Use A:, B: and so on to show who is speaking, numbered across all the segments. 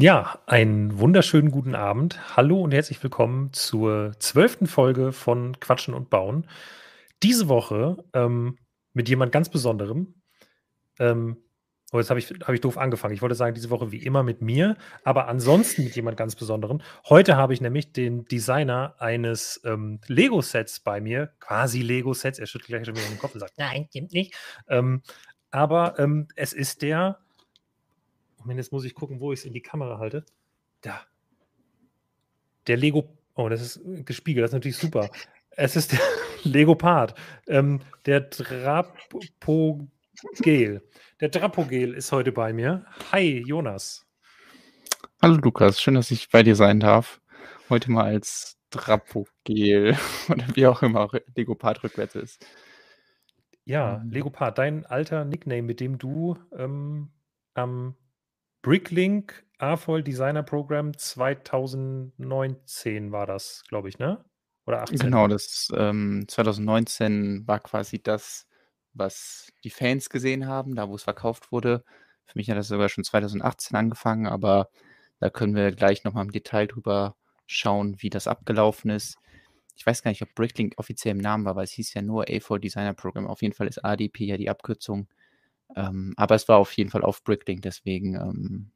A: Ja, einen wunderschönen guten Abend. Hallo und herzlich willkommen zur zwölften Folge von Quatschen und Bauen. Diese Woche ähm, mit jemand ganz Besonderem. Ähm, oh, jetzt habe ich, hab ich doof angefangen. Ich wollte sagen, diese Woche wie immer mit mir, aber ansonsten mit jemand ganz Besonderem. Heute habe ich nämlich den Designer eines ähm, Lego-Sets bei mir, quasi Lego-Sets. Er schüttelt gleich schon wieder den Kopf und sagt, nein, stimmt nicht. Ähm, aber ähm, es ist der Moment, jetzt muss ich gucken, wo ich es in die Kamera halte. Da. Der Lego. Oh, das ist gespiegelt, das ist natürlich super. Es ist der Lego-Part. Ähm, der Drapogel. Der Drapogel ist heute bei mir. Hi, Jonas.
B: Hallo, Lukas. Schön, dass ich bei dir sein darf. Heute mal als Drapogel oder wie auch immer Lego-Part rückwärts ist.
A: Ja, ähm. Lego-Part, dein alter Nickname, mit dem du ähm, am Bricklink AFOL Designer Program 2019 war das, glaube ich, ne?
B: Oder 18? Genau, das ähm, 2019 war quasi das, was die Fans gesehen haben, da wo es verkauft wurde. Für mich hat das sogar schon 2018 angefangen, aber da können wir gleich nochmal im Detail drüber schauen, wie das abgelaufen ist. Ich weiß gar nicht, ob Bricklink offiziell im Namen war, weil es hieß ja nur A4 Designer Program. Auf jeden Fall ist ADP ja die Abkürzung. Ähm, aber es war auf jeden Fall auf Bricklink, deswegen, ähm,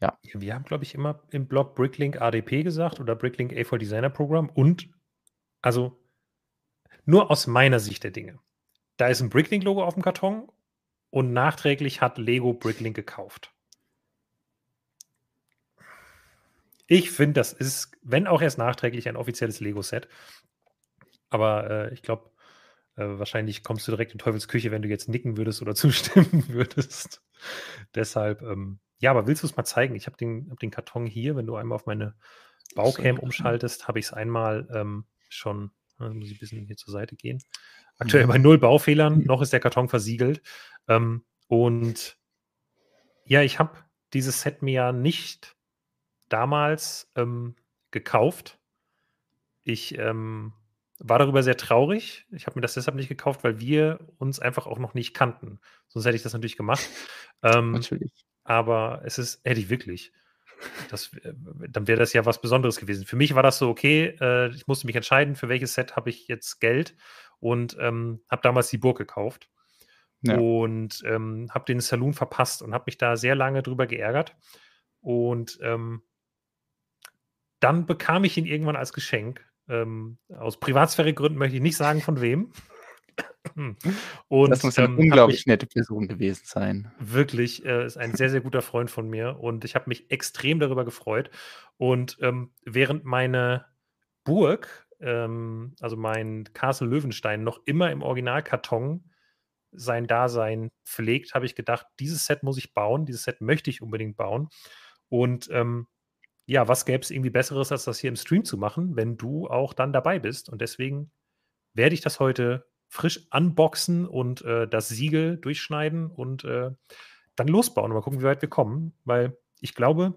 A: ja. Wir haben, glaube ich, immer im Blog Bricklink ADP gesagt oder Bricklink A4 Designer Program und also nur aus meiner Sicht der Dinge. Da ist ein Bricklink-Logo auf dem Karton und nachträglich hat Lego Bricklink gekauft. Ich finde, das ist, wenn auch erst nachträglich, ein offizielles Lego-Set. Aber äh, ich glaube, äh, wahrscheinlich kommst du direkt in Teufels Küche, wenn du jetzt nicken würdest oder zustimmen würdest. Deshalb, ähm, ja, aber willst du es mal zeigen? Ich habe den, hab den Karton hier. Wenn du einmal auf meine Baucam umschaltest, habe ich es einmal ähm, schon. Also muss ich ein bisschen hier zur Seite gehen. Aktuell mhm. bei null Baufehlern. Noch ist der Karton versiegelt. Ähm, und ja, ich habe dieses Set mir ja nicht damals ähm, gekauft. Ich ähm, war darüber sehr traurig. Ich habe mir das deshalb nicht gekauft, weil wir uns einfach auch noch nicht kannten. Sonst hätte ich das natürlich gemacht. Ähm, natürlich. Aber es ist, hätte ich wirklich. Das, äh, dann wäre das ja was Besonderes gewesen. Für mich war das so, okay, äh, ich musste mich entscheiden, für welches Set habe ich jetzt Geld und ähm, habe damals die Burg gekauft. Ja. Und ähm, habe den Saloon verpasst und habe mich da sehr lange drüber geärgert. Und ähm, dann bekam ich ihn irgendwann als Geschenk ähm, aus Privatsphäregründen möchte ich nicht sagen, von wem.
B: Und, das muss eine ähm, unglaublich mich, nette Person gewesen sein.
A: Wirklich, äh, ist ein sehr, sehr guter Freund von mir und ich habe mich extrem darüber gefreut. Und ähm, während meine Burg, ähm, also mein Castle Löwenstein, noch immer im Originalkarton sein Dasein pflegt, habe ich gedacht, dieses Set muss ich bauen, dieses Set möchte ich unbedingt bauen. Und ähm, ja, was gäbe es irgendwie Besseres, als das hier im Stream zu machen, wenn du auch dann dabei bist? Und deswegen werde ich das heute frisch unboxen und äh, das Siegel durchschneiden und äh, dann losbauen und mal gucken, wie weit wir kommen. Weil ich glaube,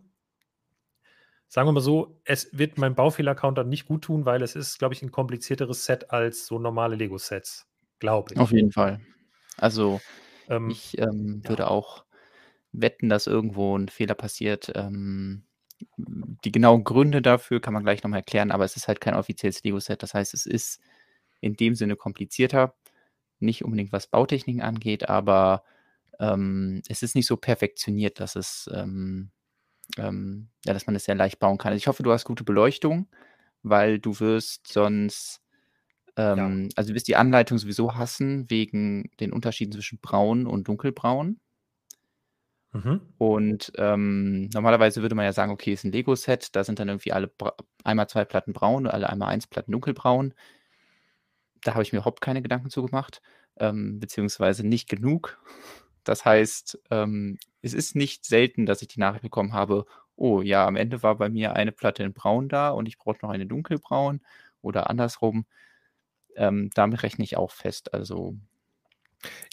A: sagen wir mal so, es wird meinem Baufehler-Counter nicht gut tun, weil es ist, glaube ich, ein komplizierteres Set als so normale Lego-Sets. Glaube ich.
B: Auf jeden Fall. Also, ähm, ich ähm, würde ja. auch wetten, dass irgendwo ein Fehler passiert. Ähm, die genauen Gründe dafür kann man gleich nochmal erklären, aber es ist halt kein offizielles Lego-Set. Das heißt, es ist in dem Sinne komplizierter. Nicht unbedingt was Bautechniken angeht, aber ähm, es ist nicht so perfektioniert, dass es ähm, ähm, ja, dass man es sehr leicht bauen kann. Also ich hoffe, du hast gute Beleuchtung, weil du wirst sonst ja. Ähm, also du wirst die Anleitung sowieso hassen wegen den Unterschieden zwischen braun und dunkelbraun. Mhm. Und ähm, normalerweise würde man ja sagen, okay, ist ein Lego-Set, da sind dann irgendwie alle einmal zwei Platten braun, alle einmal eins Platten dunkelbraun. Da habe ich mir überhaupt keine Gedanken zu gemacht, ähm, beziehungsweise nicht genug. Das heißt, ähm, es ist nicht selten, dass ich die Nachricht bekommen habe, oh ja, am Ende war bei mir eine Platte in braun da und ich brauche noch eine dunkelbraun oder andersrum. Ähm, damit rechne ich auch fest. Also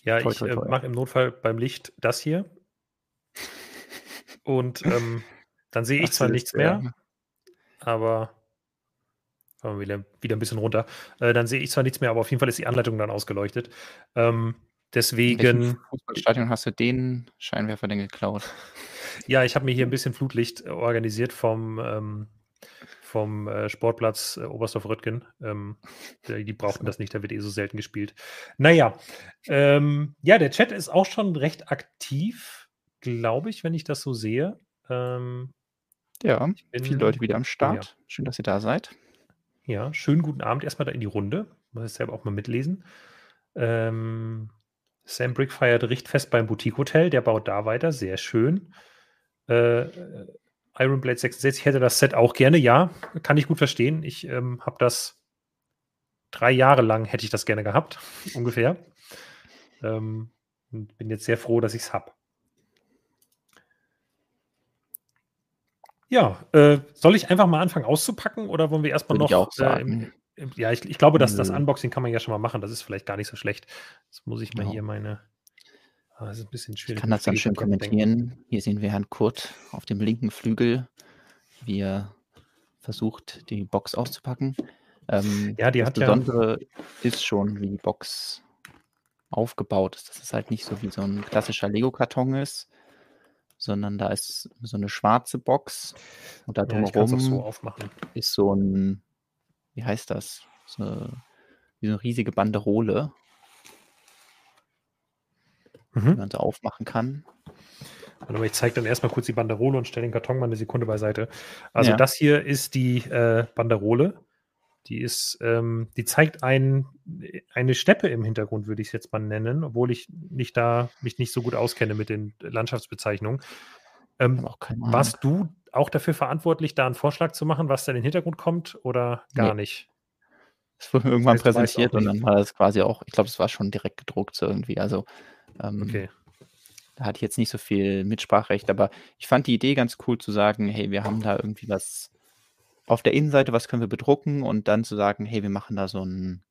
A: ja, toi, toi, toi. ich äh, mache im Notfall beim Licht das hier und ähm, dann sehe ich Ach, zwar nichts mehr, ja. aber wir wieder, wieder ein bisschen runter. Äh, dann sehe ich zwar nichts mehr, aber auf jeden Fall ist die Anleitung dann ausgeleuchtet. Ähm, deswegen.
B: Fußballstadion hast du den Scheinwerfer denn geklaut?
A: Ja, ich habe mir hier ein bisschen Flutlicht organisiert vom, ähm, vom äh, Sportplatz äh, Oberstdorf-Röttgen. Ähm, die, die brauchten das nicht, da wird eh so selten gespielt. Naja, ähm, ja, der Chat ist auch schon recht aktiv, glaube ich, wenn ich das so sehe. Ähm,
B: ja, bin, viele Leute wieder am Start. Ja. Schön, dass ihr da seid.
A: Ja, schönen guten Abend erstmal da in die Runde. Muss ich selber auch mal mitlesen. Ähm, Sam Brick feiert Richtfest beim Boutique Hotel. Der baut da weiter. Sehr schön. Äh, Iron Blade 66 hätte das Set auch gerne. Ja, kann ich gut verstehen. Ich ähm, habe das drei Jahre lang hätte ich das gerne gehabt, ungefähr. Ähm, bin jetzt sehr froh, dass ich es habe. Ja, äh, soll ich einfach mal anfangen auszupacken oder wollen wir erstmal noch.
B: Ich auch sagen.
A: Äh, im, im, ja, ich, ich, glaube, dass das Unboxing kann man ja schon mal machen. Das ist vielleicht gar nicht so schlecht. Jetzt muss ich mal ja. hier meine.
B: Ah, das ist ein bisschen schwierig. Ich kann das dann schön kommentieren. Denken. Hier sehen wir Herrn Kurt auf dem linken Flügel, wie er versucht, die Box auszupacken. Ähm,
A: ja, die
B: das
A: hat
B: Besondere ja... ist schon, wie die Box aufgebaut ist. Dass es halt nicht so wie so ein klassischer Lego-Karton ist, sondern da ist so eine schwarze Box und da drumherum
A: ja, so
B: ist so ein, wie heißt das? So wie so eine riesige Banderole, mhm. die man so aufmachen kann.
A: Aber ich zeige dann erstmal kurz die Banderole und stelle den Karton mal eine Sekunde beiseite. Also ja. das hier ist die äh, Banderole. Die ist, ähm, die zeigt ein, eine Steppe im Hintergrund, würde ich es jetzt mal nennen, obwohl ich nicht da mich nicht so gut auskenne mit den Landschaftsbezeichnungen. Ähm, warst du auch dafür verantwortlich, da einen Vorschlag zu machen, was da in den Hintergrund kommt oder gar nee. nicht?
B: Es wurde irgendwann das heißt, präsentiert und dann war das quasi auch, ich glaube, es war schon direkt gedruckt so irgendwie. Also ähm,
A: okay.
B: da hatte ich jetzt nicht so viel Mitspracherecht, aber ich fand die Idee ganz cool zu sagen, hey, wir haben da irgendwie was auf der Innenseite, was können wir bedrucken und dann zu sagen, hey, wir machen da so einen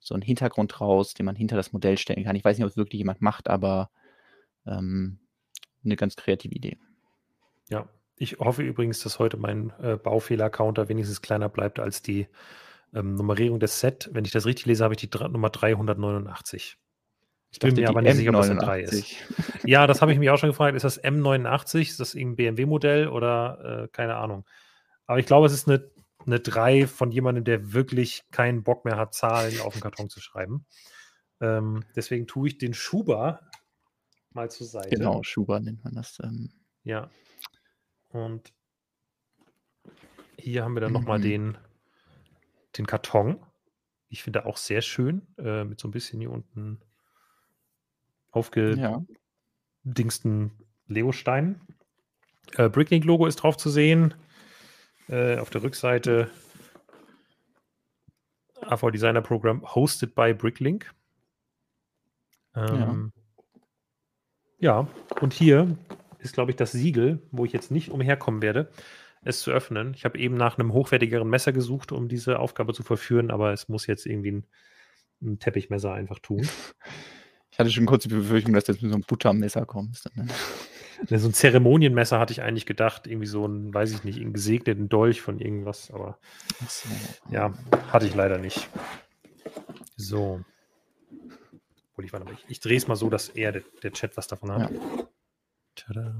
B: so einen Hintergrund raus, den man hinter das Modell stellen kann. Ich weiß nicht, ob es wirklich jemand macht, aber ähm, eine ganz kreative Idee.
A: Ja, ich hoffe übrigens, dass heute mein äh, Baufehler-Counter wenigstens kleiner bleibt als die ähm, Nummerierung des Set. Wenn ich das richtig lese, habe ich die Dr Nummer 389. Ich bin mir aber nicht sicher, ob das ein 3 ist. ja, das habe ich mich auch schon gefragt. Ist das M89? Ist das ein BMW-Modell oder äh, keine Ahnung? Aber ich glaube, es ist eine, eine 3 von jemandem, der wirklich keinen Bock mehr hat, Zahlen auf den Karton zu schreiben. Ähm, deswegen tue ich den Schuber mal zur Seite.
B: Genau, Schuber nennt man das. Ähm.
A: Ja. Und hier haben wir dann mhm. nochmal den, den Karton. Ich finde auch sehr schön, äh, mit so ein bisschen hier unten aufgedingsten ja. Lego-Steinen. Äh, Bricklink-Logo ist drauf zu sehen. Äh, auf der Rückseite AV Designer Program hosted by Bricklink. Ähm, ja. ja, und hier ist, glaube ich, das Siegel, wo ich jetzt nicht umherkommen werde, es zu öffnen. Ich habe eben nach einem hochwertigeren Messer gesucht, um diese Aufgabe zu verführen, aber es muss jetzt irgendwie ein, ein Teppichmesser einfach tun.
B: Ich hatte schon kurz die Befürchtung, dass jetzt mit so einem Buttermesser kommst. Ne?
A: So ein Zeremonienmesser hatte ich eigentlich gedacht, irgendwie so ein, weiß ich nicht, einen gesegneten Dolch von irgendwas, aber so. ja, hatte ich leider nicht. So. Ich, ich, ich drehe es mal so, dass eher der, der, Chat was davon hat. Ja.
B: Tada.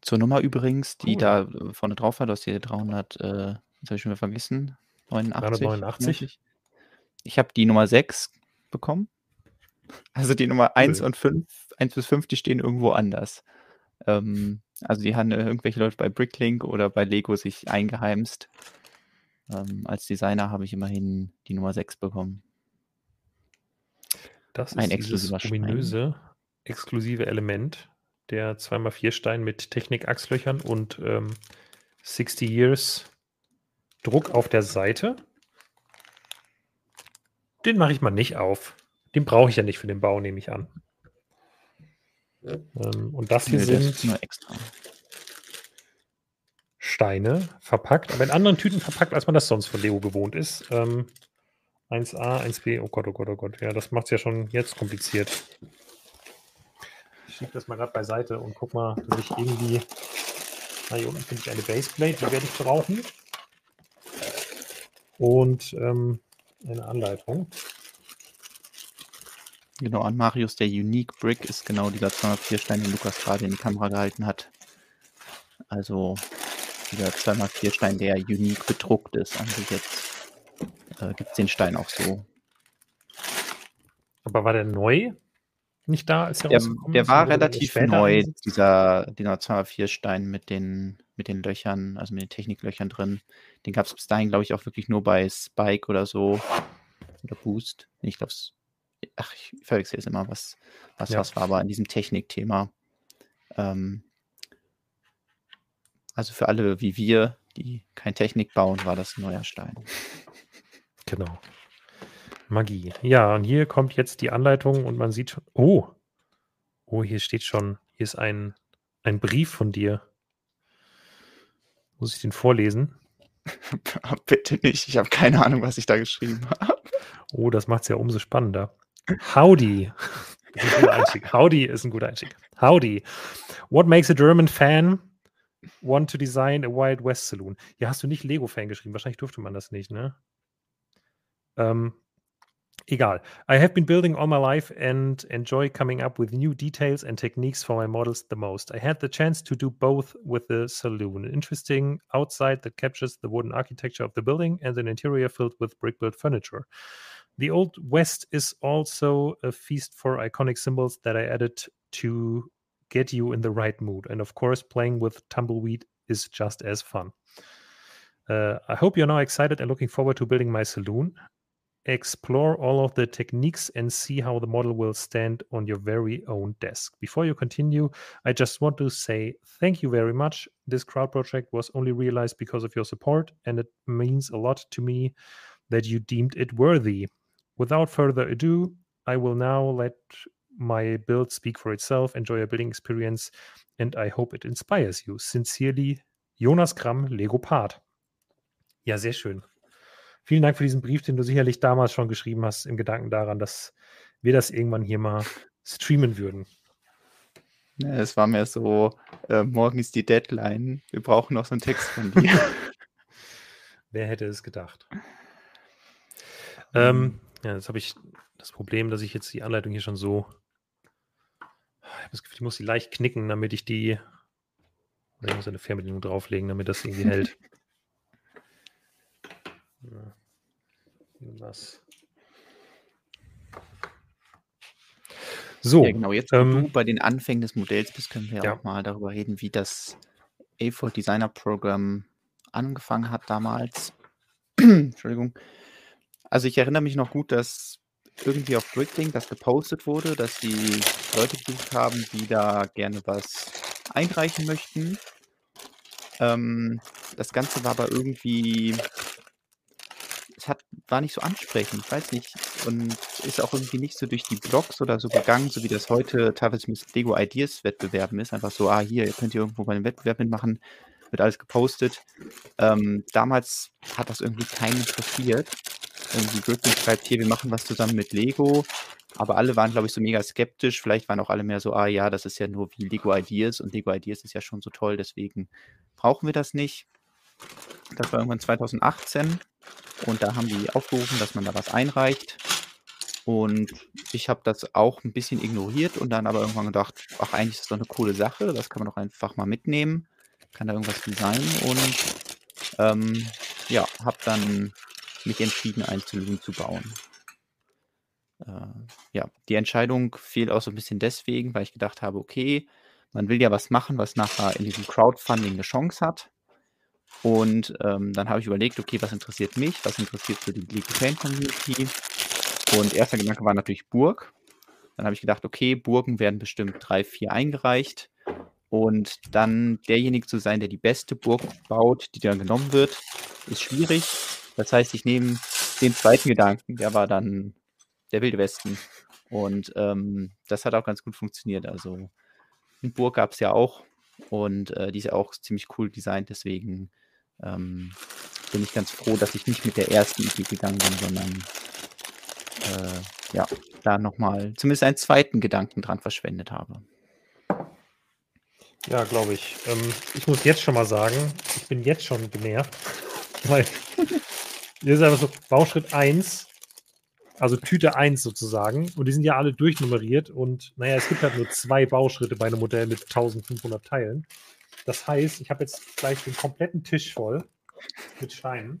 B: Zur Nummer übrigens, die cool. da vorne drauf war, du hast hier 300, äh, habe ich schon wieder vergessen, 89.
A: 389.
B: Ich habe die Nummer 6 bekommen. Also die Nummer 1 und 5, 1 bis 5, die stehen irgendwo anders. Ähm, also die haben irgendwelche Leute bei Bricklink oder bei Lego sich eingeheimst. Ähm, als Designer habe ich immerhin die Nummer 6 bekommen.
A: Das ist ein dieses ominöse, exklusive Element, der 2x4 Stein mit Technik-Achslöchern und ähm, 60 Years Druck auf der Seite. Den mache ich mal nicht auf. Den brauche ich ja nicht für den Bau, nehme ich an. Ähm, und das hier nee, sind Steine verpackt, aber in anderen Tüten verpackt, als man das sonst von Leo gewohnt ist. Ähm, 1a, 1b, oh Gott, oh Gott, oh Gott. Ja, das macht es ja schon jetzt kompliziert. Ich schiebe das mal gerade beiseite und guck mal, dass ich irgendwie. Na, hier unten finde ich eine Baseplate, die werde ich brauchen. Und ähm, eine Anleitung.
B: Genau, an Marius, der Unique Brick ist genau dieser 204-Stein, den Lukas gerade in die Kamera gehalten hat. Also dieser 2x4-Stein, der unique bedruckt ist. Also jetzt äh, gibt es den Stein auch so.
A: Aber war der neu nicht da,
B: als der, der Der war relativ neu, dieser, dieser 2x4-Stein mit den, mit den Löchern, also mit den Techniklöchern drin. Den gab es bis dahin, glaube ich, auch wirklich nur bei Spike oder so. Oder Boost. Ich glaube, ach, ich verwechsel jetzt immer, was, was ja. was war, aber in diesem Technikthema. Ähm, also für alle wie wir, die kein Technik bauen, war das ein neuer Stein.
A: Genau. Magie. Ja, und hier kommt jetzt die Anleitung und man sieht schon. Oh! Oh, hier steht schon, hier ist ein, ein Brief von dir. Muss ich den vorlesen?
B: Bitte nicht, ich habe keine Ahnung, was ich da geschrieben habe.
A: Oh, das macht es ja umso spannender. Howdy. Das ist ein guter Einstieg. Howdy ist ein guter Einstieg. Howdy. What makes a German fan want to design a Wild West Saloon? Ja, hast du nicht Lego-Fan geschrieben? Wahrscheinlich durfte man das nicht, ne? Ähm, egal. I have been building all my life and enjoy coming up with new details and techniques for my models the most. I had the chance to do both with the saloon. An interesting outside that captures the wooden architecture of the building and an interior filled with brick built furniture. The Old West is also a feast for iconic symbols that I added to get you in the right mood. And of course, playing with tumbleweed is just as fun. Uh, I hope you're now excited and looking forward to building my saloon. Explore all of the techniques and see how the model will stand on your very own desk. Before you continue, I just want to say thank you very much. This crowd project was only realized because of your support, and it means a lot to me that you deemed it worthy. Without further ado, I will now let my build speak for itself. Enjoy your building experience and I hope it inspires you. Sincerely, Jonas Lego Part. Ja, sehr schön. Vielen Dank für diesen Brief, den du sicherlich damals schon geschrieben hast, im Gedanken daran, dass wir das irgendwann hier mal streamen würden.
B: Es war mehr so, äh, morgen ist die Deadline, wir brauchen noch so einen Text von dir.
A: Wer hätte es gedacht? Ähm, ähm ja, jetzt habe ich das Problem, dass ich jetzt die Anleitung hier schon so. Ich habe das Gefühl, ich muss sie leicht knicken, damit ich die. Oder ich muss eine Fernbedienung drauflegen, damit das irgendwie hält. Ja. Was?
B: So. Ja, genau, jetzt, wo ähm, du bei den Anfängen des Modells bist, können wir ja. auch mal darüber reden, wie das A4 Designer Program angefangen hat damals. Entschuldigung. Also ich erinnere mich noch gut, dass irgendwie auf Bricklink das gepostet wurde, dass die Leute gesucht haben, die da gerne was einreichen möchten. Ähm, das Ganze war aber irgendwie, es hat, war nicht so ansprechend, ich weiß nicht, und ist auch irgendwie nicht so durch die Blogs oder so gegangen, so wie das heute teilweise mit Lego Ideas Wettbewerben ist. Einfach so, ah, hier, ihr könnt ihr irgendwo bei einem Wettbewerb mitmachen, wird alles gepostet. Ähm, damals hat das irgendwie keinen interessiert. Irgendwie Griffin schreibt hier, wir machen was zusammen mit Lego. Aber alle waren, glaube ich, so mega skeptisch. Vielleicht waren auch alle mehr so, ah ja, das ist ja nur wie Lego Ideas und Lego Ideas ist ja schon so toll, deswegen brauchen wir das nicht. Das war irgendwann 2018 und da haben die aufgerufen, dass man da was einreicht. Und ich habe das auch ein bisschen ignoriert und dann aber irgendwann gedacht, ach, eigentlich ist das doch eine coole Sache, das kann man doch einfach mal mitnehmen, kann da irgendwas designen und ähm, ja, habe dann mich entschieden, ein Saloon zu bauen. Äh, ja, die Entscheidung fiel auch so ein bisschen deswegen, weil ich gedacht habe, okay, man will ja was machen, was nachher in diesem Crowdfunding eine Chance hat. Und ähm, dann habe ich überlegt, okay, was interessiert mich, was interessiert für die Lego Fan Community. Und erster Gedanke war natürlich Burg. Dann habe ich gedacht, okay, Burgen werden bestimmt drei, vier eingereicht. Und dann derjenige zu sein, der die beste Burg baut, die dann genommen wird, ist schwierig. Das heißt, ich nehme den zweiten Gedanken, der war dann der Wilde Westen. Und ähm, das hat auch ganz gut funktioniert. Also eine Burg gab es ja auch und äh, die ist ja auch ziemlich cool designt. Deswegen ähm, bin ich ganz froh, dass ich nicht mit der ersten Idee gegangen bin, sondern äh, ja, da nochmal zumindest einen zweiten Gedanken dran verschwendet habe.
A: Ja, glaube ich. Ähm, ich muss jetzt schon mal sagen, ich bin jetzt schon genervt, weil hier ist einfach so, Bauschritt 1, Also Tüte 1 sozusagen. Und die sind ja alle durchnummeriert. Und naja, es gibt halt nur zwei Bauschritte bei einem Modell mit 1500 Teilen. Das heißt, ich habe jetzt gleich den kompletten Tisch voll mit Steinen.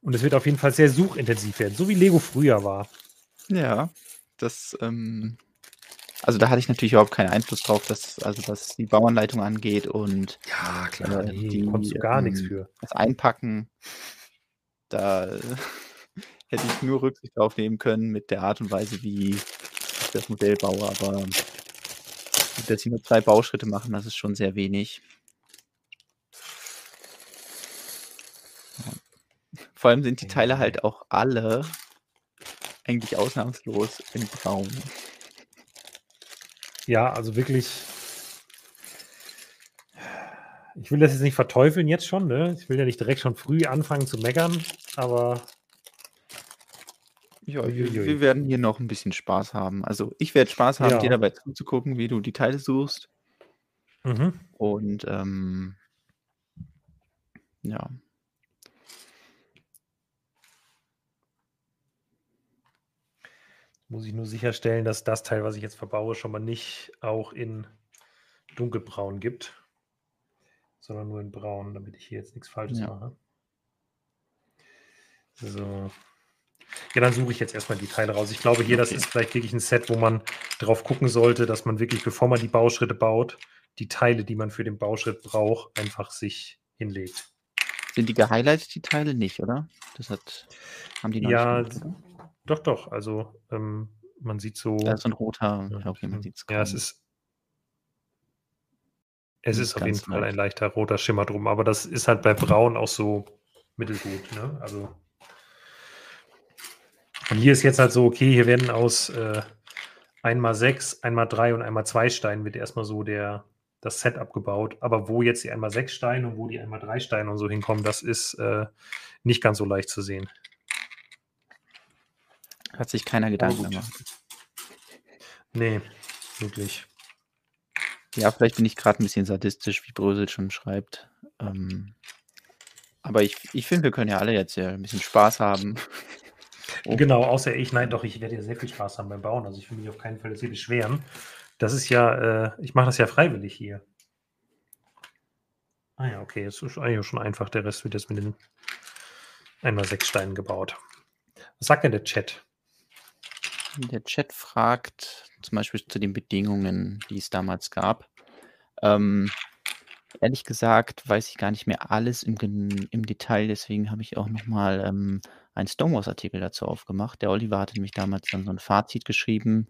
A: Und es wird auf jeden Fall sehr suchintensiv werden, so wie Lego früher war.
B: Ja, das, ähm, also da hatte ich natürlich überhaupt keinen Einfluss drauf, dass, also was die Bauanleitung angeht und
A: ja, klar, äh, nee, die, konntest du gar ähm, nichts für.
B: Das Einpacken, da hätte ich nur Rücksicht drauf nehmen können mit der Art und Weise, wie ich das Modell baue, aber dass sie nur zwei Bauschritte machen, das ist schon sehr wenig. Vor allem sind die Teile halt auch alle eigentlich ausnahmslos in Braun.
A: Ja, also wirklich. Ich will das jetzt nicht verteufeln jetzt schon, ne? Ich will ja nicht direkt schon früh anfangen zu meckern, aber.
B: Ja, wir, wir werden hier noch ein bisschen Spaß haben. Also ich werde Spaß haben, ja. dir dabei zuzugucken, wie du die Teile suchst. Mhm. Und ähm, ja,
A: Muss ich nur sicherstellen, dass das Teil, was ich jetzt verbaue, schon mal nicht auch in dunkelbraun gibt, sondern nur in braun, damit ich hier jetzt nichts Falsches ja. mache. So. Ja, dann suche ich jetzt erstmal die Teile raus. Ich glaube, hier, das ist vielleicht wirklich ein Set, wo man drauf gucken sollte, dass man wirklich, bevor man die Bauschritte baut, die Teile, die man für den Bauschritt braucht, einfach sich hinlegt.
B: Sind die gehighlightet, die Teile nicht, oder? Das hat,
A: haben die noch Ja, nicht gemacht, doch, doch. Also ähm, man sieht so.
B: Da ist ein roter.
A: Ja, okay, man sieht's ja, es ist. Es ist, auf jeden Fall ein leichter roter Schimmer drum, aber das ist halt bei Braun auch so mittelgut. Ne? Also und hier ist jetzt halt so, okay, hier werden aus äh, 1x6, 1x3 und 1x2 Steinen wird erstmal so der, das Set abgebaut. Aber wo jetzt die 1x6 Steine und wo die 1x3 Steine und so hinkommen, das ist äh, nicht ganz so leicht zu sehen.
B: Hat sich keiner Gedanken gemacht.
A: Nee, wirklich.
B: Ja, vielleicht bin ich gerade ein bisschen sadistisch, wie Brösel schon schreibt. Ähm, aber ich, ich finde, wir können ja alle jetzt ja ein bisschen Spaß haben.
A: Oh. Genau, außer ich, nein, doch, ich werde ja sehr viel Spaß haben beim Bauen. Also ich will mich auf keinen Fall jetzt hier beschweren. Das ist ja, äh, ich mache das ja freiwillig hier. Ah ja, okay, es ist eigentlich schon einfach. Der Rest wird jetzt mit den einmal sechs Steinen gebaut. Was sagt denn der Chat?
B: Der Chat fragt zum Beispiel zu den Bedingungen, die es damals gab. Ähm, ehrlich gesagt weiß ich gar nicht mehr alles im, im Detail, deswegen habe ich auch nochmal ähm, einen Stonewalls-Artikel dazu aufgemacht. Der Oliver hatte nämlich damals dann so ein Fazit geschrieben.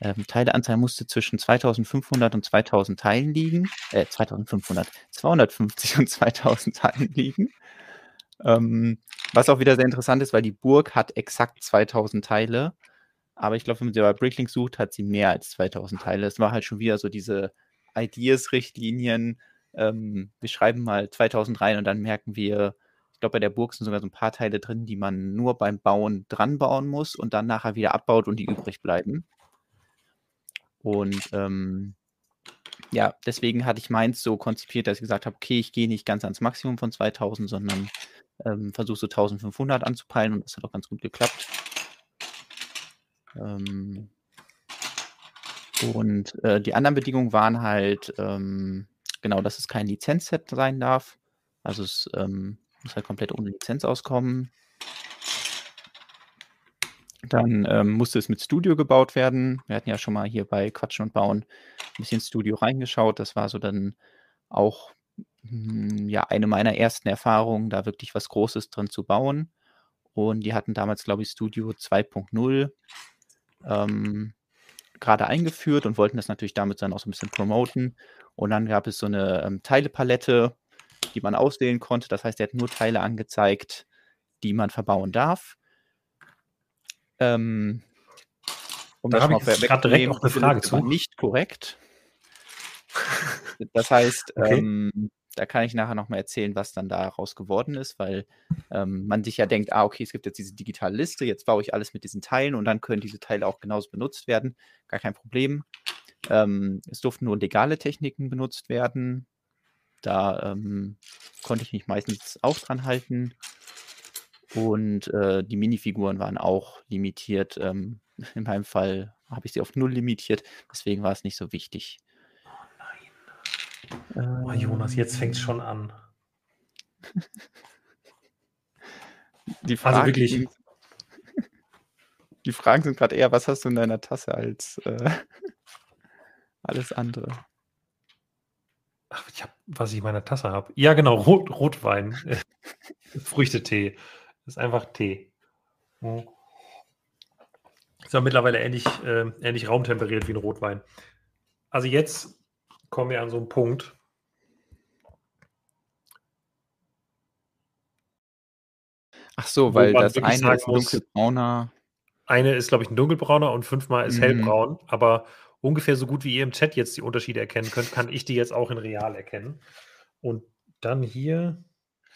B: Ähm, Teileanzahl musste zwischen 2500 und 2000 Teilen liegen. Äh, 2500, 250 und 2000 Teilen liegen. Ähm, was auch wieder sehr interessant ist, weil die Burg hat exakt 2000 Teile. Aber ich glaube, wenn man sie bei Bricklink sucht, hat sie mehr als 2000 Teile. Es war halt schon wieder so diese Ideas-Richtlinien. Ähm, wir schreiben mal 2000 rein und dann merken wir, ich glaube, bei der Burg sind sogar so ein paar Teile drin, die man nur beim Bauen dran bauen muss und dann nachher wieder abbaut und die übrig bleiben. Und ähm, ja, deswegen hatte ich meins so konzipiert, dass ich gesagt habe, okay, ich gehe nicht ganz ans Maximum von 2000, sondern ähm, versuche so 1500 anzupeilen und das hat auch ganz gut geklappt. Ähm, und äh, die anderen Bedingungen waren halt, ähm, genau, dass es kein Lizenzset sein darf. Also es ähm, muss halt komplett ohne Lizenz auskommen. Dann ähm, musste es mit Studio gebaut werden. Wir hatten ja schon mal hier bei Quatschen und Bauen ein bisschen Studio reingeschaut. Das war so dann auch hm, ja, eine meiner ersten Erfahrungen, da wirklich was Großes drin zu bauen. Und die hatten damals, glaube ich, Studio 2.0 ähm, gerade eingeführt und wollten das natürlich damit dann auch so ein bisschen promoten. Und dann gab es so eine ähm, Teilepalette, die man auswählen konnte. Das heißt, er hat nur Teile angezeigt, die man verbauen darf. Ähm,
A: um da habe ich gerade direkt auch eine Frage zu.
B: Nicht korrekt. Das heißt, okay. ähm, da kann ich nachher nochmal erzählen, was dann daraus geworden ist, weil ähm, man sich ja denkt, ah, okay, es gibt jetzt diese digitale Liste, jetzt baue ich alles mit diesen Teilen und dann können diese Teile auch genauso benutzt werden. Gar kein Problem. Ähm, es durften nur legale Techniken benutzt werden. Da ähm, konnte ich mich meistens auch dran halten. Und äh, die Minifiguren waren auch limitiert. Ähm, in meinem Fall habe ich sie auf null limitiert, deswegen war es nicht so wichtig.
A: Nein. Oh, Jonas, jetzt fängt es schon an.
B: Die Frage, also wirklich. Die Fragen sind gerade eher, was hast du in deiner Tasse als äh, alles andere?
A: Ach, ich hab, was ich in meiner Tasse habe. Ja, genau, Rot, Rotwein. Früchtetee. Das ist einfach Tee. Hm. Ist ja mittlerweile ähnlich, äh, ähnlich raumtemperiert wie ein Rotwein. Also jetzt kommen wir an so einen Punkt.
B: Ach so, weil das eine ist ein dunkelbrauner.
A: Eine ist, glaube ich, ein dunkelbrauner und fünfmal ist mhm. hellbraun. Aber ungefähr so gut wie ihr im Chat jetzt die Unterschiede erkennen könnt, kann ich die jetzt auch in real erkennen. Und dann hier,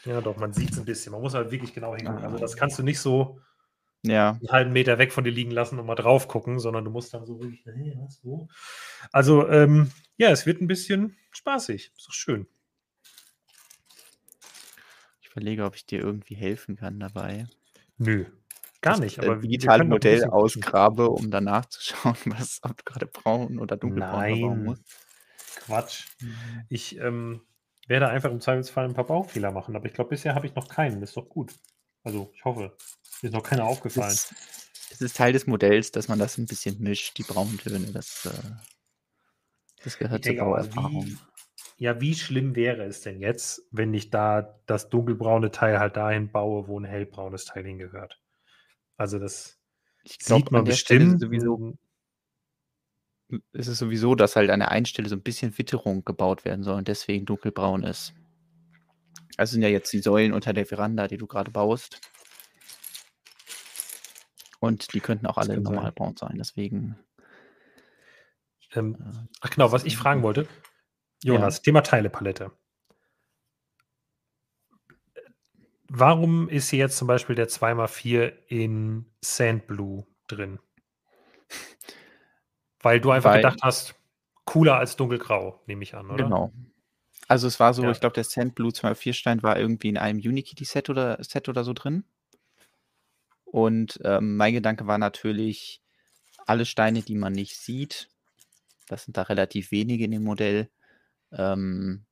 A: ja doch, man sieht es ein bisschen. Man muss halt wirklich genau hingucken. Also das kannst du nicht so
B: ja.
A: einen halben Meter weg von dir liegen lassen und mal drauf gucken, sondern du musst dann so wirklich, hey, was, wo? Also, ähm, ja, es wird ein bisschen spaßig. Ist doch schön.
B: Ich überlege, ob ich dir irgendwie helfen kann dabei.
A: Nö, gar nicht.
B: Aber digitale Modell ausgrabe, um danach zu schauen, was gerade braun oder dunkelbraun
A: bauen musst. Quatsch. Mhm. Ich ähm, werde einfach im Zweifelsfall ein paar Baufehler machen, aber ich glaube, bisher habe ich noch keinen. Das ist doch gut. Also, ich hoffe. Mir ist noch keiner aufgefallen. Es,
B: es, ist Teil des Modells, dass man das ein bisschen mischt, die Brauntöne. Das, äh, das gehört zur Bauerfahrung.
A: Wie, ja, wie schlimm wäre es denn jetzt, wenn ich da das dunkelbraune Teil halt dahin baue, wo ein hellbraunes Teil hingehört? Also das glaub, sieht man bestimmt.
B: Sowieso, ist es sowieso, dass halt an der einen Stelle so ein bisschen Witterung gebaut werden soll und deswegen dunkelbraun ist. Also sind ja jetzt die Säulen unter der Veranda, die du gerade baust. Und die könnten auch alle normal sein. sein, deswegen.
A: Ähm, äh, ach genau, was ich fragen wollte. Jonas, ja. Thema Teilepalette. Warum ist hier jetzt zum Beispiel der 2x4 in Sandblue drin? Weil du einfach Weil, gedacht hast, cooler als dunkelgrau, nehme ich an, oder?
B: Genau. Also es war so, ja. ich glaube, der Sandblue 2x4 Stein war irgendwie in einem Unikitty-Set oder Set oder so drin. Und ähm, mein Gedanke war natürlich, alle Steine, die man nicht sieht, das sind da relativ wenige in dem Modell, ähm,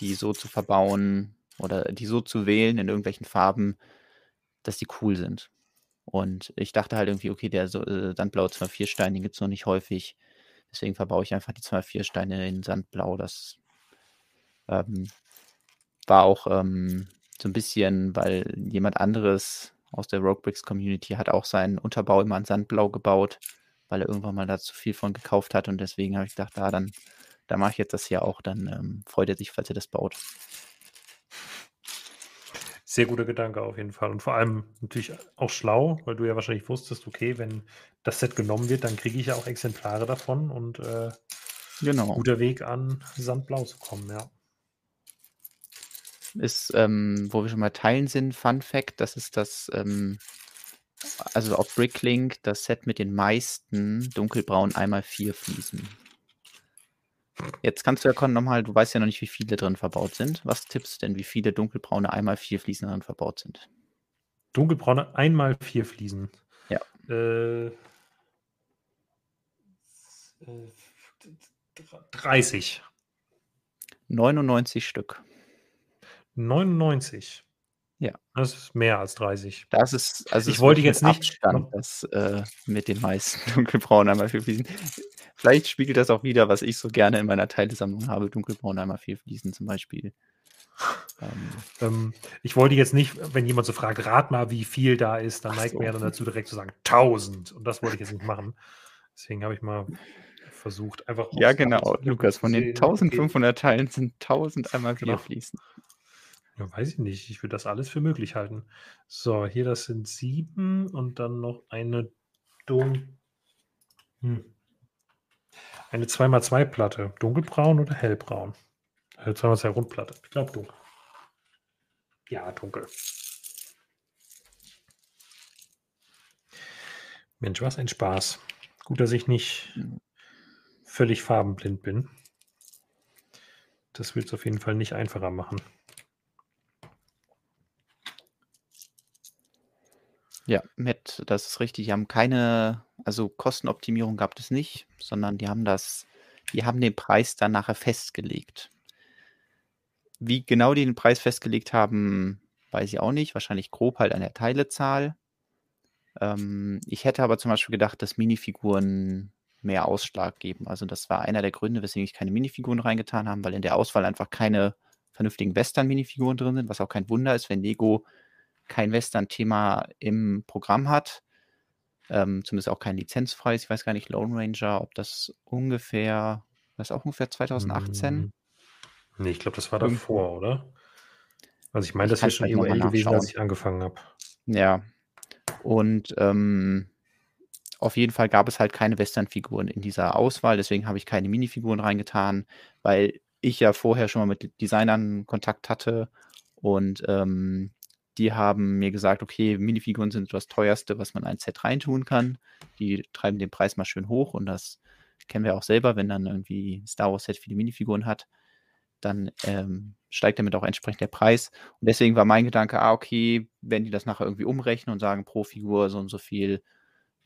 B: die so zu verbauen oder die so zu wählen in irgendwelchen Farben, dass die cool sind. Und ich dachte halt irgendwie, okay, der äh, Sandblau 2-4 Stein, den gibt es noch nicht häufig. Deswegen verbaue ich einfach die 2-4 Steine in Sandblau. Das ähm, war auch ähm, so ein bisschen, weil jemand anderes aus der Roguebricks Community hat auch seinen Unterbau immer in Sandblau gebaut, weil er irgendwann mal da zu viel von gekauft hat und deswegen habe ich gedacht, da dann, da mache ich jetzt das hier auch, dann ähm, freut er sich, falls er das baut.
A: Sehr guter Gedanke auf jeden Fall und vor allem natürlich auch schlau, weil du ja wahrscheinlich wusstest, okay, wenn das Set genommen wird, dann kriege ich ja auch Exemplare davon und äh, genau. guter Weg an Sandblau zu kommen, ja
B: ist, ähm, wo wir schon mal teilen sind, Fun Fact, das ist das, ähm, also auf Bricklink, das Set mit den meisten dunkelbraun einmal vier Fliesen. Jetzt kannst du ja nochmal, du weißt ja noch nicht, wie viele drin verbaut sind. Was tippst du denn, wie viele dunkelbraune einmal vier Fliesen drin verbaut sind?
A: Dunkelbraune einmal vier Fliesen.
B: Ja.
A: Äh, 30.
B: 99 Stück.
A: 99.
B: Ja.
A: Das ist mehr als 30.
B: Das ist, also
A: ich wollte jetzt nicht.
B: Abstand, das äh, mit den meisten dunkelbraunen einmal vier Fliesen. Vielleicht spiegelt das auch wieder, was ich so gerne in meiner Teilesammlung habe: dunkelbraun einmal vier Fliesen zum Beispiel.
A: Ähm, ähm, ich wollte jetzt nicht, wenn jemand so fragt, rat mal, wie viel da ist, dann neigt so. mir ja dann dazu, direkt zu sagen 1000. Und das wollte ich jetzt nicht machen. Deswegen habe ich mal versucht, einfach.
B: Ja, genau, Lukas. Von den 1500 okay. Teilen sind 1000 einmal genau. Fließen.
A: Ja, weiß ich nicht. Ich würde das alles für möglich halten. So, hier das sind sieben und dann noch eine Dun hm. Eine 2x2 Platte. Dunkelbraun oder hellbraun? Eine 2x2 Rundplatte. Ich glaube dunkel. Ja, dunkel. Mensch, was ein Spaß. Gut, dass ich nicht völlig farbenblind bin. Das wird es auf jeden Fall nicht einfacher machen.
B: Ja, mit, das ist richtig. Die haben keine, also Kostenoptimierung gab es nicht, sondern die haben das, die haben den Preis dann nachher festgelegt. Wie genau die den Preis festgelegt haben, weiß ich auch nicht. Wahrscheinlich grob halt an der Teilezahl. Ähm, ich hätte aber zum Beispiel gedacht, dass Minifiguren mehr Ausschlag geben. Also das war einer der Gründe, weswegen ich keine Minifiguren reingetan habe, weil in der Auswahl einfach keine vernünftigen Western-Minifiguren drin sind, was auch kein Wunder ist, wenn Lego kein Western-Thema im Programm hat. Ähm, zumindest auch kein lizenzfreies. Ich weiß gar nicht, Lone Ranger, ob das ungefähr, das auch ungefähr 2018? Hm.
A: Nee, ich glaube, das war davor, oder? Also ich meine, das wäre schon EOL gewesen, als ich angefangen habe.
B: Ja. Und ähm, auf jeden Fall gab es halt keine Western-Figuren in dieser Auswahl, deswegen habe ich keine Minifiguren reingetan, weil ich ja vorher schon mal mit Designern Kontakt hatte und ähm, die haben mir gesagt, okay, Minifiguren sind das teuerste, was man in ein Set reintun kann. Die treiben den Preis mal schön hoch und das kennen wir auch selber, wenn dann irgendwie Star Wars Set viele Minifiguren hat, dann ähm, steigt damit auch entsprechend der Preis. Und deswegen war mein Gedanke, ah, okay, wenn die das nachher irgendwie umrechnen und sagen, pro Figur so und so viel,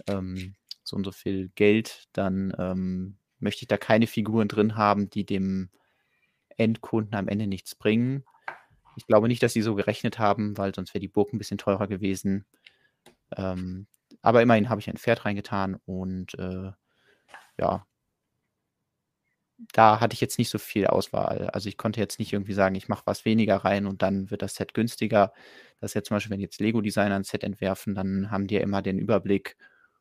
B: ähm, so und so viel Geld, dann ähm, möchte ich da keine Figuren drin haben, die dem Endkunden am Ende nichts bringen. Ich glaube nicht, dass sie so gerechnet haben, weil sonst wäre die Burg ein bisschen teurer gewesen. Ähm, aber immerhin habe ich ein Pferd reingetan und äh, ja, da hatte ich jetzt nicht so viel Auswahl. Also ich konnte jetzt nicht irgendwie sagen, ich mache was weniger rein und dann wird das Set günstiger. Das ist ja zum Beispiel, wenn jetzt Lego-Designer ein Set entwerfen, dann haben die ja immer den Überblick,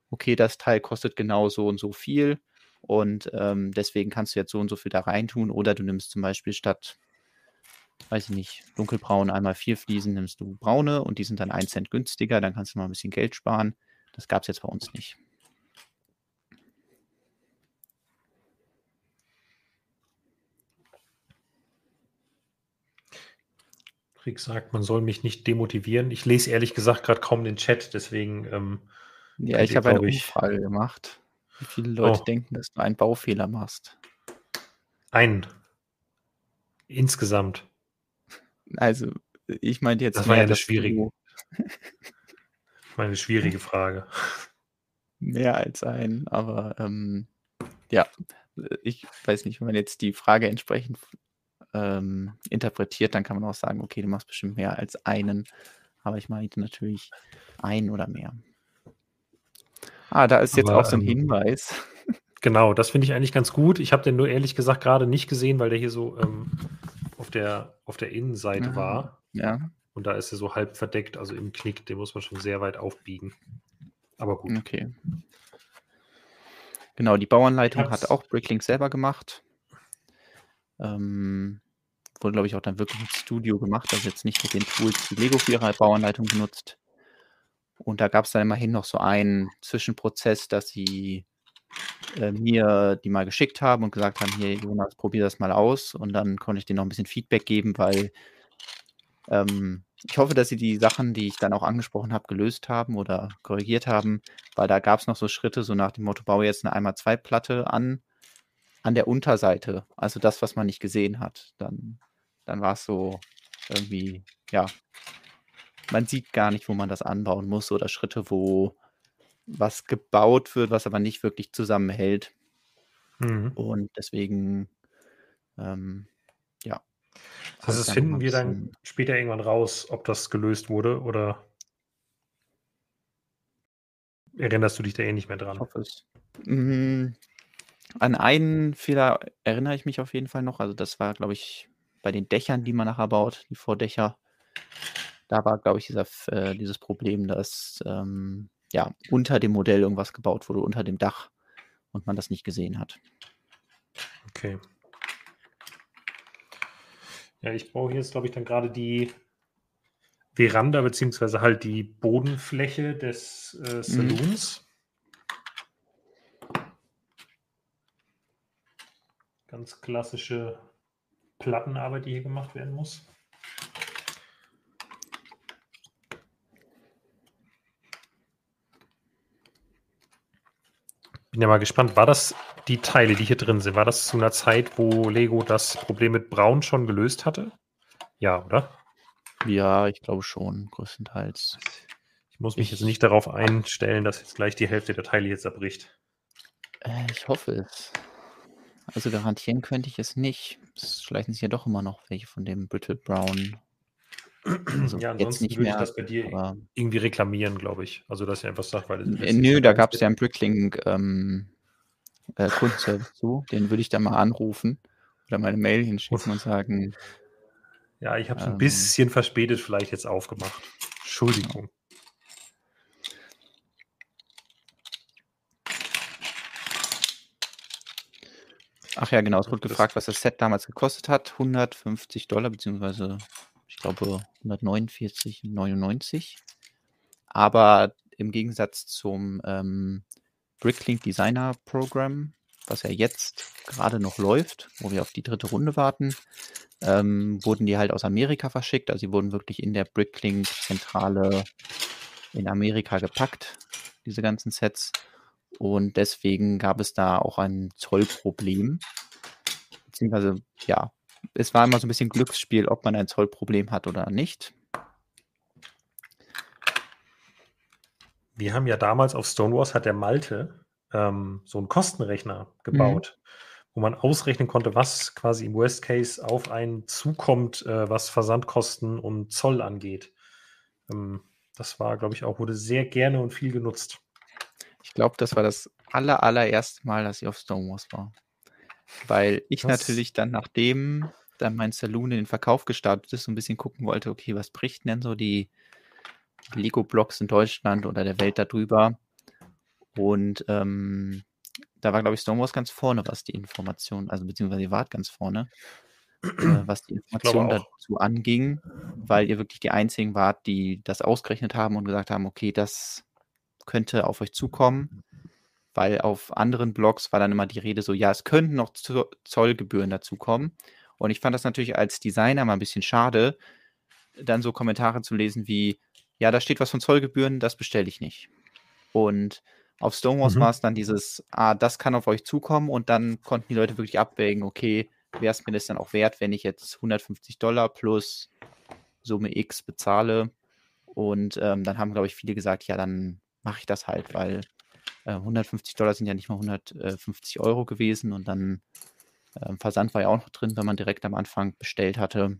B: okay, das Teil kostet genau so und so viel und ähm, deswegen kannst du jetzt so und so viel da reintun oder du nimmst zum Beispiel statt, weiß ich nicht, dunkelbraun einmal vier Fliesen, nimmst du braune und die sind dann ein Cent günstiger, dann kannst du mal ein bisschen Geld sparen. Das gab es jetzt bei uns nicht.
A: Rick sagt, man soll mich nicht demotivieren. Ich lese ehrlich gesagt gerade kaum den Chat, deswegen. Ähm,
B: ja, ich habe eine Umfrage gemacht, wie viele Leute oh. denken, dass du einen Baufehler machst.
A: Einen. Insgesamt.
B: Also, ich meinte jetzt.
A: Das war ja eine schwierige. meine schwierige Frage.
B: Mehr als ein, aber ähm, ja, ich weiß nicht, wenn man jetzt die Frage entsprechend ähm, interpretiert, dann kann man auch sagen, okay, du machst bestimmt mehr als einen. Aber ich meinte natürlich ein oder mehr. Ah, da ist jetzt Aber, auch so ein ähm, Hinweis.
A: Genau, das finde ich eigentlich ganz gut. Ich habe den nur ehrlich gesagt gerade nicht gesehen, weil der hier so ähm, auf, der, auf der Innenseite Aha, war.
B: Ja.
A: Und da ist er so halb verdeckt, also im Knick, den muss man schon sehr weit aufbiegen. Aber gut.
B: Okay. Genau, die Bauanleitung hat auch Bricklink selber gemacht. Ähm, wurde, glaube ich, auch dann wirklich im Studio gemacht, also jetzt nicht mit den Tools, die Lego für ihre Bauanleitung benutzt. Und da gab es dann immerhin noch so einen Zwischenprozess, dass sie äh, mir die mal geschickt haben und gesagt haben, hier Jonas, probier das mal aus. Und dann konnte ich denen noch ein bisschen Feedback geben, weil ähm, ich hoffe, dass sie die Sachen, die ich dann auch angesprochen habe, gelöst haben oder korrigiert haben, weil da gab es noch so Schritte, so nach dem Motto, baue jetzt eine 1x2-Platte an, an der Unterseite, also das, was man nicht gesehen hat. Dann dann war es so irgendwie, ja, man sieht gar nicht, wo man das anbauen muss oder Schritte, wo was gebaut wird, was aber nicht wirklich zusammenhält. Mhm. Und deswegen, ähm, ja.
A: Das heißt, das finden wir dann später irgendwann raus, ob das gelöst wurde oder erinnerst du dich da eh nicht mehr dran? Ich hoffe es.
B: Mhm. An einen Fehler erinnere ich mich auf jeden Fall noch. Also das war, glaube ich, bei den Dächern, die man nachher baut, die Vordächer, da war, glaube ich, dieser, äh, dieses Problem, dass ähm, ja, unter dem Modell irgendwas gebaut wurde, unter dem Dach und man das nicht gesehen hat.
A: Okay. Ja, ich brauche jetzt, glaube ich, dann gerade die Veranda, beziehungsweise halt die Bodenfläche des äh. Saloons. Mhm. Ganz klassische Plattenarbeit, die hier gemacht werden muss. Bin ja mal gespannt, war das die Teile, die hier drin sind, war das zu einer Zeit, wo Lego das Problem mit Braun schon gelöst hatte? Ja, oder?
B: Ja, ich glaube schon, größtenteils.
A: muss mich ich, jetzt nicht darauf einstellen, dass jetzt gleich die Hälfte der Teile jetzt erbricht.
B: Äh, ich hoffe es. Also garantieren könnte ich es nicht. Es schleichen sich ja doch immer noch welche von dem Brittle Brown.
A: Also ja, ansonsten würde mehr, ich das bei dir irgendwie reklamieren, glaube ich. Also, dass ich einfach sage, weil...
B: Nö, da gab es ja einen Bricklink ähm, äh, zu. Den würde ich dann mal anrufen oder meine Mail hinschicken und sagen...
A: Ja, ich habe es ähm, ein bisschen verspätet vielleicht jetzt aufgemacht. Entschuldigung.
B: Ach ja, genau. Es wurde gefragt, was das Set damals gekostet hat. 150 Dollar, beziehungsweise glaube 149,99. Aber im Gegensatz zum ähm, Bricklink Designer Program, was ja jetzt gerade noch läuft, wo wir auf die dritte Runde warten, ähm, wurden die halt aus Amerika verschickt. Also sie wurden wirklich in der Bricklink-Zentrale in Amerika gepackt, diese ganzen Sets. Und deswegen gab es da auch ein Zollproblem. Beziehungsweise, ja, es war immer so ein bisschen Glücksspiel, ob man ein Zollproblem hat oder nicht.
A: Wir haben ja damals auf Stonewalls hat der Malte ähm, so einen Kostenrechner gebaut, mhm. wo man ausrechnen konnte, was quasi im Worst Case auf einen zukommt, äh, was Versandkosten und Zoll angeht. Ähm, das war, glaube ich, auch, wurde sehr gerne und viel genutzt.
B: Ich glaube, das war das aller, allererste Mal, dass ich auf Stonewalls war. Weil ich was? natürlich dann, nachdem dann mein Saloon in den Verkauf gestartet ist, so ein bisschen gucken wollte, okay, was bricht denn so die Lego-Blocks in Deutschland oder der Welt darüber? Und ähm, da war, glaube ich, Stonewalls ganz vorne, was die Information, also beziehungsweise ihr wart ganz vorne, äh, was die Information dazu anging, weil ihr wirklich die einzigen wart, die das ausgerechnet haben und gesagt haben, okay, das könnte auf euch zukommen, weil auf anderen Blogs war dann immer die Rede so, ja, es könnten noch Zollgebühren dazukommen. Und ich fand das natürlich als Designer mal ein bisschen schade, dann so Kommentare zu lesen wie, ja, da steht was von Zollgebühren, das bestelle ich nicht. Und auf Stonewalls mhm. war es dann dieses, ah, das kann auf euch zukommen und dann konnten die Leute wirklich abwägen, okay, wäre es mir das dann auch wert, wenn ich jetzt 150 Dollar plus Summe X bezahle. Und ähm, dann haben, glaube ich, viele gesagt, ja, dann mache ich das halt, weil äh, 150 Dollar sind ja nicht mal 150 Euro gewesen und dann äh, Versand war ja auch noch drin, wenn man direkt am Anfang bestellt hatte.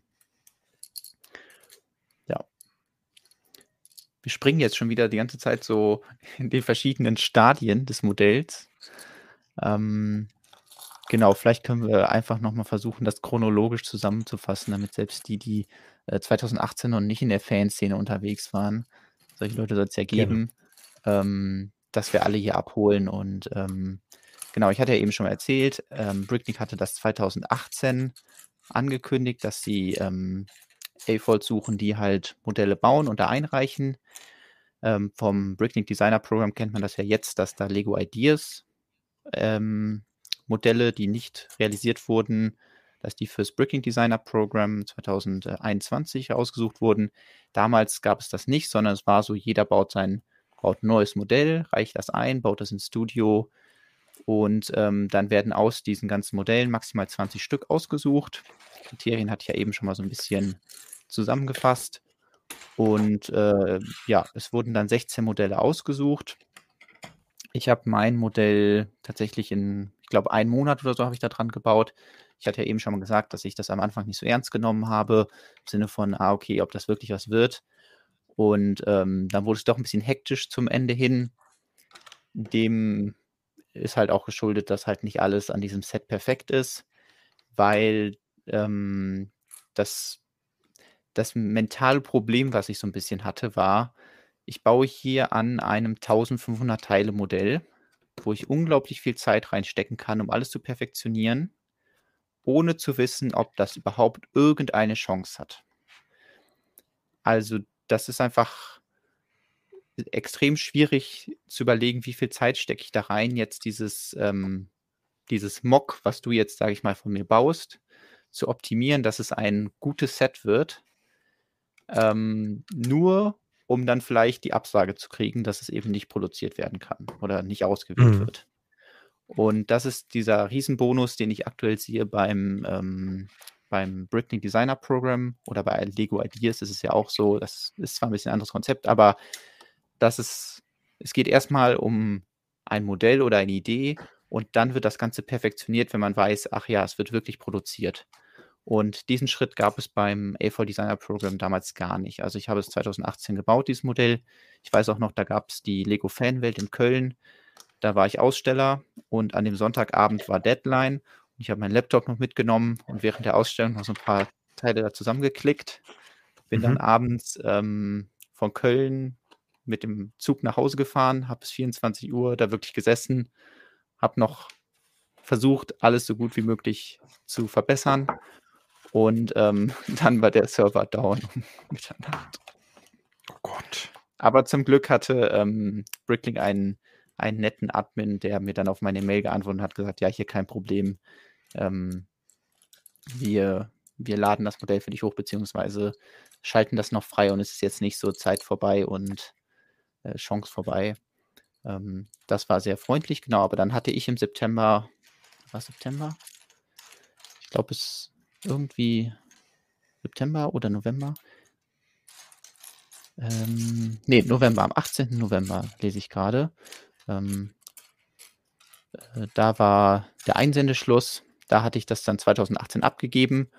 B: Ja. Wir springen jetzt schon wieder die ganze Zeit so in den verschiedenen Stadien des Modells. Ähm, genau, vielleicht können wir einfach nochmal versuchen, das chronologisch zusammenzufassen, damit selbst die, die äh, 2018 noch nicht in der Fanszene unterwegs waren, solche Leute soll es ja geben, ähm, dass wir alle hier abholen. Und ähm, genau, ich hatte ja eben schon mal erzählt, ähm, Bricknick hatte das 2018 angekündigt, dass sie ähm, AFOLs suchen, die halt Modelle bauen und da einreichen. Ähm, vom Bricknick Designer Program kennt man das ja jetzt, dass da Lego Ideas ähm, Modelle, die nicht realisiert wurden, dass die fürs Bricknick Designer Program 2021 ausgesucht wurden. Damals gab es das nicht, sondern es war so, jeder baut sein baut ein neues Modell, reicht das ein, baut das ins Studio und ähm, dann werden aus diesen ganzen Modellen maximal 20 Stück ausgesucht. Die Kriterien hatte ich ja eben schon mal so ein bisschen zusammengefasst. Und äh, ja, es wurden dann 16 Modelle ausgesucht. Ich habe mein Modell tatsächlich in, ich glaube, einen Monat oder so habe ich da dran gebaut. Ich hatte ja eben schon mal gesagt, dass ich das am Anfang nicht so ernst genommen habe, im Sinne von, ah, okay, ob das wirklich was wird. Und ähm, dann wurde es doch ein bisschen hektisch zum Ende hin. Dem ist halt auch geschuldet, dass halt nicht alles an diesem Set perfekt ist, weil ähm, das, das mentale Problem, was ich so ein bisschen hatte, war, ich baue hier an einem 1500 Teile Modell, wo ich unglaublich viel Zeit reinstecken kann, um alles zu perfektionieren, ohne zu wissen, ob das überhaupt irgendeine Chance hat. Also das ist einfach extrem schwierig zu überlegen, wie viel Zeit stecke ich da rein, jetzt dieses, ähm, dieses Mock, was du jetzt, sage ich mal, von mir baust, zu optimieren, dass es ein gutes Set wird. Ähm, nur um dann vielleicht die Absage zu kriegen, dass es eben nicht produziert werden kann oder nicht ausgewählt mhm. wird. Und das ist dieser Riesenbonus, den ich aktuell sehe beim ähm, beim Britney Designer Program oder bei Lego Ideas ist es ja auch so, das ist zwar ein bisschen ein anderes Konzept, aber dass es, es geht erstmal um ein Modell oder eine Idee und dann wird das Ganze perfektioniert, wenn man weiß, ach ja, es wird wirklich produziert. Und diesen Schritt gab es beim A4 Designer Program damals gar nicht. Also ich habe es 2018 gebaut, dieses Modell. Ich weiß auch noch, da gab es die Lego Fanwelt in Köln. Da war ich Aussteller und an dem Sonntagabend war Deadline. Ich habe meinen Laptop noch mitgenommen und während der Ausstellung noch so ein paar Teile da zusammengeklickt. Bin mhm. dann abends ähm, von Köln mit dem Zug nach Hause gefahren, habe bis 24 Uhr da wirklich gesessen, habe noch versucht, alles so gut wie möglich zu verbessern und ähm, dann war der Server down um Mitternacht. Oh Gott. Aber zum Glück hatte ähm, Bricklink einen, einen netten Admin, der mir dann auf meine Mail geantwortet hat, gesagt, ja, hier kein Problem. Ähm, wir, wir laden das Modell für dich hoch, beziehungsweise schalten das noch frei und es ist jetzt nicht so Zeit vorbei und äh, Chance vorbei. Ähm, das war sehr freundlich, genau, aber dann hatte ich im September, war September? Ich glaube, es irgendwie September oder November. Ähm, nee, November, am 18. November lese ich gerade. Ähm, äh, da war der Einsendeschluss. Da hatte ich das dann 2018 abgegeben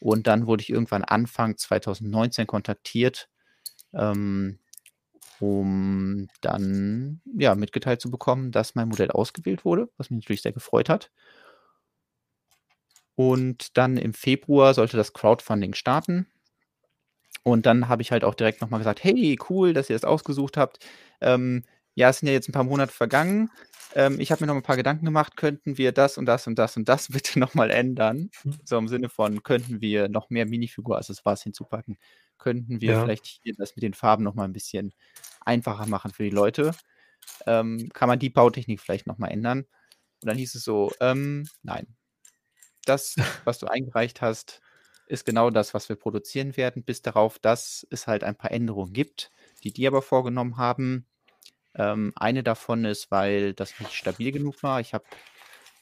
B: und dann wurde ich irgendwann Anfang 2019 kontaktiert, ähm, um dann ja mitgeteilt zu bekommen, dass mein Modell ausgewählt wurde, was mich natürlich sehr gefreut hat. Und dann im Februar sollte das Crowdfunding starten. Und dann habe ich halt auch direkt nochmal gesagt, hey, cool, dass ihr das ausgesucht habt. Ähm, ja, es sind ja jetzt ein paar Monate vergangen. Ähm, ich habe mir noch ein paar Gedanken gemacht, könnten wir das und das und das und das bitte nochmal ändern? Mhm. So im Sinne von, könnten wir noch mehr Minifigur, also es war es hinzupacken, könnten wir ja. vielleicht hier das mit den Farben nochmal ein bisschen einfacher machen für die Leute? Ähm, kann man die Bautechnik vielleicht nochmal ändern? Und dann hieß es so, ähm, nein, das, was du eingereicht hast, ist genau das, was wir produzieren werden, bis darauf, dass es halt ein paar Änderungen gibt, die die aber vorgenommen haben. Ähm, eine davon ist, weil das nicht stabil genug war. Ich habe,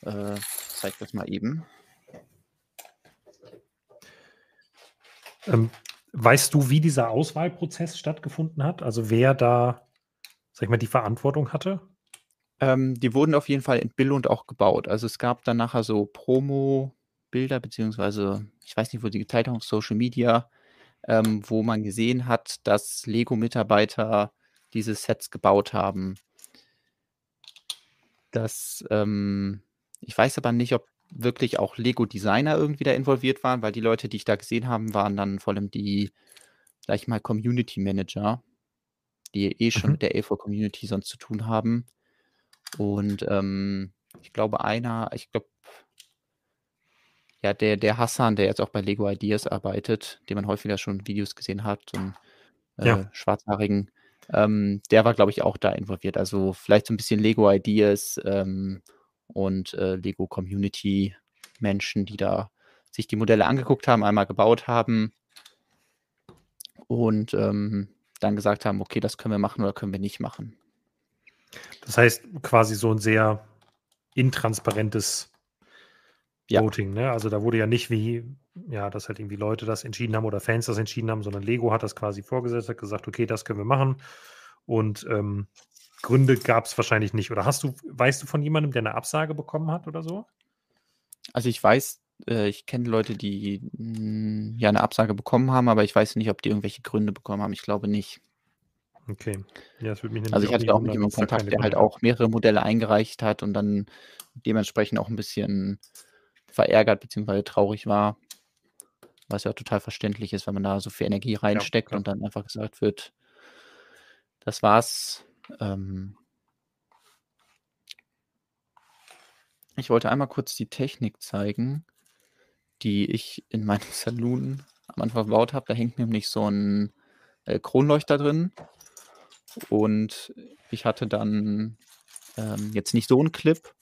B: äh, zeig das mal eben.
A: Ähm, weißt du, wie dieser Auswahlprozess stattgefunden hat? Also wer da, sag ich mal, die Verantwortung hatte?
B: Ähm, die wurden auf jeden Fall in Billund auch gebaut. Also es gab dann nachher so Promo-Bilder, beziehungsweise ich weiß nicht, wo die geteilt haben, auf Social Media, ähm, wo man gesehen hat, dass Lego-Mitarbeiter diese Sets gebaut haben. Das, ähm, ich weiß aber nicht, ob wirklich auch Lego-Designer irgendwie da involviert waren, weil die Leute, die ich da gesehen habe, waren dann vor allem die, sag ich mal, Community Manager, die eh schon mhm. mit der A4 Community sonst zu tun haben. Und ähm, ich glaube, einer, ich glaube, ja, der, der Hassan, der jetzt auch bei Lego Ideas arbeitet, den man häufiger schon Videos gesehen hat, so einen äh, ja. schwarzhaarigen, ähm, der war, glaube ich, auch da involviert. Also vielleicht so ein bisschen Lego Ideas ähm, und äh, Lego Community Menschen, die da sich die Modelle angeguckt haben, einmal gebaut haben und ähm, dann gesagt haben, okay, das können wir machen oder können wir nicht machen.
A: Das heißt quasi so ein sehr intransparentes ja. Voting. Ne? Also da wurde ja nicht wie, ja, dass halt irgendwie Leute das entschieden haben oder Fans das entschieden haben, sondern Lego hat das quasi vorgesetzt, hat gesagt, okay, das können wir machen. Und ähm, Gründe gab es wahrscheinlich nicht. Oder hast du, weißt du von jemandem, der eine Absage bekommen hat oder so?
B: Also ich weiß, äh, ich kenne Leute, die mh, hm, ja eine Absage bekommen haben, aber ich weiß nicht, ob die irgendwelche Gründe bekommen haben. Ich glaube nicht.
A: Okay. Ja, das würde mich
B: Also ich hatte auch mit jemandem Kontakt, der halt auch mehrere Modelle eingereicht hat und dann dementsprechend auch ein bisschen verärgert bzw. traurig war. Was ja auch total verständlich ist, wenn man da so viel Energie reinsteckt ja, und dann einfach gesagt wird, das war's. Ähm ich wollte einmal kurz die Technik zeigen, die ich in meinem Saloon am Anfang gebaut habe. Da hängt nämlich so ein äh, Kronleuchter drin. Und ich hatte dann ähm, jetzt nicht so einen Clip,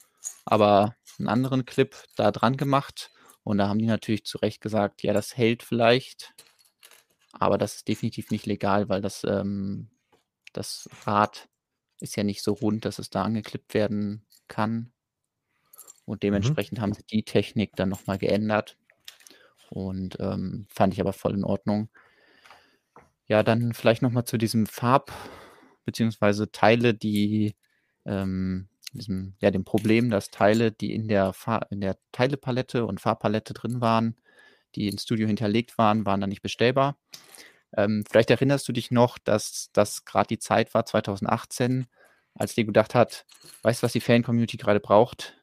B: aber einen anderen Clip da dran gemacht. Und da haben die natürlich zu Recht gesagt, ja, das hält vielleicht, aber das ist definitiv nicht legal, weil das, ähm, das Rad ist ja nicht so rund, dass es da angeklippt werden kann. Und mhm. dementsprechend mhm. haben sie die Technik dann nochmal geändert. Und ähm, fand ich aber voll in Ordnung. Ja, dann vielleicht nochmal zu diesem Farb, beziehungsweise Teile, die ähm, diesem, ja, dem Problem, dass Teile, die in der, Fahr in der Teilepalette und Farbpalette drin waren, die ins Studio hinterlegt waren, waren dann nicht bestellbar. Ähm, vielleicht erinnerst du dich noch, dass das gerade die Zeit war, 2018, als Lego gedacht hat, weißt du, was die Fan-Community gerade braucht?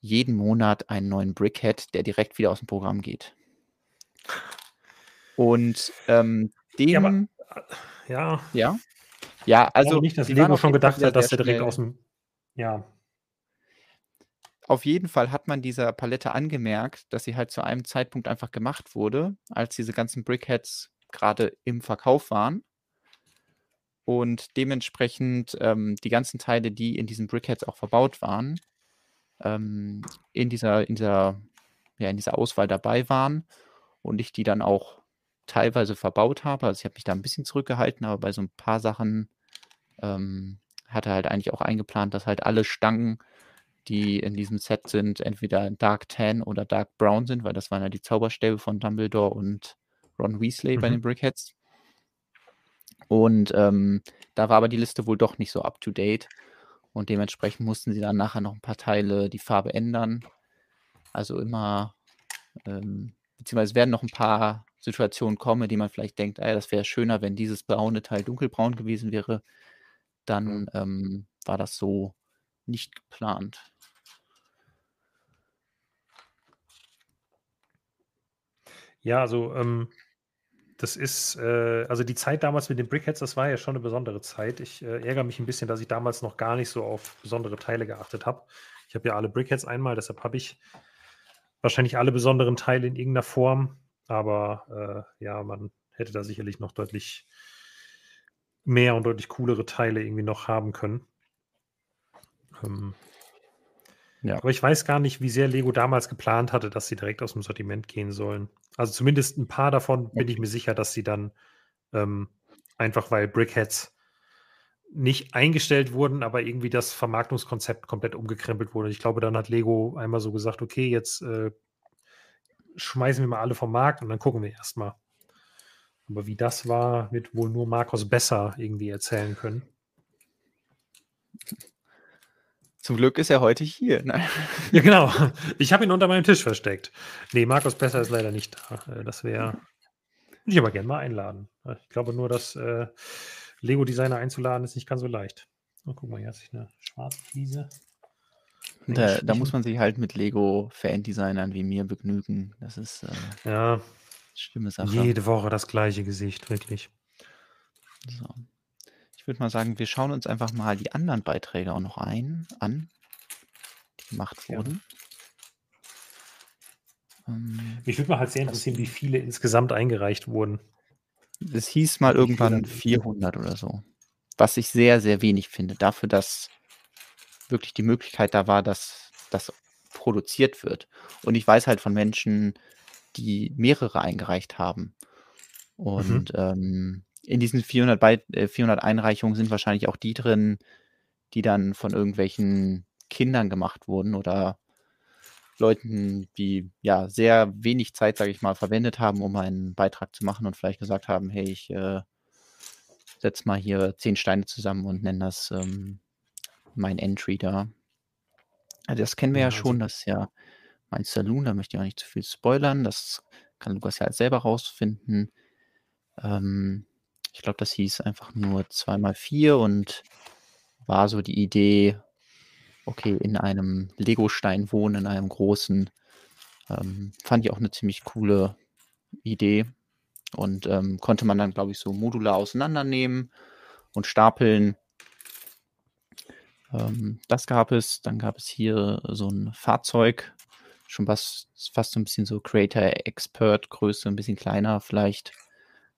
B: Jeden Monat einen neuen Brickhead, der direkt wieder aus dem Programm geht. Und ähm, dem. Ja, aber,
A: äh, ja.
B: ja. Ja, also.
A: nicht, dass Lego schon gedacht hat, dass der direkt aus dem. Ja.
B: Auf jeden Fall hat man dieser Palette angemerkt, dass sie halt zu einem Zeitpunkt einfach gemacht wurde, als diese ganzen Brickheads gerade im Verkauf waren. Und dementsprechend ähm, die ganzen Teile, die in diesen Brickheads auch verbaut waren, ähm, in, dieser, in, dieser, ja, in dieser Auswahl dabei waren und ich die dann auch teilweise verbaut habe. Also ich habe mich da ein bisschen zurückgehalten, aber bei so ein paar Sachen ähm, hatte halt eigentlich auch eingeplant, dass halt alle Stangen, die in diesem Set sind, entweder Dark Tan oder Dark Brown sind, weil das waren ja die Zauberstäbe von Dumbledore und Ron Weasley mhm. bei den Brickheads. Und ähm, da war aber die Liste wohl doch nicht so up to date. Und dementsprechend mussten sie dann nachher noch ein paar Teile die Farbe ändern. Also immer, ähm, beziehungsweise werden noch ein paar Situationen kommen, die man vielleicht denkt, ah, das wäre schöner, wenn dieses braune Teil dunkelbraun gewesen wäre. Dann ähm, war das so nicht geplant.
A: Ja, also ähm, das ist, äh, also die Zeit damals mit den Brickheads, das war ja schon eine besondere Zeit. Ich äh, ärgere mich ein bisschen, dass ich damals noch gar nicht so auf besondere Teile geachtet habe. Ich habe ja alle Brickheads einmal, deshalb habe ich wahrscheinlich alle besonderen Teile in irgendeiner Form. Aber äh, ja, man hätte da sicherlich noch deutlich mehr und deutlich coolere Teile irgendwie noch haben können. Ähm, ja. Aber ich weiß gar nicht, wie sehr Lego damals geplant hatte, dass sie direkt aus dem Sortiment gehen sollen. Also zumindest ein paar davon bin ich mir sicher, dass sie dann ähm, einfach weil Brickheads nicht eingestellt wurden, aber irgendwie das Vermarktungskonzept komplett umgekrempelt wurde. Ich glaube, dann hat Lego einmal so gesagt, okay, jetzt äh, schmeißen wir mal alle vom Markt und dann gucken wir erstmal. Aber wie das war, wird wohl nur Markus besser irgendwie erzählen können.
B: Zum Glück ist er heute hier. Nein.
A: Ja, genau. Ich habe ihn unter meinem Tisch versteckt. Nee, Markus Besser ist leider nicht da. Äh, das wäre. Würde ich aber gerne mal einladen. Ich glaube nur, dass äh, Lego-Designer einzuladen ist nicht ganz so leicht. Oh, guck mal, hier hat sich eine schwarze Fliese.
B: Da, da, muss man sich halt mit Lego-Fan-Designern wie mir begnügen. Das ist
A: äh, ja
B: schlimme Sache.
A: Jede Woche das gleiche Gesicht, wirklich.
B: So. Ich würde mal sagen, wir schauen uns einfach mal die anderen Beiträge auch noch ein, an, die gemacht wurden.
A: Ja. Ähm, Mich würde mal halt sehr interessieren, wie viele insgesamt eingereicht wurden.
B: Es hieß mal irgendwann 400 oder so. Was ich sehr, sehr wenig finde. Dafür, dass wirklich die Möglichkeit da war, dass das produziert wird. Und ich weiß halt von Menschen, die mehrere eingereicht haben. Mhm. Und mhm. ähm, in diesen 400, Be äh, 400 Einreichungen sind wahrscheinlich auch die drin, die dann von irgendwelchen Kindern gemacht wurden oder Leuten, die ja sehr wenig Zeit, sage ich mal, verwendet haben, um einen Beitrag zu machen und vielleicht gesagt haben, hey, ich äh, setze mal hier zehn Steine zusammen und nenne das ähm, mein Entry da. Also das kennen wir ja, ja schon, also das ist ja mein Saloon, da möchte ich auch nicht zu viel spoilern, das kann Lukas ja selber rausfinden. Ähm, ich glaube, das hieß einfach nur 2x4 und war so die Idee, okay, in einem Lego-Stein wohnen, in einem großen. Ähm, fand ich auch eine ziemlich coole Idee. Und ähm, konnte man dann, glaube ich, so modular auseinandernehmen und stapeln. Ähm, das gab es. Dann gab es hier so ein Fahrzeug, schon was, fast so ein bisschen so Creator Expert Größe, ein bisschen kleiner vielleicht.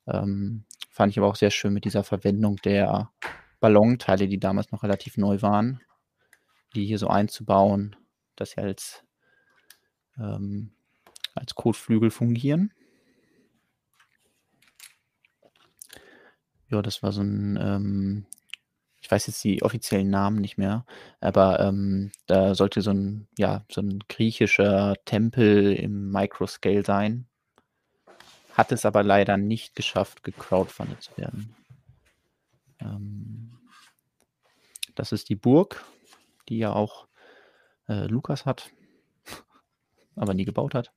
B: Ähm, Fand ich aber auch sehr schön mit dieser Verwendung der Ballonteile, die damals noch relativ neu waren, die hier so einzubauen, dass sie als, ähm, als Kotflügel fungieren. Ja, das war so ein, ähm, ich weiß jetzt die offiziellen Namen nicht mehr, aber ähm, da sollte so ein, ja, so ein griechischer Tempel im Microscale sein, hat es aber leider nicht geschafft, gecrowdfundet zu werden. Ähm, das ist die Burg, die ja auch äh, Lukas hat, aber nie gebaut hat.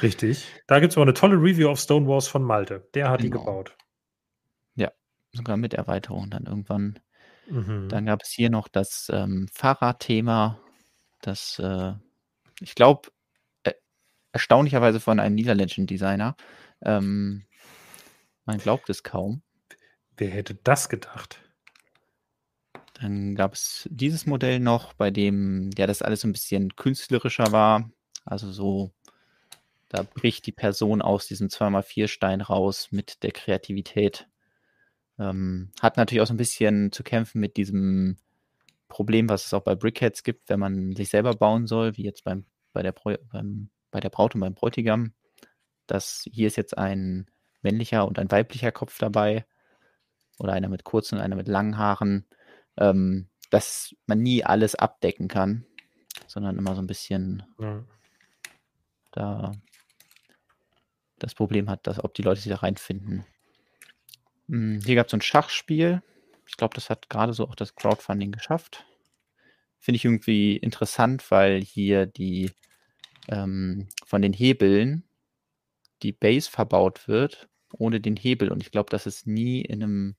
A: Richtig. Da gibt es auch eine tolle Review auf Stonewalls von Malte. Der hat genau. die gebaut.
B: Ja, sogar mit Erweiterung dann irgendwann. Mhm. Dann gab es hier noch das ähm, Fahrradthema, das äh, ich glaube, äh, erstaunlicherweise von einem niederländischen Designer. Ähm, man glaubt es kaum.
A: Wer hätte das gedacht?
B: Dann gab es dieses Modell noch, bei dem ja das alles so ein bisschen künstlerischer war. Also so, da bricht die Person aus diesem 2x4-Stein raus mit der Kreativität. Ähm, hat natürlich auch so ein bisschen zu kämpfen mit diesem Problem, was es auch bei Brickheads gibt, wenn man sich selber bauen soll, wie jetzt beim, bei, der, beim, bei der Braut und beim Bräutigam. Das, hier ist jetzt ein männlicher und ein weiblicher Kopf dabei. Oder einer mit kurzen und einer mit langen Haaren ähm, dass man nie alles abdecken kann, sondern immer so ein bisschen ja. da das Problem hat, dass ob die Leute sich da reinfinden. Hm, hier gab es ein Schachspiel. Ich glaube, das hat gerade so auch das Crowdfunding geschafft. Finde ich irgendwie interessant, weil hier die ähm, von den Hebeln die Base verbaut wird ohne den Hebel. Und ich glaube, das ist nie in einem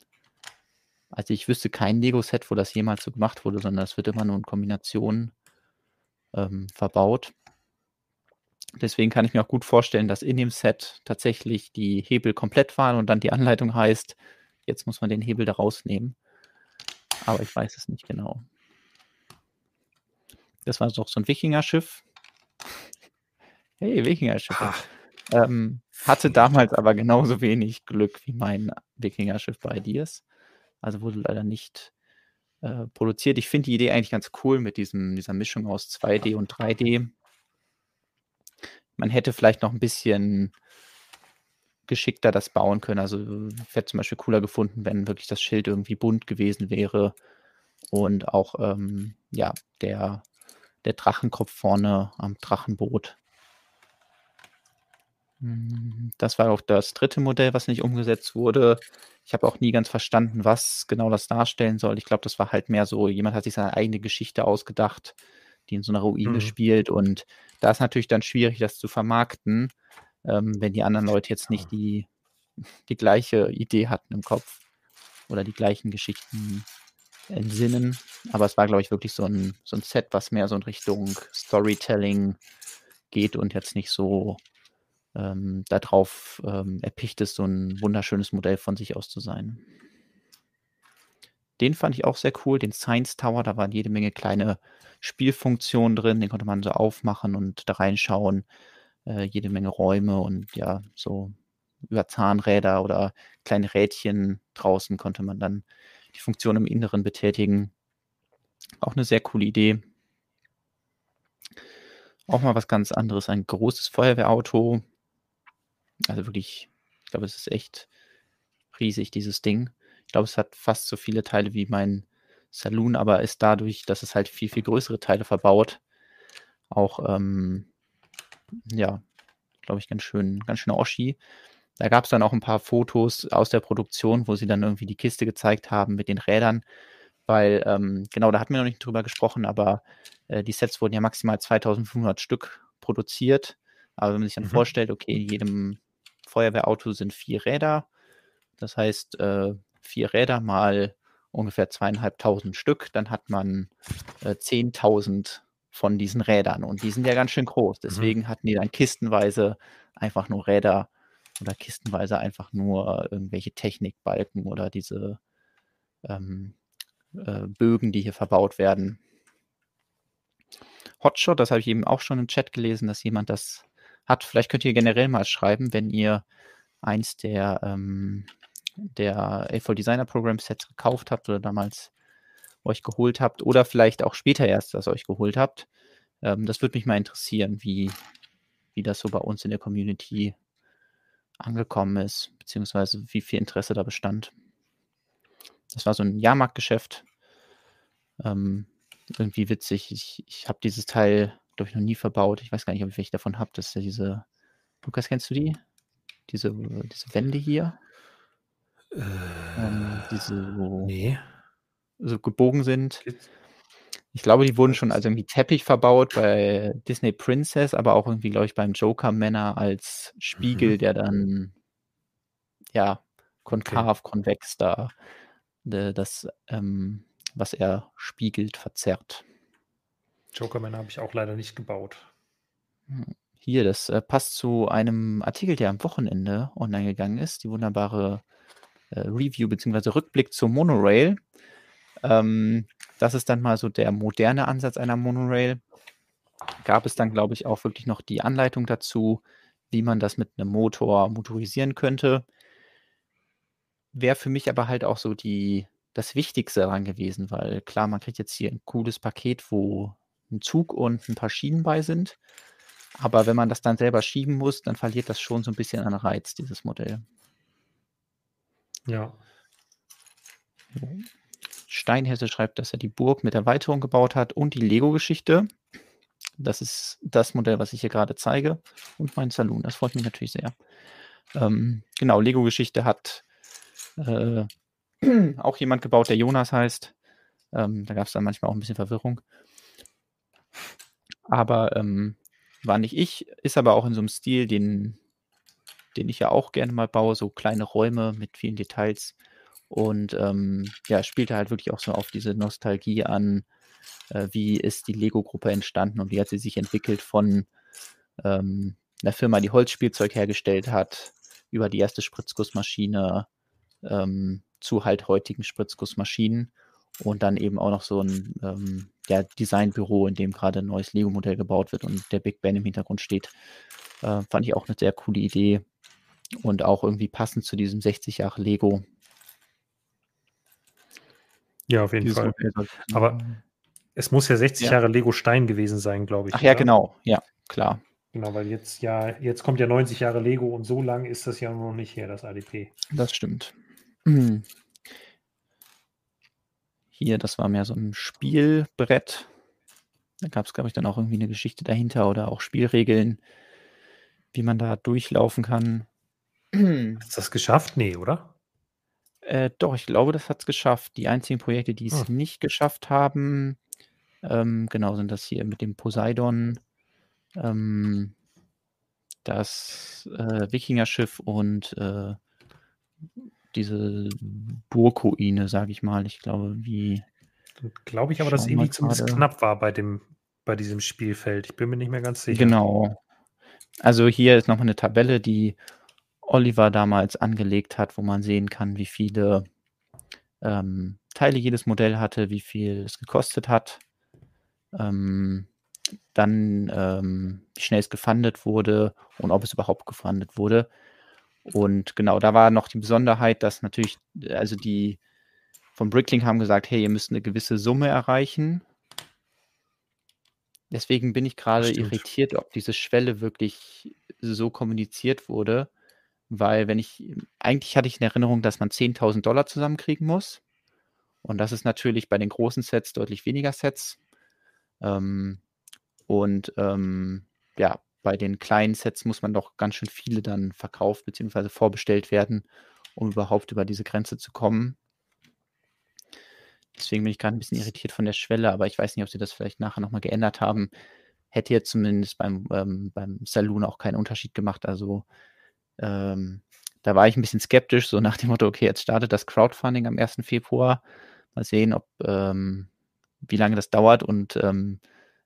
B: also ich wüsste kein Lego-Set, wo das jemals so gemacht wurde, sondern es wird immer nur in Kombinationen ähm, verbaut. Deswegen kann ich mir auch gut vorstellen, dass in dem Set tatsächlich die Hebel komplett waren und dann die Anleitung heißt, jetzt muss man den Hebel da rausnehmen. Aber ich weiß es nicht genau. Das war doch so ein Wikinger-Schiff. Hey, Wikinger-Schiff. Ähm, hatte damals aber genauso wenig Glück wie mein Wikinger-Schiff bei Ideas. Also wurde leider nicht äh, produziert. Ich finde die Idee eigentlich ganz cool mit diesem, dieser Mischung aus 2D und 3D. Man hätte vielleicht noch ein bisschen geschickter das bauen können. Also ich hätte zum Beispiel cooler gefunden, wenn wirklich das Schild irgendwie bunt gewesen wäre und auch ähm, ja, der, der Drachenkopf vorne am Drachenboot. Hm, das war auch das dritte Modell, was nicht umgesetzt wurde. Ich habe auch nie ganz verstanden, was genau das darstellen soll. Ich glaube, das war halt mehr so, jemand hat sich seine eigene Geschichte ausgedacht, die in so einer Ruine mhm. spielt. Und da ist natürlich dann schwierig, das zu vermarkten, ähm, wenn die anderen Leute jetzt nicht die, die gleiche Idee hatten im Kopf oder die gleichen Geschichten entsinnen. Aber es war, glaube ich, wirklich so ein, so ein Set, was mehr so in Richtung Storytelling geht und jetzt nicht so ähm, darauf ähm, erpicht ist, so ein wunderschönes Modell von sich aus zu sein. Den fand ich auch sehr cool, den Science Tower, da waren jede Menge kleine Spielfunktionen drin, den konnte man so aufmachen und da reinschauen, äh, jede Menge Räume und ja, so über Zahnräder oder kleine Rädchen draußen konnte man dann die Funktion im Inneren betätigen. Auch eine sehr coole Idee. Auch mal was ganz anderes, ein großes Feuerwehrauto also wirklich, ich glaube, es ist echt riesig, dieses Ding. Ich glaube, es hat fast so viele Teile wie mein Saloon, aber ist dadurch, dass es halt viel, viel größere Teile verbaut, auch, ähm, ja, glaube ich, ganz schön, ganz schöner Oschi. Da gab es dann auch ein paar Fotos aus der Produktion, wo sie dann irgendwie die Kiste gezeigt haben mit den Rädern, weil, ähm, genau, da hatten wir noch nicht drüber gesprochen, aber äh, die Sets wurden ja maximal 2500 Stück produziert. Aber wenn man sich dann mhm. vorstellt, okay, in jedem Feuerwehrauto sind vier Räder. Das heißt, äh, vier Räder mal ungefähr zweieinhalbtausend Stück, dann hat man äh, 10.000 von diesen Rädern und die sind ja ganz schön groß. Mhm. Deswegen mhm. hatten die dann kistenweise einfach nur Räder oder kistenweise einfach nur irgendwelche Technikbalken oder diese ähm, äh, Bögen, die hier verbaut werden. Hotshot, das habe ich eben auch schon im Chat gelesen, dass jemand das hat. Vielleicht könnt ihr generell mal schreiben, wenn ihr eins der, ähm, der A4 Designer Program Sets gekauft habt oder damals euch geholt habt oder vielleicht auch später erst das euch geholt habt. Ähm, das würde mich mal interessieren, wie, wie das so bei uns in der Community angekommen ist, beziehungsweise wie viel Interesse da bestand. Das war so ein Jahrmarktgeschäft. Ähm, irgendwie witzig. Ich, ich habe dieses Teil glaube ich, noch nie verbaut. Ich weiß gar nicht, ob ich welche davon habe. Das ist ja diese. Lukas, kennst du die? Diese, diese Wände hier.
A: Äh, ähm,
B: die so,
A: nee.
B: so gebogen sind. Ich glaube, die wurden schon als irgendwie Teppich verbaut bei Disney Princess, aber auch irgendwie, glaube ich, beim Joker Männer als Spiegel, mhm. der dann ja konkav, okay. konvex da das, ähm, was er spiegelt, verzerrt.
A: Joker Männer habe ich auch leider nicht gebaut.
B: Hm. Hier, das äh, passt zu einem Artikel, der am Wochenende online gegangen ist. Die wunderbare äh, Review bzw. Rückblick zur Monorail. Ähm, das ist dann mal so der moderne Ansatz einer Monorail. Gab es dann, glaube ich, auch wirklich noch die Anleitung dazu, wie man das mit einem Motor motorisieren könnte. Wäre für mich aber halt auch so die, das Wichtigste daran gewesen, weil klar, man kriegt jetzt hier ein cooles Paket, wo ein Zug und ein paar Schienen bei sind. Aber wenn man das dann selber schieben muss, dann verliert das schon so ein bisschen an Reiz, dieses Modell.
A: Ja.
B: Steinhesse schreibt, dass er die Burg mit Erweiterung gebaut hat und die Lego-Geschichte. Das ist das Modell, was ich hier gerade zeige. Und mein Saloon. Das freut mich natürlich sehr. Ähm, genau, Lego-Geschichte hat äh, auch jemand gebaut, der Jonas heißt. Ähm, da gab es dann manchmal auch ein bisschen Verwirrung. Aber ähm, war nicht ich, ist aber auch in so einem Stil, den, den ich ja auch gerne mal baue, so kleine Räume mit vielen Details. Und ähm, ja, spielte halt wirklich auch so auf diese Nostalgie an, äh, wie ist die Lego-Gruppe entstanden und wie hat sie sich entwickelt von ähm, einer Firma, die Holzspielzeug hergestellt hat, über die erste Spritzgussmaschine ähm, zu halt heutigen Spritzgussmaschinen und dann eben auch noch so ein ähm, ja, Designbüro, in dem gerade ein neues Lego-Modell gebaut wird und der Big Ben im Hintergrund steht. Äh, fand ich auch eine sehr coole Idee und auch irgendwie passend zu diesem 60 Jahre Lego.
A: Ja, auf jeden Dieses Fall. Modell, Aber es muss ja 60 ja. Jahre Lego Stein gewesen sein, glaube ich.
B: Ach ja, oder? genau, ja, klar.
A: Genau, weil jetzt ja, jetzt kommt ja 90 Jahre Lego und so lang ist das ja noch nicht her, das ADP.
B: Das stimmt. Hier, das war mehr so ein Spielbrett. Da gab es, glaube ich, dann auch irgendwie eine Geschichte dahinter oder auch Spielregeln, wie man da durchlaufen kann.
A: Hast du das geschafft? Nee, oder?
B: Äh, doch, ich glaube, das hat es geschafft. Die einzigen Projekte, die es oh. nicht geschafft haben, ähm, genau, sind das hier mit dem Poseidon, ähm, das äh, Wikingerschiff und äh, diese Burgruine, sage ich mal. Ich glaube, wie.
A: Glaube ich aber, dass irgendwie zumindest knapp war bei, dem, bei diesem Spielfeld. Ich bin mir nicht mehr ganz sicher.
B: Genau. Also hier ist nochmal eine Tabelle, die Oliver damals angelegt hat, wo man sehen kann, wie viele ähm, Teile jedes Modell hatte, wie viel es gekostet hat. Ähm, dann, ähm, wie schnell es gefundet wurde und ob es überhaupt gefundet wurde. Und genau, da war noch die Besonderheit, dass natürlich, also die von Brickling haben gesagt, hey, ihr müsst eine gewisse Summe erreichen. Deswegen bin ich gerade irritiert, ob diese Schwelle wirklich so kommuniziert wurde, weil wenn ich, eigentlich hatte ich in Erinnerung, dass man 10.000 Dollar zusammenkriegen muss. Und das ist natürlich bei den großen Sets deutlich weniger Sets. Ähm, und ähm, ja, bei den kleinen Sets muss man doch ganz schön viele dann verkauft bzw. vorbestellt werden, um überhaupt über diese Grenze zu kommen. Deswegen bin ich gerade ein bisschen irritiert von der Schwelle, aber ich weiß nicht, ob sie das vielleicht nachher nochmal geändert haben. Hätte jetzt zumindest beim, ähm, beim Saloon auch keinen Unterschied gemacht. Also ähm, da war ich ein bisschen skeptisch, so nach dem Motto, okay, jetzt startet das Crowdfunding am 1. Februar. Mal sehen, ob ähm, wie lange das dauert und ähm,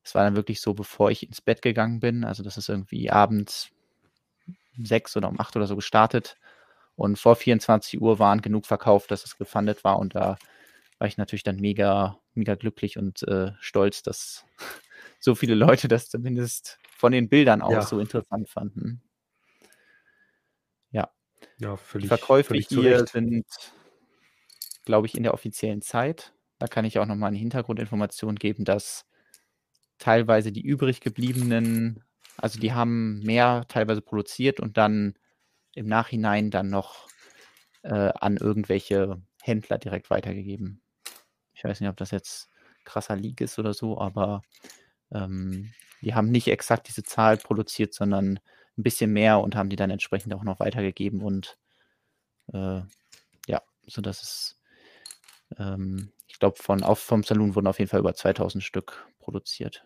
B: es war dann wirklich so, bevor ich ins Bett gegangen bin. Also das ist irgendwie abends um sechs oder um acht oder so gestartet. Und vor 24 Uhr waren genug verkauft, dass es gefundet war. Und da war ich natürlich dann mega, mega glücklich und äh, stolz, dass so viele Leute das zumindest von den Bildern aus ja. so interessant fanden. Ja.
A: Völlig.
B: Die Verkäufe völlig hier sind, glaube ich, in der offiziellen Zeit. Da kann ich auch nochmal eine Hintergrundinformation geben, dass teilweise die übrig gebliebenen, also die haben mehr teilweise produziert und dann im Nachhinein dann noch äh, an irgendwelche Händler direkt weitergegeben. Ich weiß nicht, ob das jetzt krasser Leak ist oder so, aber ähm, die haben nicht exakt diese Zahl produziert, sondern ein bisschen mehr und haben die dann entsprechend auch noch weitergegeben und äh, ja, sodass es Ähm, ich glaube, von auf, vom Saloon wurden auf jeden Fall über 2000 Stück produziert.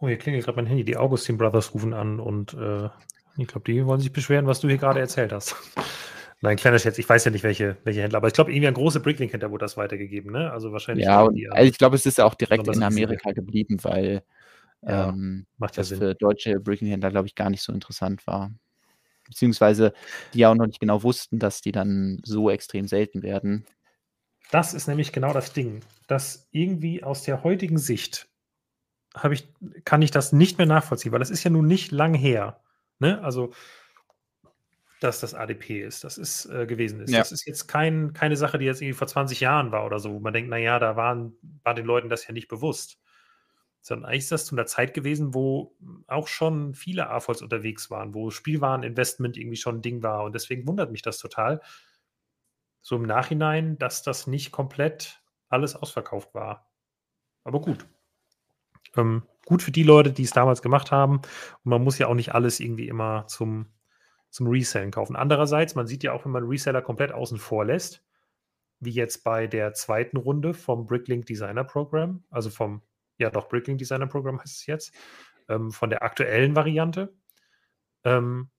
A: Oh, hier klingelt gerade mein Handy. Die Augustin Brothers rufen an und äh, ich glaube, die wollen sich beschweren, was du hier gerade erzählt hast. Nein, kleiner Scherz, ich weiß ja nicht, welche, welche Händler, aber ich glaube, irgendwie ein großer Bricklink-Händler wurde das weitergegeben, ne? Also wahrscheinlich.
B: Ja, und, also ich glaube, es ist auch direkt in Amerika geblieben, weil ja, ähm, macht ja das Sinn. für deutsche Bricklink-Händler, glaube ich, gar nicht so interessant war. Beziehungsweise die ja auch noch nicht genau wussten, dass die dann so extrem selten werden.
A: Das ist nämlich genau das Ding, dass irgendwie aus der heutigen Sicht ich, kann ich das nicht mehr nachvollziehen, weil das ist ja nun nicht lang her. Ne? Also dass das ADP ist, das ist äh, gewesen ist. Ja. Das ist jetzt kein, keine Sache, die jetzt irgendwie vor 20 Jahren war oder so, wo man denkt, naja, da waren, war den Leuten das ja nicht bewusst. Sondern eigentlich ist das zu einer Zeit gewesen, wo auch schon viele AFOLs unterwegs waren, wo Spielwareninvestment irgendwie schon ein Ding war. Und deswegen wundert mich das total, so im Nachhinein, dass das nicht komplett alles ausverkauft war. Aber gut. Ähm, gut für die Leute, die es damals gemacht haben. Und man muss ja auch nicht alles irgendwie immer zum zum Resellen kaufen. Andererseits, man sieht ja auch, wenn man Reseller komplett außen vor lässt, wie jetzt bei der zweiten Runde vom Bricklink Designer Program, also vom, ja doch, Bricklink Designer Program heißt es jetzt, ähm, von der aktuellen Variante, ähm,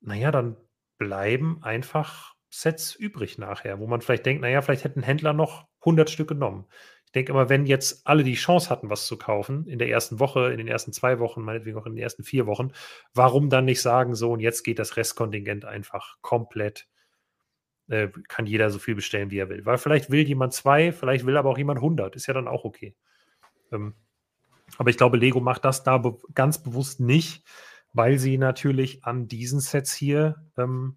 A: naja, dann bleiben einfach Sets übrig nachher, wo man vielleicht denkt, naja, vielleicht hätte ein Händler noch 100 Stück genommen. Ich denke aber, wenn jetzt alle die Chance hatten, was zu kaufen, in der ersten Woche, in den ersten zwei Wochen, meinetwegen auch in den ersten vier Wochen, warum dann nicht sagen, so und jetzt geht das Restkontingent einfach komplett, äh, kann jeder so viel bestellen, wie er will. Weil vielleicht will jemand zwei, vielleicht will aber auch jemand 100, ist ja dann auch okay. Ähm, aber ich glaube, Lego macht das da be ganz bewusst nicht, weil sie natürlich an diesen Sets hier ähm,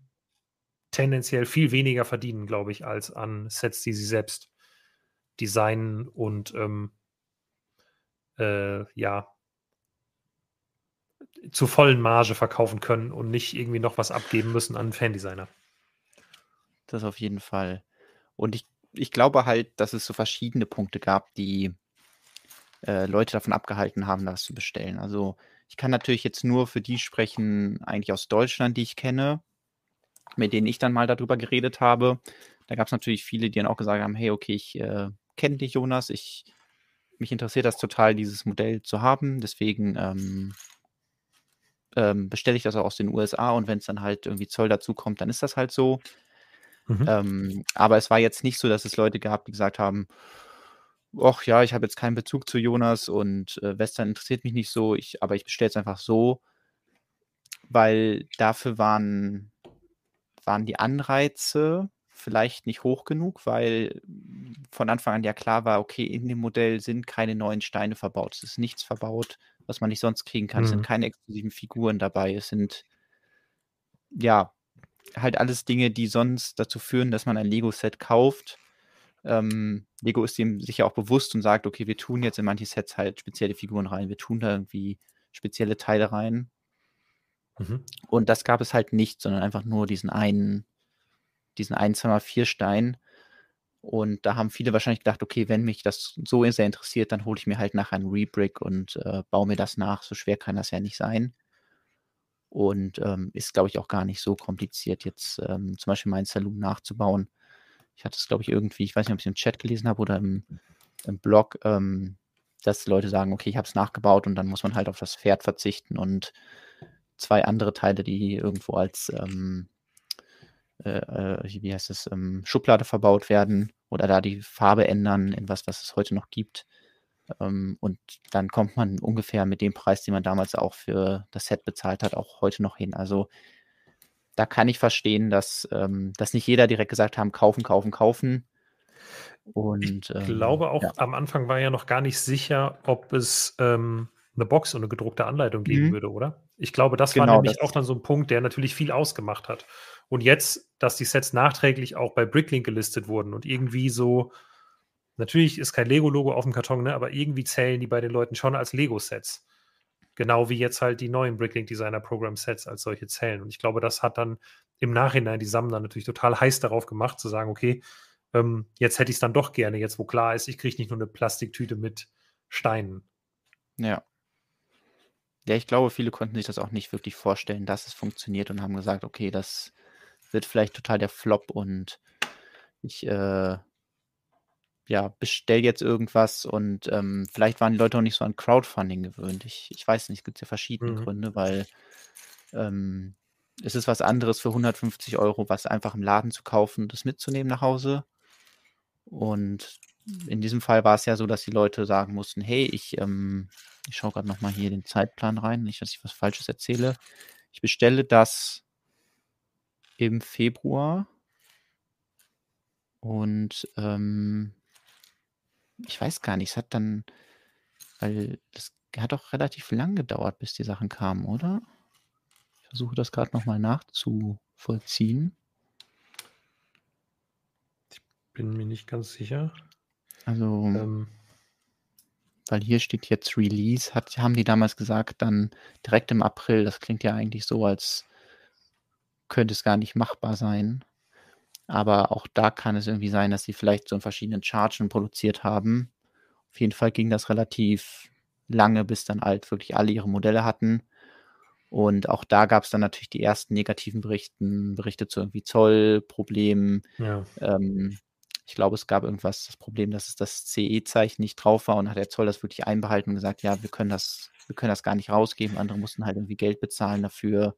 A: tendenziell viel weniger verdienen, glaube ich, als an Sets, die sie selbst designen und ähm, äh, ja zu vollen Marge verkaufen können und nicht irgendwie noch was abgeben müssen an einen Fandesigner.
B: Das auf jeden Fall. Und ich, ich glaube halt, dass es so verschiedene Punkte gab, die äh, Leute davon abgehalten haben, das zu bestellen. Also ich kann natürlich jetzt nur für die sprechen, eigentlich aus Deutschland, die ich kenne, mit denen ich dann mal darüber geredet habe. Da gab es natürlich viele, die dann auch gesagt haben, hey, okay, ich äh, kenne dich, Jonas. Ich, mich interessiert das total, dieses Modell zu haben. Deswegen ähm, ähm, bestelle ich das auch aus den USA und wenn es dann halt irgendwie Zoll dazukommt, dann ist das halt so. Mhm. Ähm, aber es war jetzt nicht so, dass es Leute gab, die gesagt haben, ach ja, ich habe jetzt keinen Bezug zu Jonas und äh, Western interessiert mich nicht so, ich, aber ich bestelle es einfach so, weil dafür waren, waren die Anreize vielleicht nicht hoch genug, weil von Anfang an ja klar war, okay, in dem Modell sind keine neuen Steine verbaut. Es ist nichts verbaut, was man nicht sonst kriegen kann. Mhm. Es sind mhm. keine exklusiven Figuren dabei. Es sind ja halt alles Dinge, die sonst dazu führen, dass man ein Lego-Set kauft. Ähm, Lego ist dem sicher auch bewusst und sagt, okay, wir tun jetzt in manche Sets halt spezielle Figuren rein, wir tun da irgendwie spezielle Teile rein. Mhm. Und das gab es halt nicht, sondern einfach nur diesen einen diesen 1,4 Stein. Und da haben viele wahrscheinlich gedacht, okay, wenn mich das so sehr interessiert, dann hole ich mir halt nachher einen Rebrick und äh, baue mir das nach. So schwer kann das ja nicht sein. Und ähm, ist, glaube ich, auch gar nicht so kompliziert, jetzt ähm, zum Beispiel meinen Saloon nachzubauen. Ich hatte es, glaube ich, irgendwie, ich weiß nicht, ob ich es im Chat gelesen habe oder im, im Blog, ähm, dass Leute sagen, okay, ich habe es nachgebaut und dann muss man halt auf das Pferd verzichten und zwei andere Teile, die irgendwo als ähm, äh, äh wie heißt es, ähm, Schublade verbaut werden oder da die Farbe ändern in was, was es heute noch gibt. Ähm, und dann kommt man ungefähr mit dem Preis, den man damals auch für das Set bezahlt hat, auch heute noch hin. Also da kann ich verstehen, dass, ähm, dass nicht jeder direkt gesagt haben, kaufen, kaufen, kaufen.
A: Und, ich ähm, glaube auch, ja. am Anfang war ja noch gar nicht sicher, ob es ähm, eine Box und eine gedruckte Anleitung geben mhm. würde, oder? Ich glaube, das genau, war nämlich das auch dann so ein Punkt, der natürlich viel ausgemacht hat. Und jetzt, dass die Sets nachträglich auch bei Bricklink gelistet wurden und irgendwie so, natürlich ist kein Lego-Logo auf dem Karton, ne, aber irgendwie zählen die bei den Leuten schon als Lego-Sets. Genau wie jetzt halt die neuen Bricklink Designer Program Sets als solche zählen. Und ich glaube, das hat dann im Nachhinein die Sammler natürlich total heiß darauf gemacht, zu sagen, okay, ähm, jetzt hätte ich es dann doch gerne, jetzt wo klar ist, ich kriege nicht nur eine Plastiktüte mit Steinen.
B: Ja. Ja, ich glaube, viele konnten sich das auch nicht wirklich vorstellen, dass es funktioniert und haben gesagt, okay, das wird vielleicht total der Flop und ich, äh, ja, bestell jetzt irgendwas und ähm, vielleicht waren die Leute auch nicht so an Crowdfunding gewöhnt. Ich, ich weiß nicht, es gibt ja verschiedene mhm. Gründe, weil ähm, es ist was anderes für 150 Euro, was einfach im Laden zu kaufen, das mitzunehmen nach Hause. Und in diesem Fall war es ja so, dass die Leute sagen mussten, hey, ich, ähm, ich schaue gerade nochmal hier den Zeitplan rein, nicht, dass ich was Falsches erzähle. Ich bestelle das im Februar und ähm, ich weiß gar nicht, es hat dann, weil das hat auch relativ lang gedauert, bis die Sachen kamen, oder? Ich versuche das gerade nochmal nachzuvollziehen.
A: Ich bin mir nicht ganz sicher.
B: Also, ähm. weil hier steht jetzt Release, hat, haben die damals gesagt, dann direkt im April. Das klingt ja eigentlich so, als könnte es gar nicht machbar sein. Aber auch da kann es irgendwie sein, dass sie vielleicht so in verschiedenen Chargen produziert haben. Auf jeden Fall ging das relativ lange, bis dann halt wirklich alle ihre Modelle hatten. Und auch da gab es dann natürlich die ersten negativen Berichten, Berichte zu irgendwie Zollproblemen. Ja. Ähm, ich glaube, es gab irgendwas, das Problem, dass es das CE-Zeichen nicht drauf war und hat der Zoll das wirklich einbehalten und gesagt, ja, wir können das, wir können das gar nicht rausgeben. Andere mussten halt irgendwie Geld bezahlen dafür.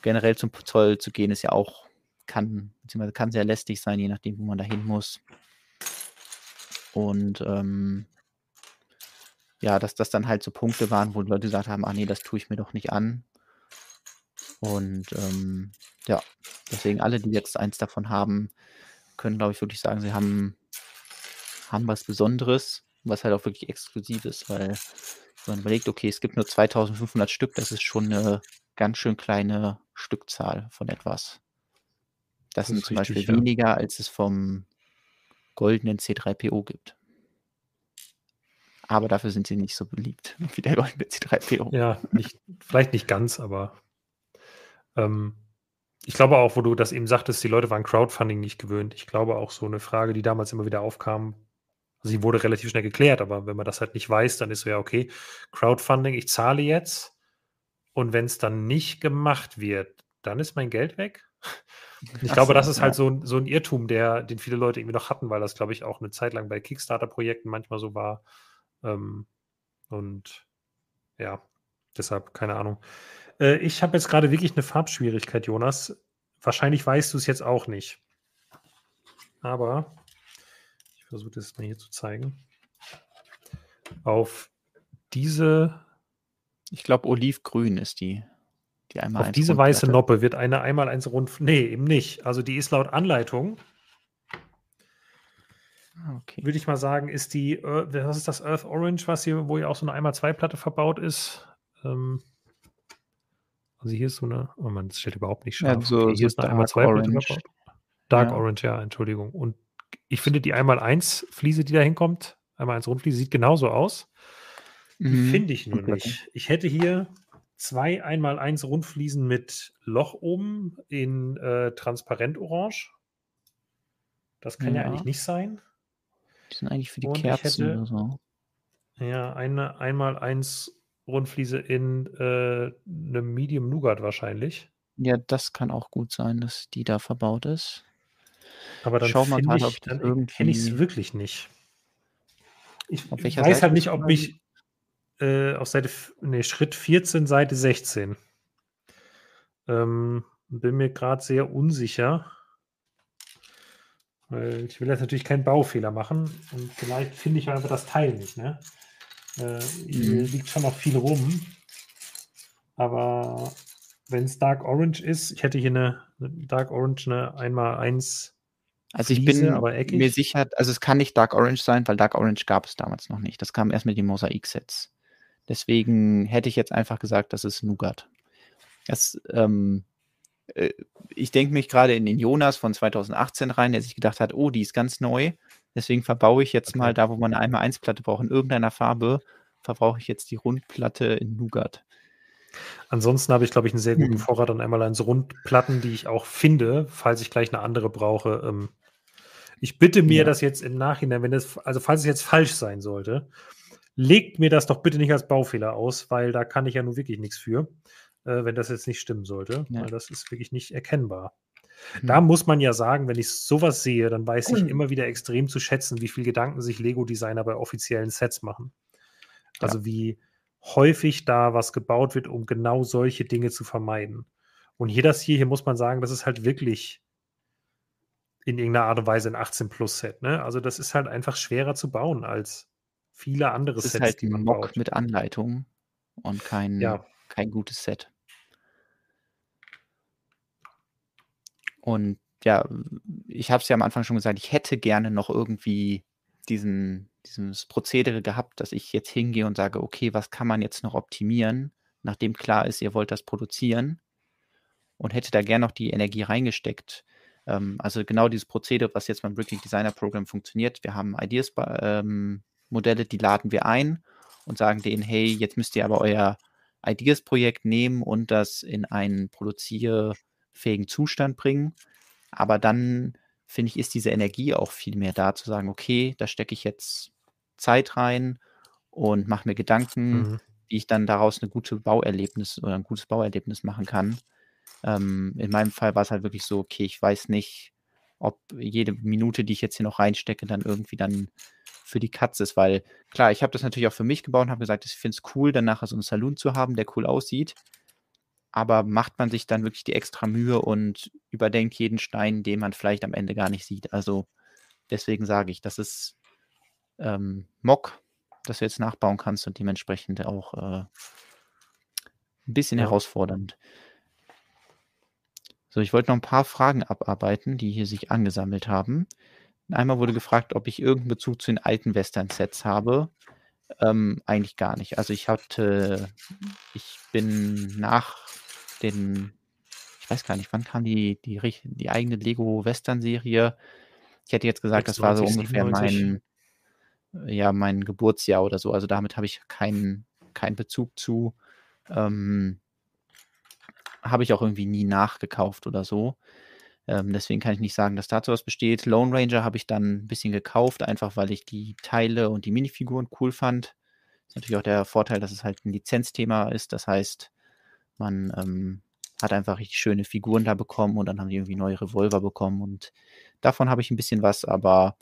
B: Generell zum Zoll zu gehen, ist ja auch kann, beziehungsweise kann sehr lästig sein, je nachdem, wo man da hin muss. Und ähm, ja, dass das dann halt so Punkte waren, wo Leute gesagt haben, ah nee, das tue ich mir doch nicht an. Und ähm, ja, deswegen alle, die jetzt eins davon haben, können, glaube ich, wirklich sagen, sie haben, haben was Besonderes, was halt auch wirklich exklusiv ist, weil man überlegt, okay, es gibt nur 2500 Stück, das ist schon eine ganz schön kleine Stückzahl von etwas. Das, das sind zum richtig, Beispiel ja. weniger, als es vom goldenen C3PO gibt. Aber dafür sind sie nicht so beliebt wie der goldene C3PO.
A: Ja, nicht, vielleicht nicht ganz, aber ähm, ich glaube auch, wo du das eben sagtest, die Leute waren Crowdfunding nicht gewöhnt. Ich glaube auch so eine Frage, die damals immer wieder aufkam, sie wurde relativ schnell geklärt, aber wenn man das halt nicht weiß, dann ist so ja, okay, Crowdfunding, ich zahle jetzt und wenn es dann nicht gemacht wird, dann ist mein Geld weg. Ich Ach glaube, so, das ist halt ja. halt so, so ein Irrtum, der, den viele Leute irgendwie noch hatten, weil das, glaube ich, auch eine Zeit lang bei Kickstarter-Projekten manchmal so war. Ähm, und ja, deshalb, keine Ahnung. Äh, ich habe jetzt gerade wirklich eine Farbschwierigkeit, Jonas. Wahrscheinlich weißt du es jetzt auch nicht. Aber ich versuche das mal hier zu zeigen. Auf diese.
B: Ich glaube, olivgrün ist die.
A: Die einmal Auf diese weiße Noppe wird eine einmal eins rund. Nee, eben nicht. Also die ist laut Anleitung. Ah, okay. Würde ich mal sagen, ist die, was ist das Earth Orange, was hier, wo ja auch so eine einmal zwei Platte verbaut ist. Ähm, also hier ist so eine, oh man, das steht überhaupt nicht scharf. Ja,
B: so, okay, hier ist eine einmal zwei Platte verbaut.
A: Dark ja. Orange, ja, Entschuldigung. Und ich finde die einmal eins Fliese, die da hinkommt, einmal eins Rundfliese, sieht genauso aus. Mhm. Finde ich nur okay. nicht. Ich hätte hier zwei einmal eins Rundfliesen mit Loch oben in äh, transparent orange. Das kann ja. ja. eigentlich nicht sein.
B: Die sind eigentlich für die Und Kerzen hätte, oder so.
A: Ja, eine einmal eins Rundfliese in äh, einem Medium Nougat wahrscheinlich.
B: Ja, das kann auch gut sein, dass die da verbaut ist.
A: Aber dann Schau mal grad, ich, dann irgendwie... kenne ich es wirklich nicht. Ich weiß halt Seite halt nicht, ob mich äh, auf Seite, nee, Schritt 14, Seite 16. Ähm, bin mir gerade sehr unsicher. Weil ich will jetzt natürlich keinen Baufehler machen und vielleicht finde ich einfach das Teil nicht. Ne? Äh, hier mhm. liegt schon noch viel rum. Aber wenn es Dark Orange ist, ich hätte hier eine, eine Dark Orange, eine 1x1.
B: Also ich Fliese, bin mir sicher, also es kann nicht Dark Orange sein, weil Dark Orange gab es damals noch nicht. Das kam erst mit den Mosaik-Sets. Deswegen hätte ich jetzt einfach gesagt, das ist Nougat. Das, ähm, äh, ich denke mich gerade in den Jonas von 2018 rein, der sich gedacht hat, oh, die ist ganz neu. Deswegen verbaue ich jetzt okay. mal da, wo man eine 1-Platte braucht, in irgendeiner Farbe, verbrauche ich jetzt die Rundplatte in Nougat.
A: Ansonsten habe ich, glaube ich, einen sehr guten hm. Vorrat an einmal eins Rundplatten, die ich auch finde, falls ich gleich eine andere brauche. Ähm, ich bitte mir ja. das jetzt im Nachhinein, wenn es, also falls es jetzt falsch sein sollte, legt mir das doch bitte nicht als Baufehler aus, weil da kann ich ja nun wirklich nichts für, äh, wenn das jetzt nicht stimmen sollte. Ja. Weil das ist wirklich nicht erkennbar. Mhm. Da muss man ja sagen, wenn ich sowas sehe, dann weiß ich mhm. immer wieder extrem zu schätzen, wie viel Gedanken sich Lego-Designer bei offiziellen Sets machen. Also ja. wie häufig da was gebaut wird, um genau solche Dinge zu vermeiden. Und hier das hier, hier muss man sagen, das ist halt wirklich in irgendeiner Art und Weise ein 18-Plus-Set. Ne? Also das ist halt einfach schwerer zu bauen als viele andere
B: das Sets, ist halt die man Mock baut. mit Anleitung und kein, ja. kein gutes Set. Und ja, ich habe es ja am Anfang schon gesagt, ich hätte gerne noch irgendwie diesen, dieses Prozedere gehabt, dass ich jetzt hingehe und sage, okay, was kann man jetzt noch optimieren, nachdem klar ist, ihr wollt das produzieren und hätte da gerne noch die Energie reingesteckt. Ähm, also genau dieses Prozedere, was jetzt beim Bricklink Designer Program funktioniert. Wir haben Ideas-Modelle, ähm, die laden wir ein und sagen denen, hey, jetzt müsst ihr aber euer Ideas-Projekt nehmen und das in einen produzierfähigen Zustand bringen. Aber dann, finde ich, ist diese Energie auch viel mehr da, zu sagen, okay, da stecke ich jetzt Zeit rein und mache mir Gedanken, mhm. wie ich dann daraus eine gute Bauerlebnis oder ein gutes Bauerlebnis machen kann. Ähm, in meinem Fall war es halt wirklich so, okay, ich weiß nicht, ob jede Minute, die ich jetzt hier noch reinstecke, dann irgendwie dann für die Katze ist, weil klar, ich habe das natürlich auch für mich gebaut und habe gesagt, ich finde es cool, dann nachher so einen Saloon zu haben, der cool aussieht. Aber macht man sich dann wirklich die extra Mühe und überdenkt jeden Stein, den man vielleicht am Ende gar nicht sieht. Also deswegen sage ich, das ist ähm, Mock, das du jetzt nachbauen kannst und dementsprechend auch äh, ein bisschen ja. herausfordernd. So, ich wollte noch ein paar Fragen abarbeiten, die hier sich angesammelt haben. Einmal wurde gefragt, ob ich irgendeinen Bezug zu den alten Western-Sets habe. Ähm, eigentlich gar nicht. Also ich hatte, ich bin nach den, ich weiß gar nicht, wann kam die, die, die eigene Lego Western-Serie? Ich hätte jetzt gesagt, 96, das war so ungefähr 97. mein, ja, mein Geburtsjahr oder so. Also damit habe ich keinen, keinen Bezug zu. Ähm, habe ich auch irgendwie nie nachgekauft oder so. Ähm, deswegen kann ich nicht sagen, dass dazu was besteht. Lone Ranger habe ich dann ein bisschen gekauft, einfach weil ich die Teile und die Minifiguren cool fand. Ist natürlich auch der Vorteil, dass es halt ein Lizenzthema ist. Das heißt, man ähm, hat einfach richtig schöne Figuren da bekommen und dann haben die irgendwie neue Revolver bekommen und davon habe ich ein bisschen was, aber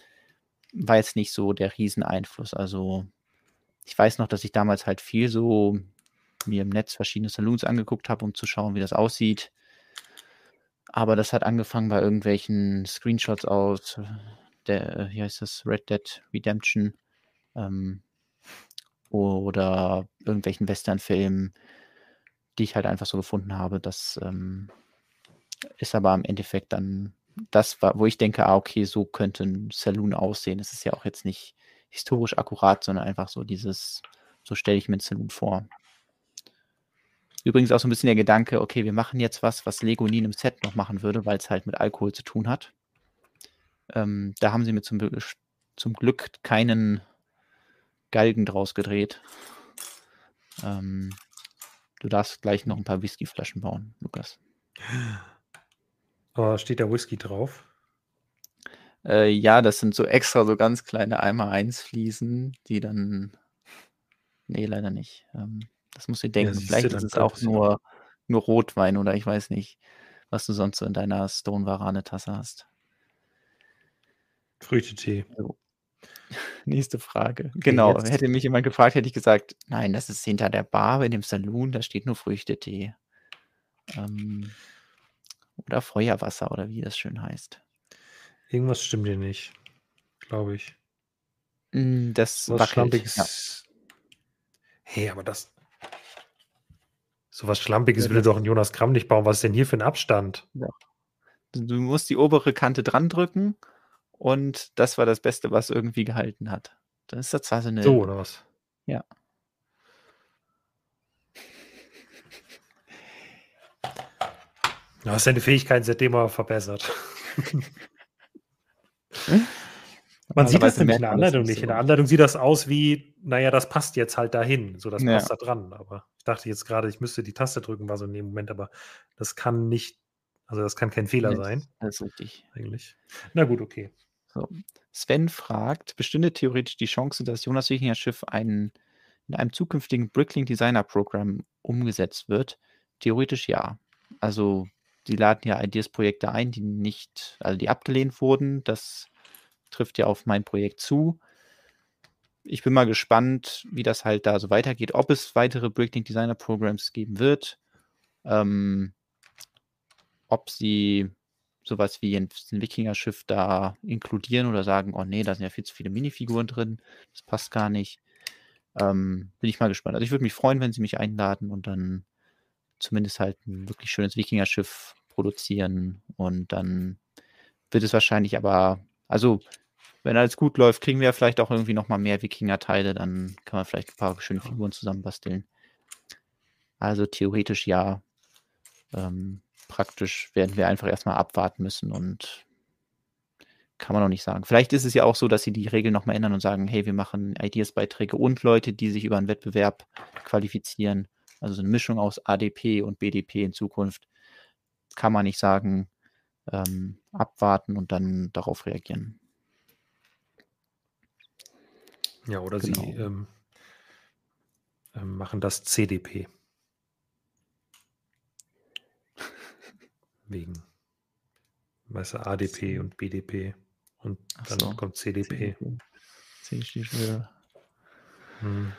B: war jetzt nicht so der Rieseneinfluss. Also ich weiß noch, dass ich damals halt viel so mir im Netz verschiedene Saloons angeguckt habe, um zu schauen, wie das aussieht. Aber das hat angefangen bei irgendwelchen Screenshots aus der, wie heißt das, Red Dead Redemption ähm, oder irgendwelchen Western-Filmen, die ich halt einfach so gefunden habe. Das ähm, ist aber im Endeffekt dann das, wo ich denke, ah, okay, so könnte ein Saloon aussehen. Es ist ja auch jetzt nicht historisch akkurat, sondern einfach so dieses, so stelle ich mir ein Saloon vor. Übrigens auch so ein bisschen der Gedanke, okay, wir machen jetzt was, was Lego nie in einem Set noch machen würde, weil es halt mit Alkohol zu tun hat. Ähm, da haben sie mir zum, zum Glück keinen Galgen draus gedreht. Ähm, du darfst gleich noch ein paar Whiskyflaschen bauen, Lukas.
A: Aber steht da Whisky drauf?
B: Äh, ja, das sind so extra so ganz kleine Eimer 1 Fliesen, die dann. Nee, leider nicht. Ähm, das musst du denken. Ja, Vielleicht ist es auch nur, nur Rotwein oder ich weiß nicht, was du sonst so in deiner Stone Varane Tasse hast.
A: Früchtetee. So.
B: Nächste Frage. Okay, genau. Jetzt. Hätte mich jemand gefragt, hätte ich gesagt, nein, das ist hinter der Bar in dem Saloon, da steht nur Früchtetee. Ähm, oder Feuerwasser oder wie das schön heißt.
A: Irgendwas stimmt hier nicht, glaube ich.
B: Hm, das
A: Was Schlampiges. Ja. Hey, aber das, so was Schlampiges ja, würde doch ein Jonas Kramm nicht bauen. Was ist denn hier für ein Abstand? Ja.
B: Du musst die obere Kante dran drücken und das war das Beste, was irgendwie gehalten hat. Dann ist das zwar so eine.
A: So, oder was?
B: Ja.
A: Du hast deine Fähigkeiten seitdem aber verbessert. Man sieht das nämlich in der Anleitung nicht. In der Anleitung sieht das aus wie, naja, das passt jetzt halt dahin. So, das ja. passt da dran. Aber ich dachte jetzt gerade, ich müsste die Taste drücken, war so in dem Moment, aber das kann nicht, also das kann kein Fehler nee, sein.
B: Das ist richtig.
A: Eigentlich. Na gut, okay.
B: So. Sven fragt, bestünde theoretisch die Chance, dass Jonas Wikinger Schiff ein, in einem zukünftigen Bricklink Designer Programm umgesetzt wird? Theoretisch ja. Also sie laden ja Ideas-Projekte ein, die nicht, also die abgelehnt wurden. Das trifft ja auf mein Projekt zu. Ich bin mal gespannt, wie das halt da so weitergeht, ob es weitere Breaking Designer Programs geben wird. Ähm, ob sie sowas wie ein, ein Wikinger-Schiff da inkludieren oder sagen, oh nee, da sind ja viel zu viele Minifiguren drin, das passt gar nicht. Ähm, bin ich mal gespannt. Also ich würde mich freuen, wenn sie mich einladen und dann zumindest halt ein wirklich schönes Wikinger-Schiff produzieren und dann wird es wahrscheinlich aber, also wenn alles gut läuft, kriegen wir vielleicht auch irgendwie nochmal mehr Wikinger-Teile, dann kann man vielleicht ein paar schöne Figuren zusammenbasteln. Also theoretisch ja. Ähm, praktisch werden wir einfach erstmal abwarten müssen und kann man noch nicht sagen. Vielleicht ist es ja auch so, dass sie die Regeln nochmal ändern und sagen, hey, wir machen Ideas-Beiträge und Leute, die sich über einen Wettbewerb qualifizieren. Also so eine Mischung aus ADP und BDP in Zukunft. Kann man nicht sagen, ähm, abwarten und dann darauf reagieren.
A: Ja, oder genau. sie ähm, ähm, machen das CDP. Wegen, weißt du, ADP und BDP. Und dann so. kommt CDP. CDP. steht für
B: hm.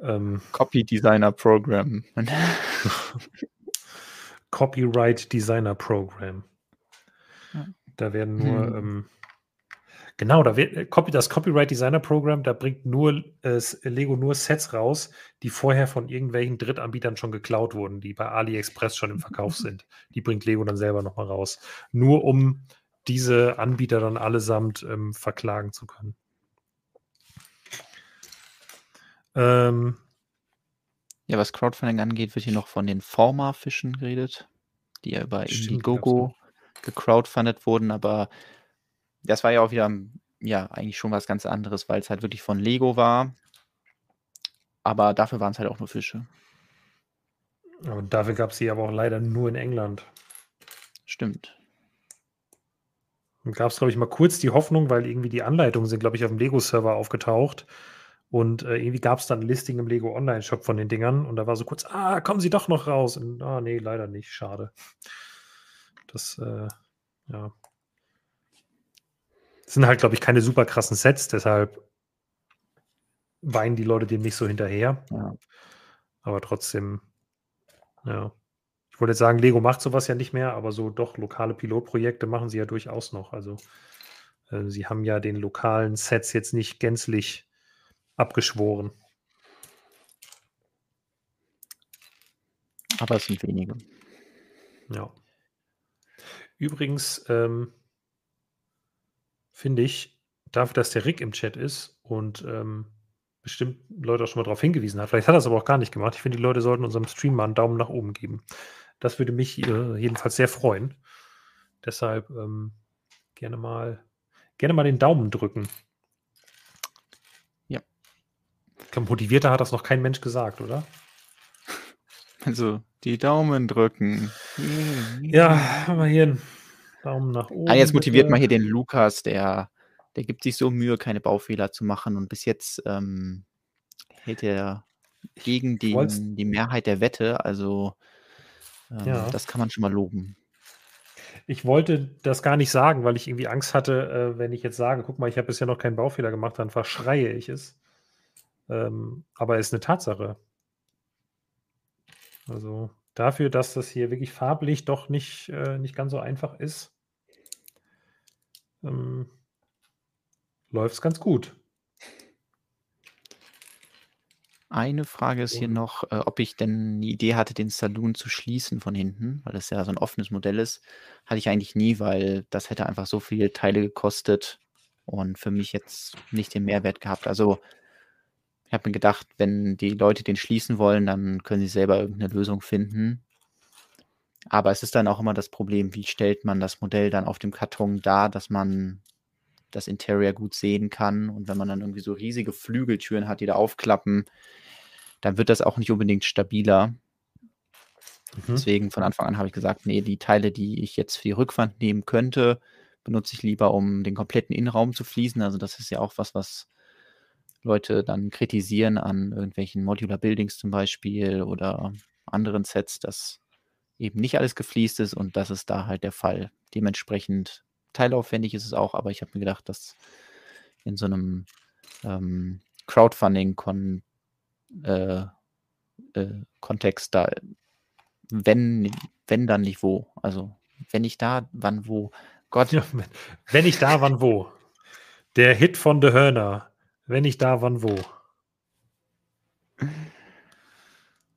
B: ähm, Copy Designer Program.
A: Copyright Designer Program. Da werden nur hm. ähm, Genau, da wird, äh, das Copyright Designer Program, da bringt nur äh, Lego nur Sets raus, die vorher von irgendwelchen Drittanbietern schon geklaut wurden, die bei AliExpress schon im Verkauf sind. Die bringt Lego dann selber nochmal raus. Nur um diese Anbieter dann allesamt ähm, verklagen zu können.
B: Ähm, ja, was Crowdfunding angeht, wird hier noch von den Forma-Fischen geredet, die ja über Indiegogo gecrowdfundet wurden, aber das war ja auch wieder, ja, eigentlich schon was ganz anderes, weil es halt wirklich von Lego war. Aber dafür waren es halt auch nur Fische.
A: Und dafür gab es sie aber auch leider nur in England.
B: Stimmt.
A: Dann gab es, glaube ich, mal kurz die Hoffnung, weil irgendwie die Anleitungen sind, glaube ich, auf dem Lego-Server aufgetaucht. Und äh, irgendwie gab es dann ein Listing im Lego Online-Shop von den Dingern. Und da war so kurz, ah, kommen sie doch noch raus. Und, ah, nee, leider nicht. Schade. Das, äh, ja sind halt, glaube ich, keine super krassen Sets, deshalb weinen die Leute dem nicht so hinterher. Ja. Aber trotzdem, ja. Ich wollte jetzt sagen, Lego macht sowas ja nicht mehr, aber so doch lokale Pilotprojekte machen sie ja durchaus noch. Also äh, sie haben ja den lokalen Sets jetzt nicht gänzlich abgeschworen.
B: Aber es sind wenige.
A: Ja. Übrigens, ähm, finde ich, dafür, dass der Rick im Chat ist und ähm, bestimmt Leute auch schon mal darauf hingewiesen hat. Vielleicht hat er es aber auch gar nicht gemacht. Ich finde, die Leute sollten unserem Stream mal einen Daumen nach oben geben. Das würde mich äh, jedenfalls sehr freuen. Deshalb ähm, gerne mal gerne mal den Daumen drücken.
B: Ja.
A: Motivierter hat das noch kein Mensch gesagt, oder?
B: Also, die Daumen drücken.
A: Ja, haben wir hier Daumen nach oben.
B: Ah, jetzt motiviert bitte. mal hier den Lukas, der, der gibt sich so Mühe, keine Baufehler zu machen und bis jetzt ähm, hält er gegen den, die Mehrheit der Wette. Also ähm, ja. das kann man schon mal loben.
A: Ich wollte das gar nicht sagen, weil ich irgendwie Angst hatte, äh, wenn ich jetzt sage, guck mal, ich habe bisher noch keinen Baufehler gemacht, dann verschreie ich es. Ähm, aber es ist eine Tatsache. Also dafür, dass das hier wirklich farblich doch nicht, äh, nicht ganz so einfach ist, ähm, läuft es ganz gut.
B: Eine Frage ist hier noch, äh, ob ich denn eine Idee hatte, den Saloon zu schließen von hinten, weil das ja so ein offenes Modell ist. Hatte ich eigentlich nie, weil das hätte einfach so viele Teile gekostet und für mich jetzt nicht den Mehrwert gehabt. Also ich habe mir gedacht, wenn die Leute den schließen wollen, dann können sie selber irgendeine Lösung finden. Aber es ist dann auch immer das Problem, wie stellt man das Modell dann auf dem Karton dar, dass man das Interior gut sehen kann. Und wenn man dann irgendwie so riesige Flügeltüren hat, die da aufklappen, dann wird das auch nicht unbedingt stabiler. Mhm. Deswegen von Anfang an habe ich gesagt, nee, die Teile, die ich jetzt für die Rückwand nehmen könnte, benutze ich lieber, um den kompletten Innenraum zu fließen. Also das ist ja auch was, was Leute dann kritisieren an irgendwelchen Modular Buildings zum Beispiel oder anderen Sets, dass eben nicht alles gefliest ist und das ist da halt der Fall. Dementsprechend teilaufwendig ist es auch, aber ich habe mir gedacht, dass in so einem ähm, Crowdfunding-Kon äh, äh, Kontext da, wenn, wenn dann nicht wo. Also wenn nicht da, wann wo. Gott. Ja,
A: wenn nicht da, wann wo. Der Hit von The Hörner. Wenn nicht da, wann wo.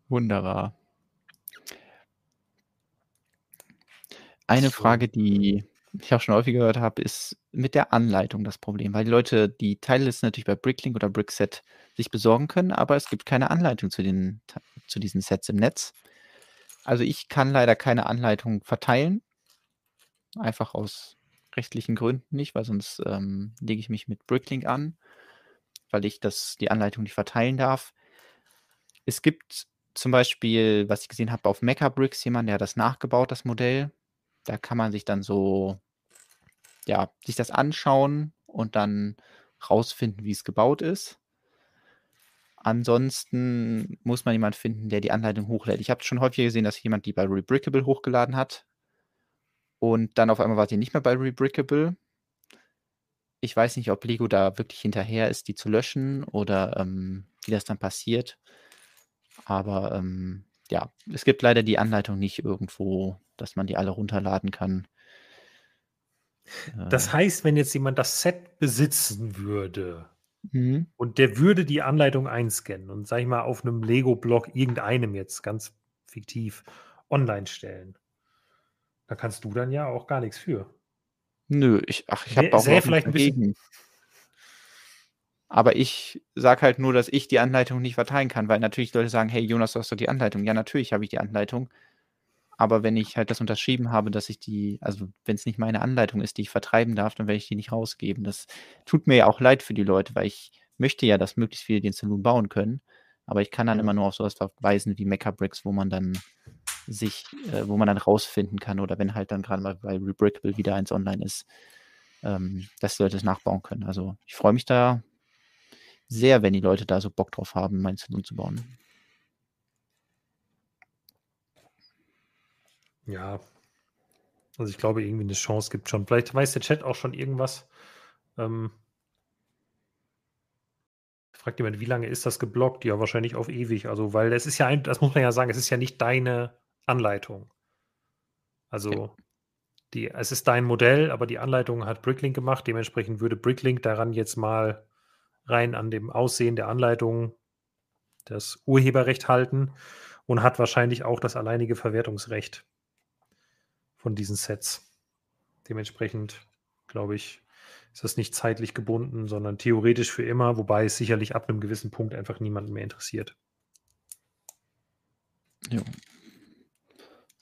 B: Wunderbar. Eine Frage, die ich auch schon häufig gehört habe, ist mit der Anleitung das Problem, weil die Leute die Teillisten natürlich bei Bricklink oder Brickset sich besorgen können, aber es gibt keine Anleitung zu, den, zu diesen Sets im Netz. Also ich kann leider keine Anleitung verteilen, einfach aus rechtlichen Gründen nicht, weil sonst ähm, lege ich mich mit Bricklink an, weil ich das, die Anleitung nicht verteilen darf. Es gibt zum Beispiel, was ich gesehen habe, auf Mechabricks jemand, der hat das nachgebaut, das Modell. Da kann man sich dann so, ja, sich das anschauen und dann rausfinden, wie es gebaut ist. Ansonsten muss man jemanden finden, der die Anleitung hochlädt. Ich habe schon häufiger gesehen, dass jemand die bei Rebrickable hochgeladen hat. Und dann auf einmal war sie nicht mehr bei Rebrickable. Ich weiß nicht, ob Lego da wirklich hinterher ist, die zu löschen oder ähm, wie das dann passiert. Aber ähm, ja, es gibt leider die Anleitung nicht irgendwo, dass man die alle runterladen kann.
A: Das äh. heißt, wenn jetzt jemand das Set besitzen würde mhm. und der würde die Anleitung einscannen und, sag ich mal, auf einem Lego-Blog irgendeinem jetzt ganz fiktiv online stellen, da kannst du dann ja auch gar nichts für.
B: Nö, ich, ach, ich habe auch
A: vielleicht ein bisschen,
B: aber ich sage halt nur, dass ich die Anleitung nicht verteilen kann, weil natürlich Leute sagen, hey Jonas, du hast doch die Anleitung. Ja, natürlich habe ich die Anleitung. Aber wenn ich halt das unterschrieben habe, dass ich die, also wenn es nicht meine Anleitung ist, die ich vertreiben darf, dann werde ich die nicht rausgeben. Das tut mir ja auch leid für die Leute, weil ich möchte ja, dass möglichst viele den Saloon bauen können. Aber ich kann dann immer nur auf sowas verweisen wie Mechabricks, wo man dann sich, äh, wo man dann rausfinden kann oder wenn halt dann gerade mal bei Rebrickable wieder eins online ist, ähm, dass die Leute es nachbauen können. Also ich freue mich da sehr, wenn die Leute da so Bock drauf haben, mein Saloon zu bauen.
A: Ja, also ich glaube, irgendwie eine Chance gibt schon. Vielleicht weiß der Chat auch schon irgendwas. Ähm, fragt jemand, wie lange ist das geblockt? Ja, wahrscheinlich auf ewig. Also, weil es ist ja ein, das muss man ja sagen, es ist ja nicht deine Anleitung. Also, okay. die, es ist dein Modell, aber die Anleitung hat Bricklink gemacht. Dementsprechend würde Bricklink daran jetzt mal rein an dem Aussehen der Anleitung das Urheberrecht halten und hat wahrscheinlich auch das alleinige Verwertungsrecht von diesen Sets. Dementsprechend, glaube ich, ist das nicht zeitlich gebunden, sondern theoretisch für immer, wobei es sicherlich ab einem gewissen Punkt einfach niemanden mehr interessiert.
B: Jo.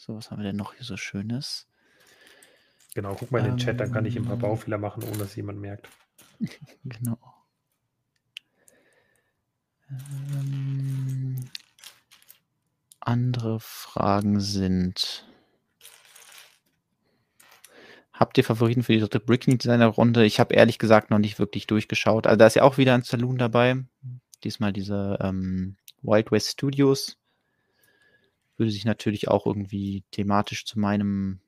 B: So, was haben wir denn noch hier so Schönes?
A: Genau, guck mal in den ähm, Chat, dann kann ich ein paar ähm. Baufehler machen, ohne dass jemand merkt.
B: genau. Ähm, andere Fragen sind. Habt ihr Favoriten für die dritte Bricking Designer Runde? Ich habe ehrlich gesagt noch nicht wirklich durchgeschaut. Also da ist ja auch wieder ein Saloon dabei. Diesmal diese ähm, Wild West Studios. Würde sich natürlich auch irgendwie thematisch zu meinem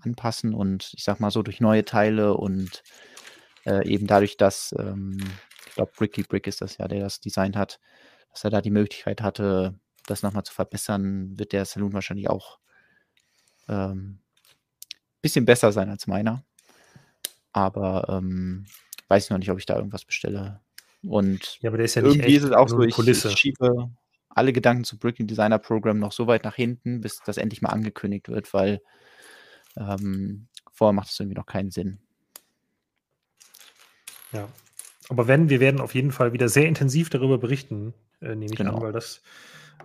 B: anpassen und ich sag mal so durch neue Teile und äh, eben dadurch, dass ähm, glaube, Bricky Brick ist das ja, der das Design hat, dass er da die Möglichkeit hatte, das nochmal zu verbessern, wird der Saloon wahrscheinlich auch ein ähm, bisschen besser sein als meiner. Aber ähm, weiß ich noch nicht, ob ich da irgendwas bestelle. Und
A: ja, aber der ist ja
B: nicht irgendwie echt, ist es auch so, ich, ich, schiebe alle Gedanken zu Bricky Designer Program noch so weit nach hinten, bis das endlich mal angekündigt wird, weil ähm, vorher macht es irgendwie noch keinen Sinn.
A: Ja, aber wenn, wir werden auf jeden Fall wieder sehr intensiv darüber berichten, äh, nehme ich genau. an, weil das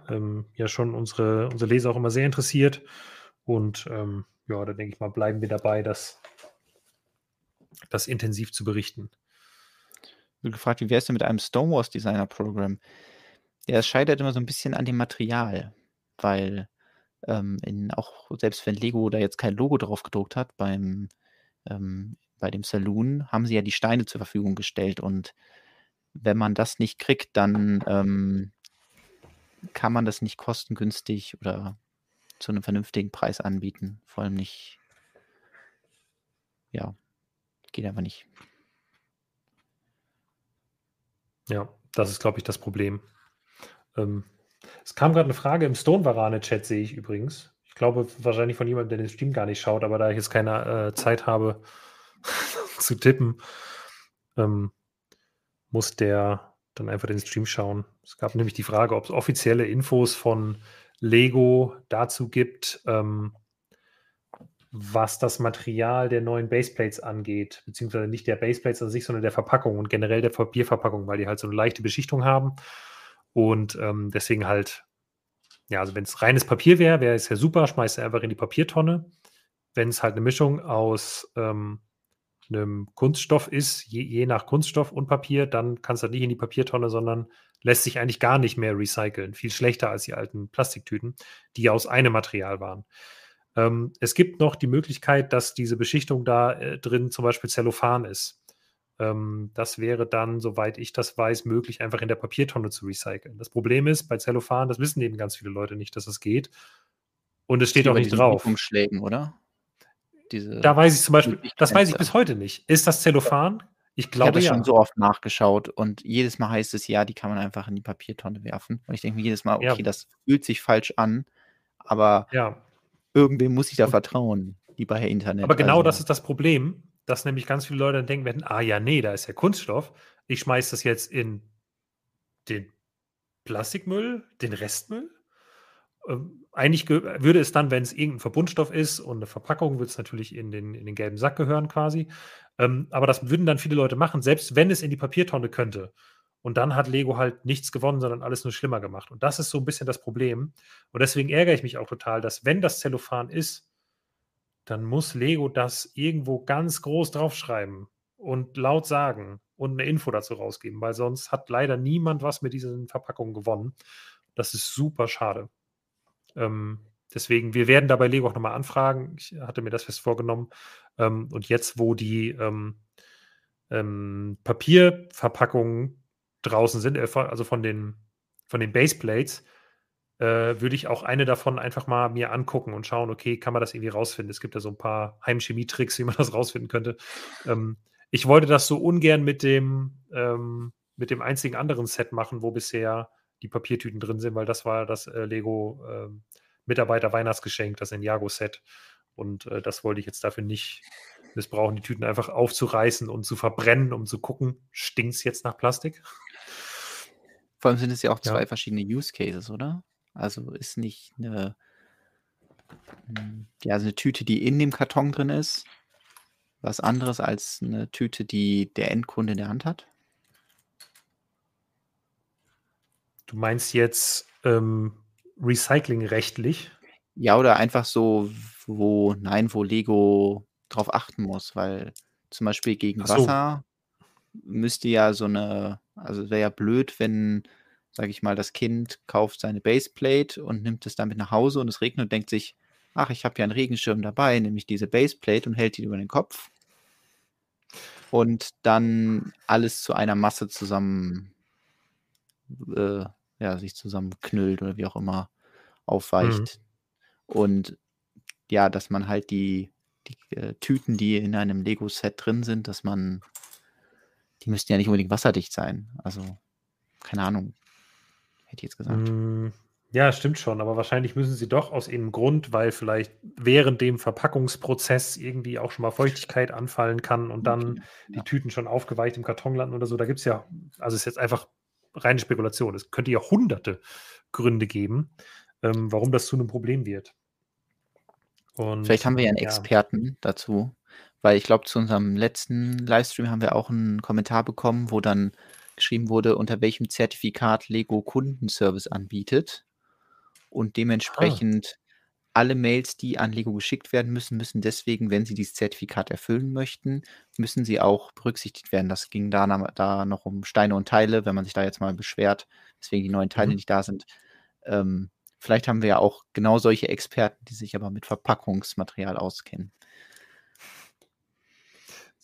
A: ähm, ja schon unsere, unsere Leser auch immer sehr interessiert. Und ähm, ja, da denke ich mal, bleiben wir dabei, das, das intensiv zu berichten.
B: Ich habe gefragt, wie wäre es denn mit einem Stonewalls Designer Programm? Ja, es scheitert immer so ein bisschen an dem Material, weil ähm, in, auch selbst wenn Lego da jetzt kein Logo drauf gedruckt hat, beim ähm, bei dem Saloon haben sie ja die Steine zur Verfügung gestellt und wenn man das nicht kriegt, dann ähm, kann man das nicht kostengünstig oder zu einem vernünftigen Preis anbieten. Vor allem nicht, ja, geht einfach nicht.
A: Ja, das ist, glaube ich, das Problem. Ähm, es kam gerade eine Frage im Stone-Varane-Chat, sehe ich übrigens. Ich glaube, wahrscheinlich von jemandem, der den Stream gar nicht schaut, aber da ich jetzt keine äh, Zeit habe zu tippen, ähm, muss der dann einfach den Stream schauen. Es gab nämlich die Frage, ob es offizielle Infos von Lego dazu gibt, ähm, was das Material der neuen Baseplates angeht, beziehungsweise nicht der Baseplates an sich, sondern der Verpackung und generell der Papierverpackung, weil die halt so eine leichte Beschichtung haben und ähm, deswegen halt, ja, also wenn es reines Papier wäre, wäre es ja super, schmeißt einfach in die Papiertonne. Wenn es halt eine Mischung aus ähm, einem Kunststoff ist, je, je, nach Kunststoff und Papier, dann kannst du nicht in die Papiertonne, sondern lässt sich eigentlich gar nicht mehr recyceln. Viel schlechter als die alten Plastiktüten, die aus einem Material waren. Ähm, es gibt noch die Möglichkeit, dass diese Beschichtung da äh, drin zum Beispiel Zellophan ist. Ähm, das wäre dann, soweit ich das weiß, möglich, einfach in der Papiertonne zu recyceln. Das Problem ist, bei Zellophan, das wissen eben ganz viele Leute nicht, dass es das geht. Und es steht auch nicht drauf.
B: Umschlägen, oder?
A: Diese da weiß ich zum Beispiel, das weiß ich bis heute nicht. Ist das Zellophan? Ich glaube
B: ich habe ja. schon so oft nachgeschaut und jedes Mal heißt es, ja, die kann man einfach in die Papiertonne werfen. Und ich denke mir jedes Mal, okay, ja. das fühlt sich falsch an, aber ja. irgendwem muss ich da vertrauen, lieber Herr Internet.
A: Aber genau also. das ist das Problem, dass nämlich ganz viele Leute dann denken werden, ah ja, nee, da ist ja Kunststoff. Ich schmeiße das jetzt in den Plastikmüll, den Restmüll ähm, eigentlich würde es dann, wenn es irgendein Verbundstoff ist und eine Verpackung, würde es natürlich in den, in den gelben Sack gehören quasi. Ähm, aber das würden dann viele Leute machen, selbst wenn es in die Papiertonne könnte. Und dann hat Lego halt nichts gewonnen, sondern alles nur schlimmer gemacht. Und das ist so ein bisschen das Problem. Und deswegen ärgere ich mich auch total, dass wenn das Zellophan ist, dann muss Lego das irgendwo ganz groß draufschreiben und laut sagen und eine Info dazu rausgeben, weil sonst hat leider niemand was mit diesen Verpackungen gewonnen. Das ist super schade. Ähm, deswegen, wir werden dabei Lego auch nochmal anfragen. Ich hatte mir das fest vorgenommen. Ähm, und jetzt, wo die ähm, ähm Papierverpackungen draußen sind, äh, also von den, von den Baseplates, äh, würde ich auch eine davon einfach mal mir angucken und schauen, okay, kann man das irgendwie rausfinden? Es gibt ja so ein paar Heimchemie-Tricks, wie man das rausfinden könnte. Ähm, ich wollte das so ungern mit dem, ähm, mit dem einzigen anderen Set machen, wo bisher die Papiertüten drin sind, weil das war das äh, Lego äh, Mitarbeiter Weihnachtsgeschenk, das Ninjago-Set. Und äh, das wollte ich jetzt dafür nicht missbrauchen, die Tüten einfach aufzureißen und zu verbrennen, um zu gucken, stinkt es jetzt nach Plastik?
B: Vor allem sind es ja auch zwei ja. verschiedene Use Cases, oder? Also ist nicht eine, hm, ja, also eine Tüte, die in dem Karton drin ist, was anderes als eine Tüte, die der Endkunde in der Hand hat?
A: Du meinst jetzt ähm, recyclingrechtlich?
B: Ja, oder einfach so, wo, nein, wo Lego drauf achten muss, weil zum Beispiel gegen so. Wasser müsste ja so eine, also wäre ja blöd, wenn, sage ich mal, das Kind kauft seine Baseplate und nimmt es damit nach Hause und es regnet und denkt sich, ach, ich habe ja einen Regenschirm dabei, nämlich diese Baseplate und hält die über den Kopf und dann alles zu einer Masse zusammen äh, ja, sich zusammenknüllt oder wie auch immer aufweicht. Mhm. Und ja, dass man halt die, die äh, Tüten, die in einem Lego-Set drin sind, dass man, die müssten ja nicht unbedingt wasserdicht sein. Also, keine Ahnung, hätte ich jetzt gesagt. Mhm.
A: Ja, stimmt schon, aber wahrscheinlich müssen sie doch aus irgendeinem Grund, weil vielleicht während dem Verpackungsprozess irgendwie auch schon mal Feuchtigkeit anfallen kann und dann ja. die Tüten schon aufgeweicht im Karton landen oder so. Da gibt es ja, also ist jetzt einfach reine Spekulation. Es könnte ja hunderte Gründe geben, ähm, warum das zu einem Problem wird.
B: Und, Vielleicht haben wir ja einen ja. Experten dazu, weil ich glaube, zu unserem letzten Livestream haben wir auch einen Kommentar bekommen, wo dann geschrieben wurde, unter welchem Zertifikat Lego Kundenservice anbietet. Und ah. dementsprechend alle Mails, die an Lego geschickt werden müssen, müssen deswegen, wenn sie dieses Zertifikat erfüllen möchten, müssen sie auch berücksichtigt werden. Das ging da, da noch um Steine und Teile, wenn man sich da jetzt mal beschwert, weswegen die neuen Teile mhm. nicht da sind. Ähm, vielleicht haben wir ja auch genau solche Experten, die sich aber mit Verpackungsmaterial auskennen.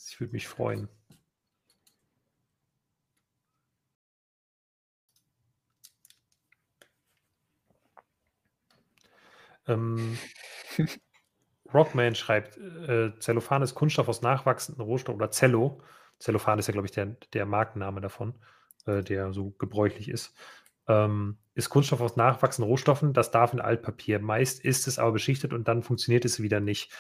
A: Ich würde mich freuen. Ähm, Rockman schreibt, äh, Zellophan ist Kunststoff aus nachwachsenden Rohstoffen oder Zello. Zellophan ist ja, glaube ich, der, der Markenname davon, äh, der so gebräuchlich ist. Ähm, ist Kunststoff aus nachwachsenden Rohstoffen, das darf in Altpapier. Meist ist es aber beschichtet und dann funktioniert es wieder nicht.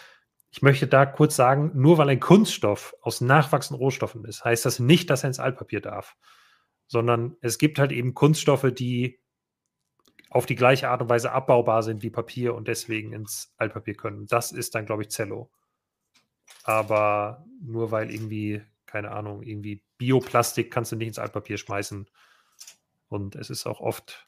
A: Ich möchte da kurz sagen, nur weil ein Kunststoff aus nachwachsenden Rohstoffen ist, heißt das nicht, dass er ins Altpapier darf, sondern es gibt halt eben Kunststoffe, die auf die gleiche Art und Weise abbaubar sind wie Papier und deswegen ins Altpapier können. Das ist dann, glaube ich, Zello. Aber nur weil irgendwie, keine Ahnung, irgendwie Bioplastik kannst du nicht ins Altpapier schmeißen. Und es ist auch oft,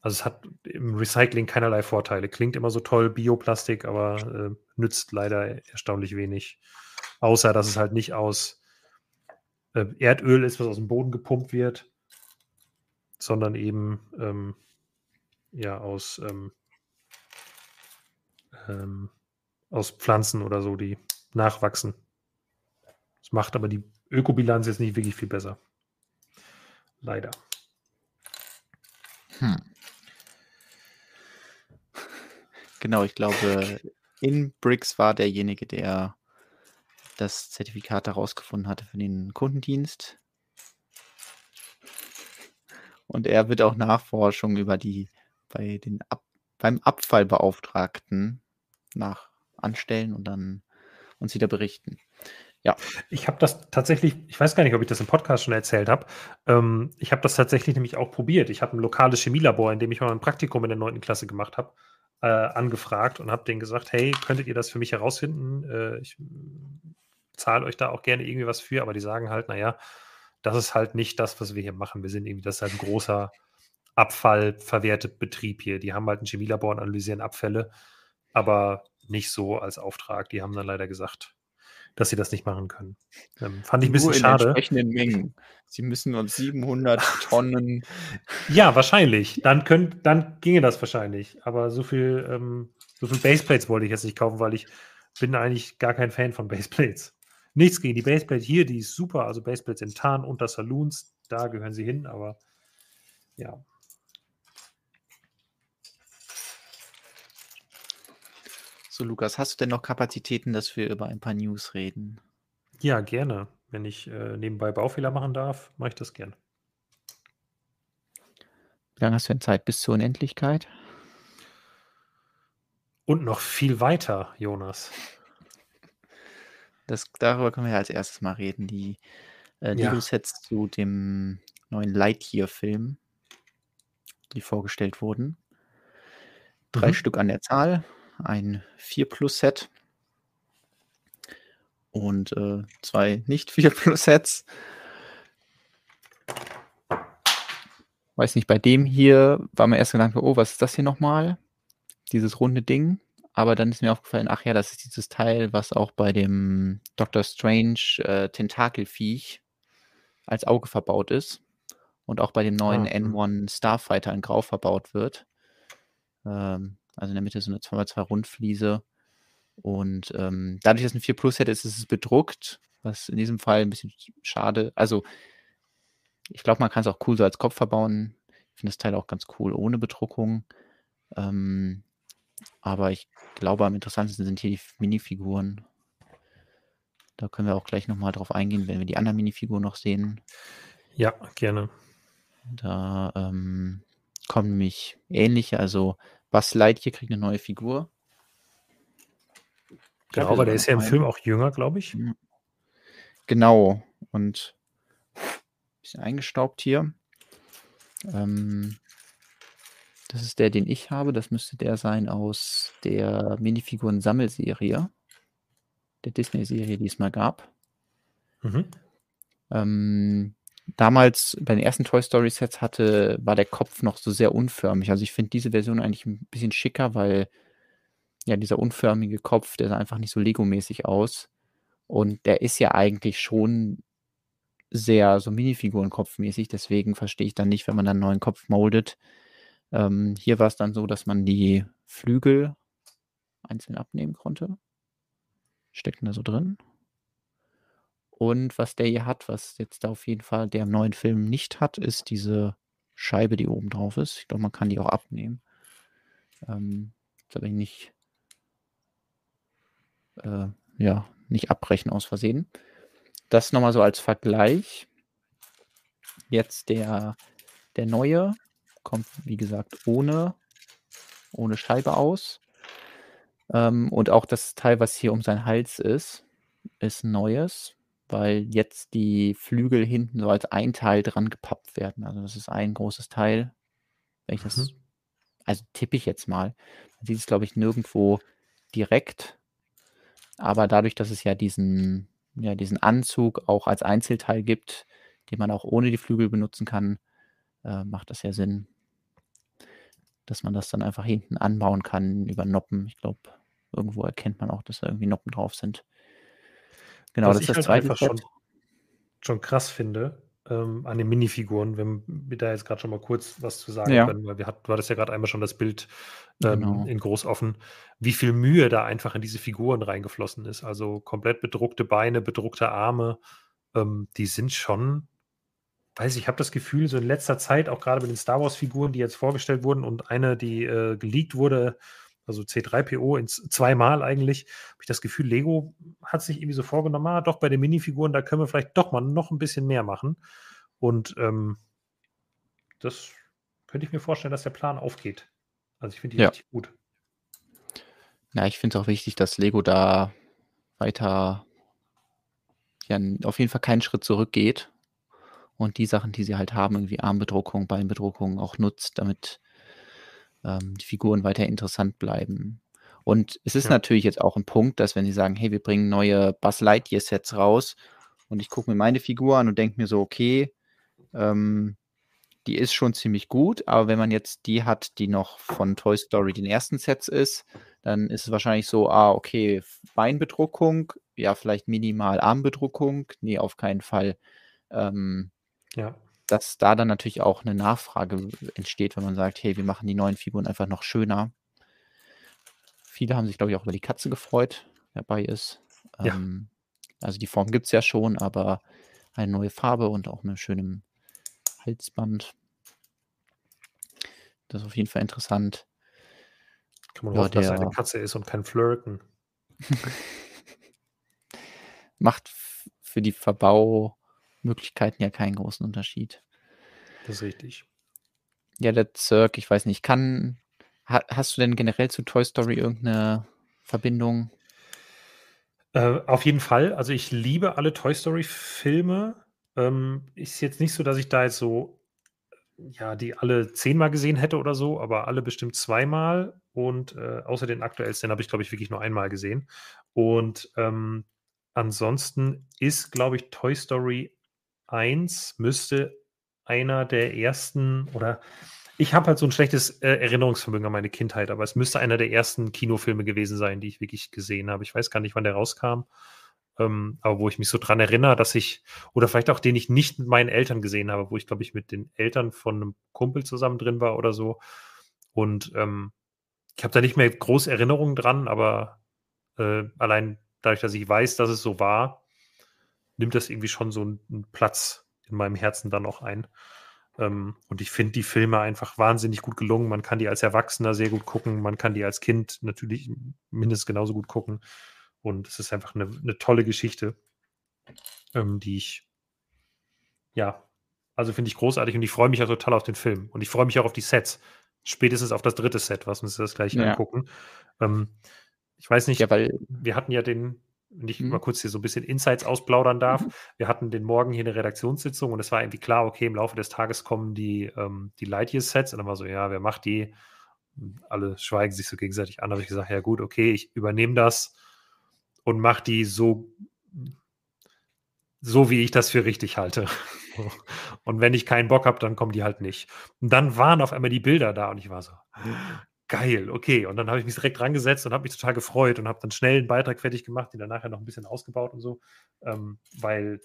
A: also es hat im Recycling keinerlei Vorteile. Klingt immer so toll, Bioplastik, aber äh, nützt leider erstaunlich wenig. Außer, dass es halt nicht aus äh, Erdöl ist, was aus dem Boden gepumpt wird, sondern eben ähm, ja aus, ähm, ähm, aus Pflanzen oder so, die nachwachsen. Das macht aber die Ökobilanz jetzt nicht wirklich viel besser. Leider. Hm.
B: Genau, ich glaube, Inbricks war derjenige, der das Zertifikat herausgefunden hatte für den Kundendienst. Und er wird auch Nachforschungen über die bei den Ab beim Abfallbeauftragten nach anstellen und dann uns wieder berichten.
A: Ja. Ich habe das tatsächlich, ich weiß gar nicht, ob ich das im Podcast schon erzählt habe. Ähm, ich habe das tatsächlich nämlich auch probiert. Ich habe ein lokales Chemielabor, in dem ich mal ein Praktikum in der 9. Klasse gemacht habe, äh, angefragt und habe denen gesagt, hey, könntet ihr das für mich herausfinden? Äh, ich zahle euch da auch gerne irgendwie was für, aber die sagen halt, naja, das ist halt nicht das, was wir hier machen. Wir sind irgendwie, das ist halt ein großer abfallverwertet Betrieb hier. Die haben halt ein Chemielabor und analysieren Abfälle, aber nicht so als Auftrag. Die haben dann leider gesagt, dass sie das nicht machen können. Ähm, fand ich ein bisschen Nur in schade.
B: entsprechenden Mengen. Sie müssen uns 700 Tonnen.
A: Ja, wahrscheinlich. Dann, könnt, dann ginge das wahrscheinlich. Aber so viel, ähm, so viel Baseplates wollte ich jetzt nicht kaufen, weil ich bin eigentlich gar kein Fan von Baseplates. Nichts gegen die Baseplate hier, die ist super. Also Baseplates in Tarn unter Saloons, da gehören sie hin, aber ja.
B: So, Lukas, hast du denn noch Kapazitäten, dass wir über ein paar News reden?
A: Ja, gerne. Wenn ich äh, nebenbei Baufehler machen darf, mache ich das gern.
B: Wie lange hast du denn Zeit bis zur Unendlichkeit?
A: Und noch viel weiter, Jonas.
B: Das, darüber können wir ja als erstes mal reden. Die äh, Lego-Sets zu dem neuen Lightyear-Film, die vorgestellt wurden. Drei mhm. Stück an der Zahl, ein 4 Plus Set und äh, zwei nicht 4 Plus Sets. Weiß nicht, bei dem hier war mir erst Gedanke, oh, was ist das hier nochmal? Dieses runde Ding. Aber dann ist mir aufgefallen, ach ja, das ist dieses Teil, was auch bei dem Doctor Strange äh, Tentakelviech als Auge verbaut ist. Und auch bei dem neuen ah, N1 Starfighter in Grau verbaut wird. Ähm, also in der Mitte so eine 2x2 Rundfliese. Und ähm, dadurch, dass es ein 4 Plus hätte, ist es bedruckt, was in diesem Fall ein bisschen schade. Also, ich glaube, man kann es auch cool so als Kopf verbauen. Ich finde das Teil auch ganz cool ohne Bedruckung. Ähm, aber ich glaube, am interessantesten sind hier die Minifiguren. Da können wir auch gleich nochmal drauf eingehen, wenn wir die anderen Minifiguren noch sehen.
A: Ja, gerne.
B: Da ähm, kommen nämlich ähnliche, also Buzz Lightyear kriegt eine neue Figur.
A: Genau, aber der ist ja im Film auch jünger, glaube ich. Mhm.
B: Genau. Und ein bisschen eingestaubt hier. Ähm, das ist der, den ich habe. Das müsste der sein aus der Minifiguren-Sammelserie. Der Disney-Serie, die es mal gab. Mhm. Ähm, damals bei den ersten Toy Story Sets hatte, war der Kopf noch so sehr unförmig. Also ich finde diese Version eigentlich ein bisschen schicker, weil ja dieser unförmige Kopf, der sah einfach nicht so Lego-mäßig aus. Und der ist ja eigentlich schon sehr so Minifiguren-Kopfmäßig. Deswegen verstehe ich dann nicht, wenn man dann einen neuen Kopf moldet. Ähm, hier war es dann so, dass man die Flügel einzeln abnehmen konnte. Steckten da so drin. Und was der hier hat, was jetzt da auf jeden Fall der im neuen Film nicht hat, ist diese Scheibe, die oben drauf ist. Ich glaube, man kann die auch abnehmen. Ähm, Da bin ich nicht, äh, ja, nicht abbrechen aus Versehen. Das nochmal so als Vergleich. Jetzt der, der neue kommt, wie gesagt, ohne, ohne Scheibe aus. Ähm, und auch das Teil, was hier um seinen Hals ist, ist neues, weil jetzt die Flügel hinten so als ein Teil dran gepappt werden. Also das ist ein großes Teil. Wenn ich das, mhm. also tippe ich jetzt mal. Man sieht es, glaube ich, nirgendwo direkt. Aber dadurch, dass es ja diesen, ja, diesen Anzug auch als Einzelteil gibt, den man auch ohne die Flügel benutzen kann, äh, macht das ja Sinn, dass man das dann einfach hinten anbauen kann über Noppen. Ich glaube, irgendwo erkennt man auch, dass da irgendwie Noppen drauf sind.
A: Genau, Was das ist das halt zweite Schon, schon krass finde ähm, an den Minifiguren, wenn wir da jetzt gerade schon mal kurz was zu sagen ja. können, weil wir hat, du hattest ja gerade einmal schon das Bild ähm, genau. in groß offen, wie viel Mühe da einfach in diese Figuren reingeflossen ist. Also komplett bedruckte Beine, bedruckte Arme, ähm, die sind schon weiß ich, ich habe das Gefühl, so in letzter Zeit, auch gerade mit den Star Wars-Figuren, die jetzt vorgestellt wurden und eine, die äh, geleakt wurde, also C3PO, ins, zweimal eigentlich, habe ich das Gefühl, Lego hat sich irgendwie so vorgenommen, ah, doch bei den Minifiguren, da können wir vielleicht doch mal noch ein bisschen mehr machen. Und ähm, das könnte ich mir vorstellen, dass der Plan aufgeht. Also ich finde die ja. richtig gut.
B: Ja, ich finde es auch wichtig, dass Lego da weiter ja, auf jeden Fall keinen Schritt zurückgeht und die Sachen, die sie halt haben, irgendwie Armbedruckung, Beinbedruckung auch nutzt, damit ähm, die Figuren weiter interessant bleiben. Und es ist ja. natürlich jetzt auch ein Punkt, dass wenn sie sagen, hey, wir bringen neue Buzz Lightyear Sets raus und ich gucke mir meine Figur an und denke mir so, okay, ähm, die ist schon ziemlich gut, aber wenn man jetzt die hat, die noch von Toy Story den ersten Sets ist, dann ist es wahrscheinlich so, ah, okay, Beinbedruckung, ja, vielleicht minimal Armbedruckung, nee, auf keinen Fall. Ähm,
A: ja.
B: Dass da dann natürlich auch eine Nachfrage entsteht, wenn man sagt: „Hey, wir machen die neuen Figuren einfach noch schöner.“ Viele haben sich, glaube ich, auch über die Katze gefreut, die dabei ist. Ja. Ähm, also, die Form gibt es ja schon, aber eine neue Farbe und auch mit schönem Halsband. Das ist auf jeden Fall interessant.
A: Kann man Ja, hoffen, dass er eine Katze ist und kein Flirken.
B: Macht für die Verbau Möglichkeiten ja keinen großen Unterschied.
A: Das ist richtig.
B: Ja, der Zirk, ich weiß nicht, kann. Ha, hast du denn generell zu Toy Story irgendeine Verbindung?
A: Äh, auf jeden Fall. Also ich liebe alle Toy Story-Filme. Ähm, ist jetzt nicht so, dass ich da jetzt so, ja, die alle zehnmal gesehen hätte oder so, aber alle bestimmt zweimal. Und äh, außer den aktuellsten habe ich, glaube ich, wirklich nur einmal gesehen. Und ähm, ansonsten ist, glaube ich, Toy Story 1 müsste einer der ersten oder ich habe halt so ein schlechtes äh, Erinnerungsvermögen an meine Kindheit, aber es müsste einer der ersten Kinofilme gewesen sein, die ich wirklich gesehen habe. Ich weiß gar nicht, wann der rauskam, ähm, aber wo ich mich so dran erinnere, dass ich, oder vielleicht auch den ich nicht mit meinen Eltern gesehen habe, wo ich, glaube ich, mit den Eltern von einem Kumpel zusammen drin war oder so. Und ähm, ich habe da nicht mehr große Erinnerungen dran, aber äh, allein dadurch, dass ich weiß, dass es so war, nimmt das irgendwie schon so einen Platz in meinem Herzen dann auch ein. Ähm, und ich finde die Filme einfach wahnsinnig gut gelungen. Man kann die als Erwachsener sehr gut gucken, man kann die als Kind natürlich mindestens genauso gut gucken. Und es ist einfach eine, eine tolle Geschichte, ähm, die ich, ja, also finde ich großartig und ich freue mich ja total auf den Film. Und ich freue mich auch auf die Sets. Spätestens auf das dritte Set, was wir uns das gleich ja. angucken. Ähm, ich weiß nicht, ja, weil wir hatten ja den, wenn ich mhm. mal kurz hier so ein bisschen Insights ausplaudern darf. Mhm. Wir hatten den Morgen hier eine Redaktionssitzung und es war irgendwie klar, okay, im Laufe des Tages kommen die, ähm, die Lightyear-Sets und dann war so, ja, wer macht die? Alle schweigen sich so gegenseitig an. Da habe ich gesagt, ja gut, okay, ich übernehme das und mache die so, so, wie ich das für richtig halte. und wenn ich keinen Bock habe, dann kommen die halt nicht. Und dann waren auf einmal die Bilder da und ich war so, geil, okay. Und dann habe ich mich direkt rangesetzt und habe mich total gefreut und habe dann schnell einen Beitrag fertig gemacht, den dann nachher noch ein bisschen ausgebaut und so, ähm, weil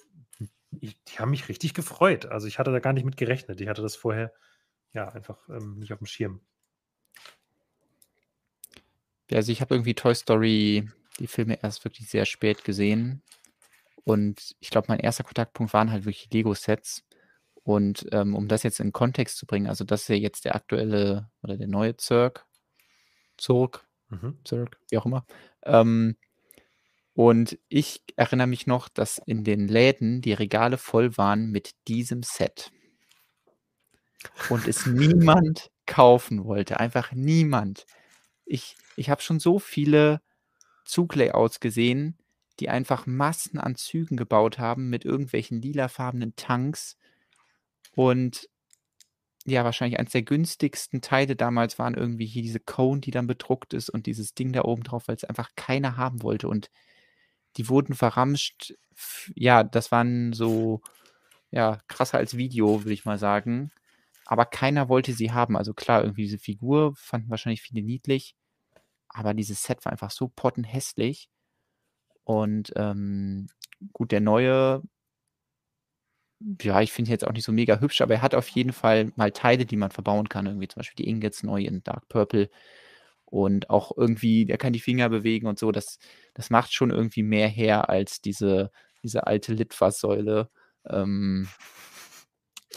A: ich, die haben mich richtig gefreut. Also ich hatte da gar nicht mit gerechnet. Ich hatte das vorher ja einfach ähm, nicht auf dem Schirm.
B: Ja, also ich habe irgendwie Toy Story, die Filme erst wirklich sehr spät gesehen. Und ich glaube, mein erster Kontaktpunkt waren halt wirklich Lego-Sets. Und ähm, um das jetzt in Kontext zu bringen, also das ist ja jetzt der aktuelle oder der neue Zirk, Zurg, mhm. Zerg, wie auch immer. Ähm, und ich erinnere mich noch, dass in den Läden die Regale voll waren mit diesem Set. Und es niemand kaufen wollte. Einfach niemand. Ich, ich habe schon so viele Zuglayouts gesehen, die einfach Massen an Zügen gebaut haben mit irgendwelchen lilafarbenen Tanks. Und ja, wahrscheinlich eines der günstigsten Teile damals waren irgendwie hier diese Cone, die dann bedruckt ist und dieses Ding da oben drauf, weil es einfach keiner haben wollte. Und die wurden verramscht. Ja, das waren so, ja, krasser als Video, würde ich mal sagen. Aber keiner wollte sie haben. Also klar, irgendwie diese Figur fanden wahrscheinlich viele niedlich. Aber dieses Set war einfach so pottenhässlich. Und ähm, gut, der neue, ja, ich finde jetzt auch nicht so mega hübsch, aber er hat auf jeden Fall mal Teile, die man verbauen kann. Irgendwie zum Beispiel die Ingots neu in Dark Purple und auch irgendwie, der kann die Finger bewegen und so. Das, das macht schon irgendwie mehr her als diese, diese alte Litfaßsäule. Ähm,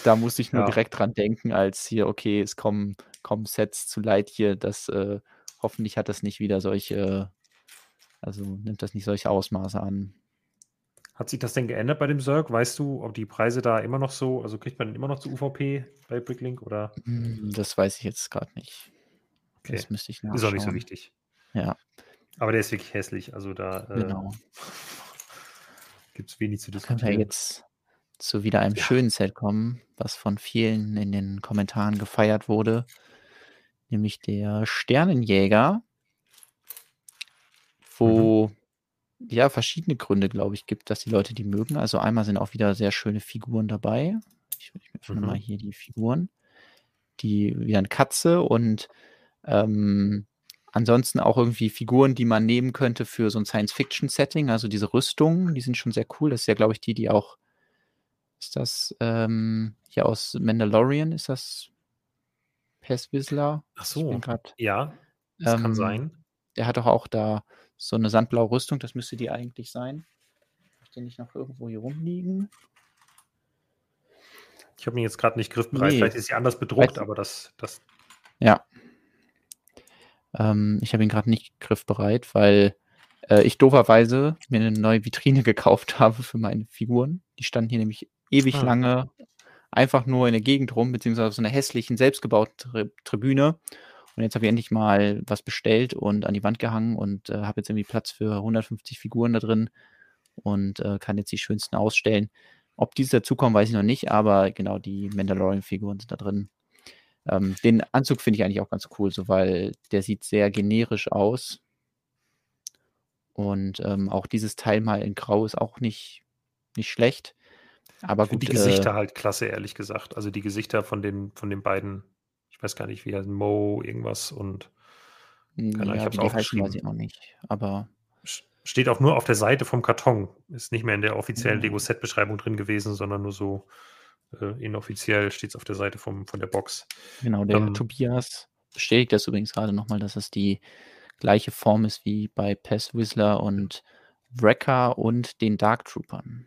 B: da muss ich nur ja. direkt dran denken, als hier, okay, es kommen, kommen Sets zu Light hier, das äh, hoffentlich hat das nicht wieder solche, also nimmt das nicht solche Ausmaße an.
A: Hat sich das denn geändert bei dem Zerg? Weißt du, ob die Preise da immer noch so, also kriegt man immer noch zu UVP bei Bricklink oder?
B: Hm, das weiß ich jetzt gerade nicht.
A: Okay. Das müsste ich nachschauen. Ist auch nicht so wichtig.
B: Ja.
A: Aber der ist wirklich hässlich. Also da
B: äh, genau.
A: gibt es wenig zu diskutieren.
B: Können wir jetzt zu wieder einem ja. schönen Set kommen, was von vielen in den Kommentaren gefeiert wurde. Nämlich der Sternenjäger, wo mhm. Ja verschiedene Gründe, glaube ich, gibt, dass die Leute die mögen. Also einmal sind auch wieder sehr schöne Figuren dabei. Ich, ich öffne mhm. mal hier die Figuren. Die wieder eine Katze und ähm, ansonsten auch irgendwie Figuren, die man nehmen könnte für so ein Science-Fiction-Setting. Also diese Rüstungen, die sind schon sehr cool. Das ist ja, glaube ich, die, die auch. Ist das ähm, hier aus Mandalorian? Ist das Pes Whistler?
A: Ach so. Ja, das ähm, kann sein.
B: Der hat doch auch da so eine sandblaue Rüstung. Das müsste die eigentlich sein. Muss die nicht noch irgendwo hier rumliegen?
A: Ich habe ihn jetzt gerade nicht griffbereit. Nee. Vielleicht ist sie anders bedruckt, Vielleicht, aber das, das.
B: Ja, ähm, ich habe ihn gerade nicht griffbereit, weil äh, ich dooferweise mir eine neue Vitrine gekauft habe für meine Figuren. Die standen hier nämlich ewig ah. lange einfach nur in der Gegend rum, beziehungsweise auf so einer hässlichen, selbstgebauten Tri Tribüne. Und jetzt habe ich endlich mal was bestellt und an die Wand gehangen und äh, habe jetzt irgendwie Platz für 150 Figuren da drin und äh, kann jetzt die schönsten ausstellen. Ob diese dazukommen, weiß ich noch nicht, aber genau die Mandalorian-Figuren sind da drin. Ähm, den Anzug finde ich eigentlich auch ganz cool, so weil der sieht sehr generisch aus. Und ähm, auch dieses Teil mal in Grau ist auch nicht, nicht schlecht. Aber gut,
A: die Gesichter äh, halt klasse, ehrlich gesagt. Also die Gesichter von den, von den beiden, ich weiß gar nicht, wie heißt Mo, irgendwas und
B: keine ja, ich habe es Weiß ich auch nicht, aber
A: steht auch nur auf der Seite vom Karton. Ist nicht mehr in der offiziellen Lego-Set-Beschreibung drin gewesen, sondern nur so äh, inoffiziell steht es auf der Seite vom, von der Box.
B: Genau, der ähm, Tobias bestätigt das übrigens gerade nochmal, dass es die gleiche Form ist wie bei Pez Whistler und Wrecker und den Dark Troopern.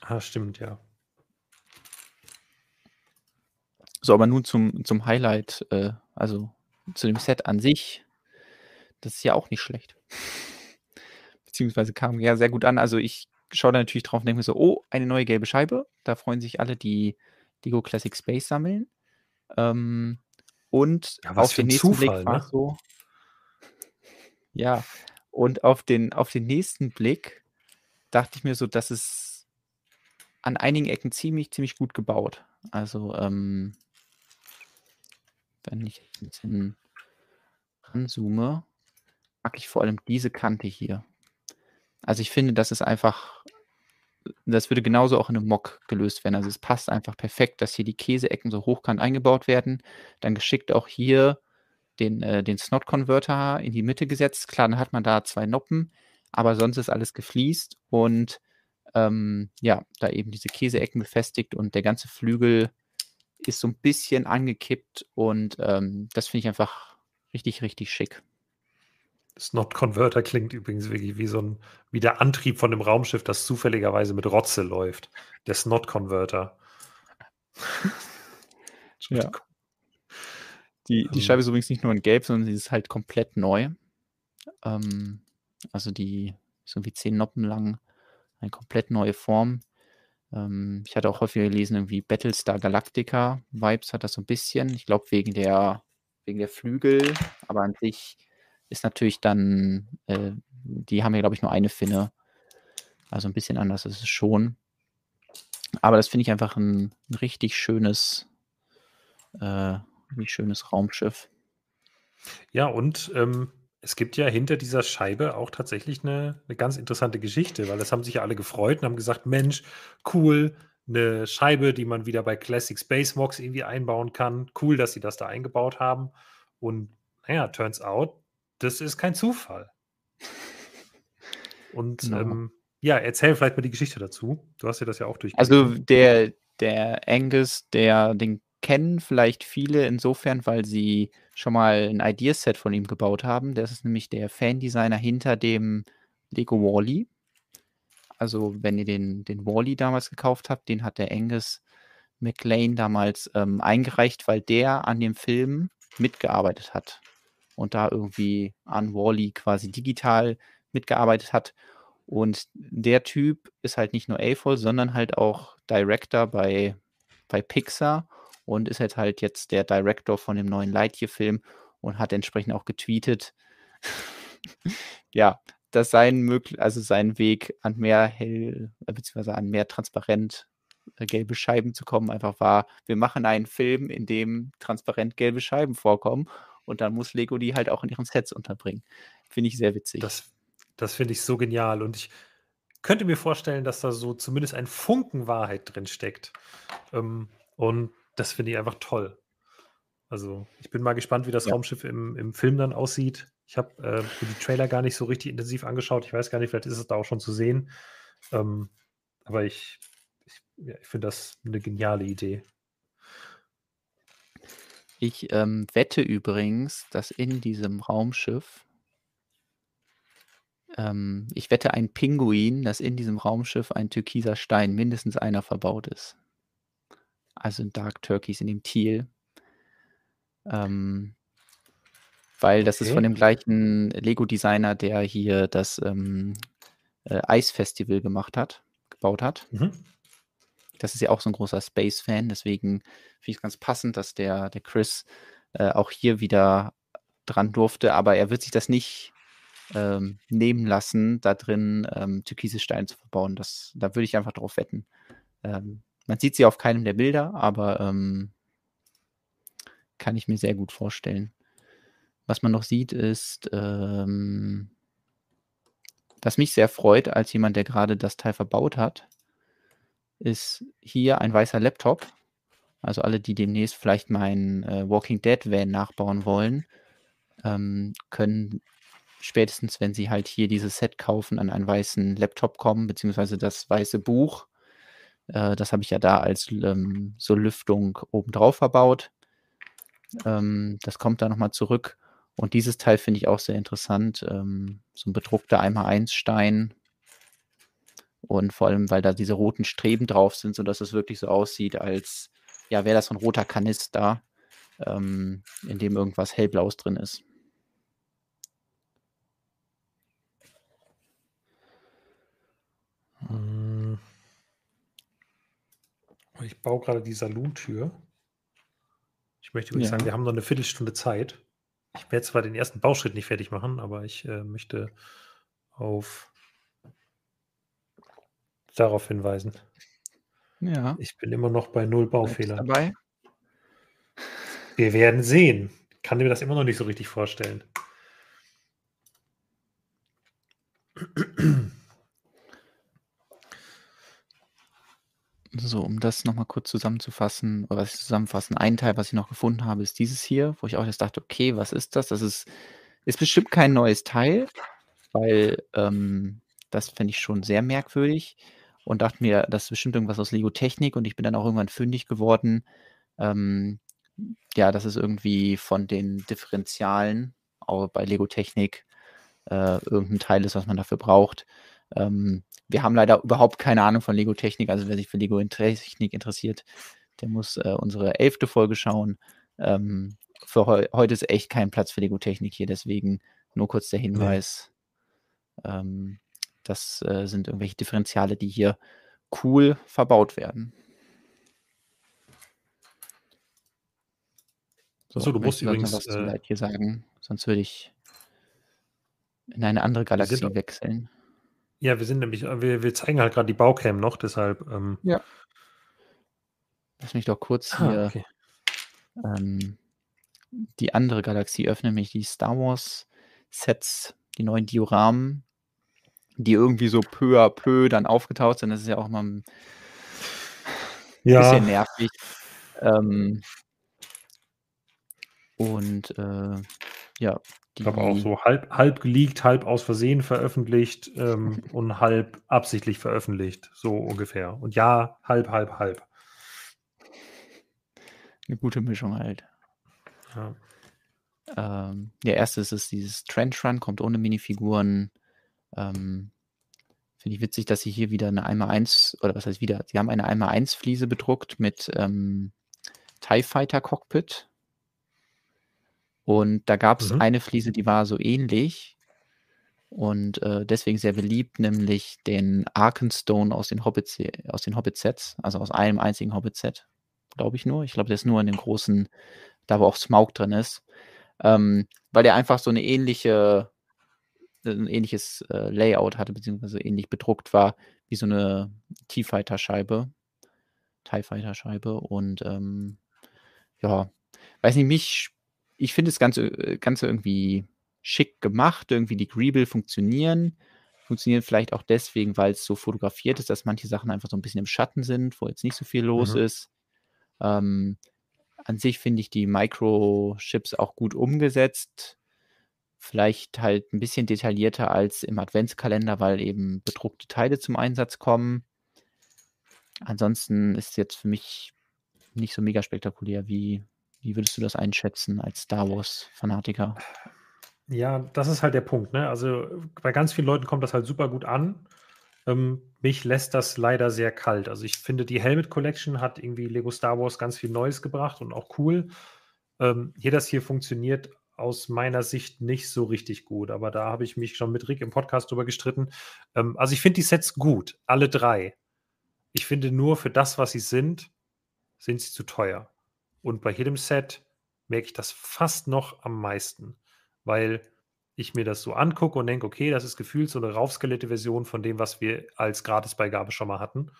A: Ah, stimmt, ja.
B: So, aber nun zum, zum Highlight, äh, also zu dem Set an sich. Das ist ja auch nicht schlecht. Beziehungsweise kam ja sehr gut an. Also ich schaue da natürlich drauf und denke mir so, oh, eine neue gelbe Scheibe. Da freuen sich alle, die Lego Classic Space sammeln. Ähm, und
A: ja, auf den nächsten Zufall, Blick war ne? so.
B: Ja, und auf den, auf den nächsten Blick dachte ich mir so, das ist an einigen Ecken ziemlich, ziemlich gut gebaut. Also, ähm, wenn ich ein bisschen ranzoome, mag ich vor allem diese Kante hier. Also ich finde, das ist einfach, das würde genauso auch in einem Mock gelöst werden. Also es passt einfach perfekt, dass hier die Käseecken so hochkant eingebaut werden. Dann geschickt auch hier den, äh, den Snot-Converter in die Mitte gesetzt. Klar, dann hat man da zwei Noppen, aber sonst ist alles gefliest und ähm, ja, da eben diese Käseecken befestigt und der ganze Flügel ist so ein bisschen angekippt und ähm, das finde ich einfach richtig, richtig schick.
A: Snot Converter klingt übrigens wirklich wie so ein, wie der Antrieb von dem Raumschiff, das zufälligerweise mit Rotze läuft. Der Snot Converter.
B: ja. Die, die ähm. Scheibe ist übrigens nicht nur in Gelb, sondern sie ist halt komplett neu. Ähm, also die so wie zehn Noppen lang, eine komplett neue Form. Ähm, ich hatte auch häufiger gelesen, irgendwie Battlestar Galactica Vibes hat das so ein bisschen. Ich glaube wegen der wegen der Flügel, aber an sich ist natürlich dann, äh, die haben ja, glaube ich, nur eine Finne. Also ein bisschen anders ist es schon. Aber das finde ich einfach ein, ein richtig schönes, äh, richtig schönes Raumschiff.
A: Ja, und ähm, es gibt ja hinter dieser Scheibe auch tatsächlich eine, eine ganz interessante Geschichte, weil das haben sich ja alle gefreut und haben gesagt, Mensch, cool, eine Scheibe, die man wieder bei Classic Space Mox irgendwie einbauen kann. Cool, dass sie das da eingebaut haben. Und naja, turns out, das ist kein Zufall. Und genau. ähm, ja, erzähl vielleicht mal die Geschichte dazu. Du hast ja das ja auch durch.
B: Also der, der Angus, der, den kennen vielleicht viele insofern, weil sie schon mal ein Ideaset von ihm gebaut haben. Das ist nämlich der Fan-Designer hinter dem Lego Wally. Also, wenn ihr den, den Wally damals gekauft habt, den hat der Angus McLean damals ähm, eingereicht, weil der an dem Film mitgearbeitet hat und da irgendwie an Wally quasi digital mitgearbeitet hat. Und der Typ ist halt nicht nur AFOL, sondern halt auch Director bei, bei Pixar und ist halt halt jetzt der Director von dem neuen Lightyear-Film und hat entsprechend auch getweetet, ja, dass sein möglich, also sein Weg an mehr hell, äh, beziehungsweise an mehr transparent äh, gelbe Scheiben zu kommen, einfach war, wir machen einen Film, in dem transparent gelbe Scheiben vorkommen und dann muss Lego die halt auch in ihren Sets unterbringen. Finde ich sehr witzig.
A: Das, das finde ich so genial und ich könnte mir vorstellen, dass da so zumindest ein Funken Wahrheit drin steckt. Ähm, und das finde ich einfach toll. Also, ich bin mal gespannt, wie das ja. Raumschiff im, im Film dann aussieht. Ich habe äh, die Trailer gar nicht so richtig intensiv angeschaut. Ich weiß gar nicht, vielleicht ist es da auch schon zu sehen. Ähm, aber ich, ich, ja, ich finde das eine geniale Idee.
B: Ich ähm, wette übrigens, dass in diesem Raumschiff, ähm, ich wette ein Pinguin, dass in diesem Raumschiff ein türkiser Stein mindestens einer verbaut ist also in Dark Turkeys, in dem Teal. Ähm, weil das okay. ist von dem gleichen Lego-Designer, der hier das ähm, äh, Eisfestival gemacht hat, gebaut hat. Mhm. Das ist ja auch so ein großer Space-Fan, deswegen finde ich es ganz passend, dass der, der Chris äh, auch hier wieder dran durfte, aber er wird sich das nicht ähm, nehmen lassen, da drin ähm, türkise Steine zu verbauen. Das, da würde ich einfach drauf wetten. Ähm, man sieht sie auf keinem der Bilder, aber ähm, kann ich mir sehr gut vorstellen. Was man noch sieht, ist, ähm, was mich sehr freut, als jemand, der gerade das Teil verbaut hat, ist hier ein weißer Laptop. Also alle, die demnächst vielleicht meinen äh, Walking Dead Van nachbauen wollen, ähm, können spätestens, wenn sie halt hier dieses Set kaufen, an einen weißen Laptop kommen, beziehungsweise das weiße Buch äh, das habe ich ja da als ähm, so Lüftung obendrauf verbaut. Ähm, das kommt da nochmal zurück. Und dieses Teil finde ich auch sehr interessant. Ähm, so ein bedruckter 1x1-Stein. Und vor allem, weil da diese roten Streben drauf sind, sodass es wirklich so aussieht, als ja, wäre das so ein roter Kanister, ähm, in dem irgendwas hellblaues drin ist.
A: Ich baue gerade die Salontür. Ich möchte übrigens ja. sagen, wir haben noch eine Viertelstunde Zeit. Ich werde zwar den ersten Bauschritt nicht fertig machen, aber ich äh, möchte auf darauf hinweisen.
B: Ja.
A: Ich bin immer noch bei null Baufehlern.
B: Dabei?
A: Wir werden sehen. Ich kann mir das immer noch nicht so richtig vorstellen.
B: So, um das nochmal kurz zusammenzufassen, oder was ich zusammenfassen, ein Teil, was ich noch gefunden habe, ist dieses hier, wo ich auch jetzt dachte, okay, was ist das? Das ist, ist bestimmt kein neues Teil, weil ähm, das fände ich schon sehr merkwürdig und dachte mir, das ist bestimmt irgendwas aus Lego Technik und ich bin dann auch irgendwann fündig geworden. Ähm, ja, das ist irgendwie von den Differentialen auch bei Lego Technik äh, irgendein Teil ist, was man dafür braucht. Ähm, wir haben leider überhaupt keine Ahnung von Lego-Technik. Also wer sich für Lego-Technik interessiert, der muss äh, unsere elfte Folge schauen. Ähm, für heu heute ist echt kein Platz für Lego-Technik hier. Deswegen nur kurz der Hinweis. Ja. Ähm, das äh, sind irgendwelche Differentiale, die hier cool verbaut werden.
A: So, Achso, du musst übrigens
B: was äh, hier sagen, sonst würde ich in eine andere Galaxie wechseln.
A: Ja, wir sind nämlich, äh, wir, wir zeigen halt gerade die Baucam noch, deshalb.
B: Ähm, ja. Lass mich doch kurz ah, hier okay. ähm, die andere Galaxie öffnen, nämlich die Star Wars Sets, die neuen Dioramen, die irgendwie so peu à peu dann aufgetaucht sind. Das ist ja auch mal ein ja. bisschen nervig. Ähm, und äh, ja,
A: die. Ich glaube auch so halb, halb geleakt, halb aus Versehen veröffentlicht ähm, und halb absichtlich veröffentlicht, so ungefähr. Und ja, halb, halb, halb.
B: Eine gute Mischung halt. Ja. Ähm, der erste ist es dieses Trench Run, kommt ohne Minifiguren. Ähm, Finde ich witzig, dass sie hier wieder eine 1x1, oder was heißt wieder, sie haben eine 1x1 Fliese bedruckt mit ähm, TIE Fighter Cockpit. Und da gab es mhm. eine Fliese, die war so ähnlich und äh, deswegen sehr beliebt, nämlich den Arkenstone aus den Hobbit aus den Hobbit-Sets, also aus einem einzigen Hobbit-Set, glaube ich nur. Ich glaube, der ist nur in dem großen, da wo auch Smaug drin ist, ähm, weil der einfach so eine ähnliche, ein ähnliches äh, Layout hatte, beziehungsweise ähnlich bedruckt war, wie so eine T-Fighter-Scheibe, TIE Fighter-Scheibe und ähm, ja, weiß nicht, mich ich finde das Ganze, äh, Ganze irgendwie schick gemacht, irgendwie die Greeble funktionieren. Funktionieren vielleicht auch deswegen, weil es so fotografiert ist, dass manche Sachen einfach so ein bisschen im Schatten sind, wo jetzt nicht so viel los mhm. ist. Ähm, an sich finde ich die Microchips auch gut umgesetzt. Vielleicht halt ein bisschen detaillierter als im Adventskalender, weil eben bedruckte Teile zum Einsatz kommen. Ansonsten ist es jetzt für mich nicht so mega spektakulär wie wie würdest du das einschätzen als Star Wars-Fanatiker?
A: Ja, das ist halt der Punkt. Ne? Also bei ganz vielen Leuten kommt das halt super gut an. Ähm, mich lässt das leider sehr kalt. Also ich finde, die Helmet Collection hat irgendwie Lego Star Wars ganz viel Neues gebracht und auch cool. Ähm, hier das hier funktioniert aus meiner Sicht nicht so richtig gut, aber da habe ich mich schon mit Rick im Podcast drüber gestritten. Ähm, also ich finde die Sets gut, alle drei. Ich finde nur für das, was sie sind, sind sie zu teuer. Und bei jedem Set merke ich das fast noch am meisten, weil ich mir das so angucke und denke, okay, das ist gefühlt so eine raufskelette Version von dem, was wir als Gratisbeigabe schon mal hatten.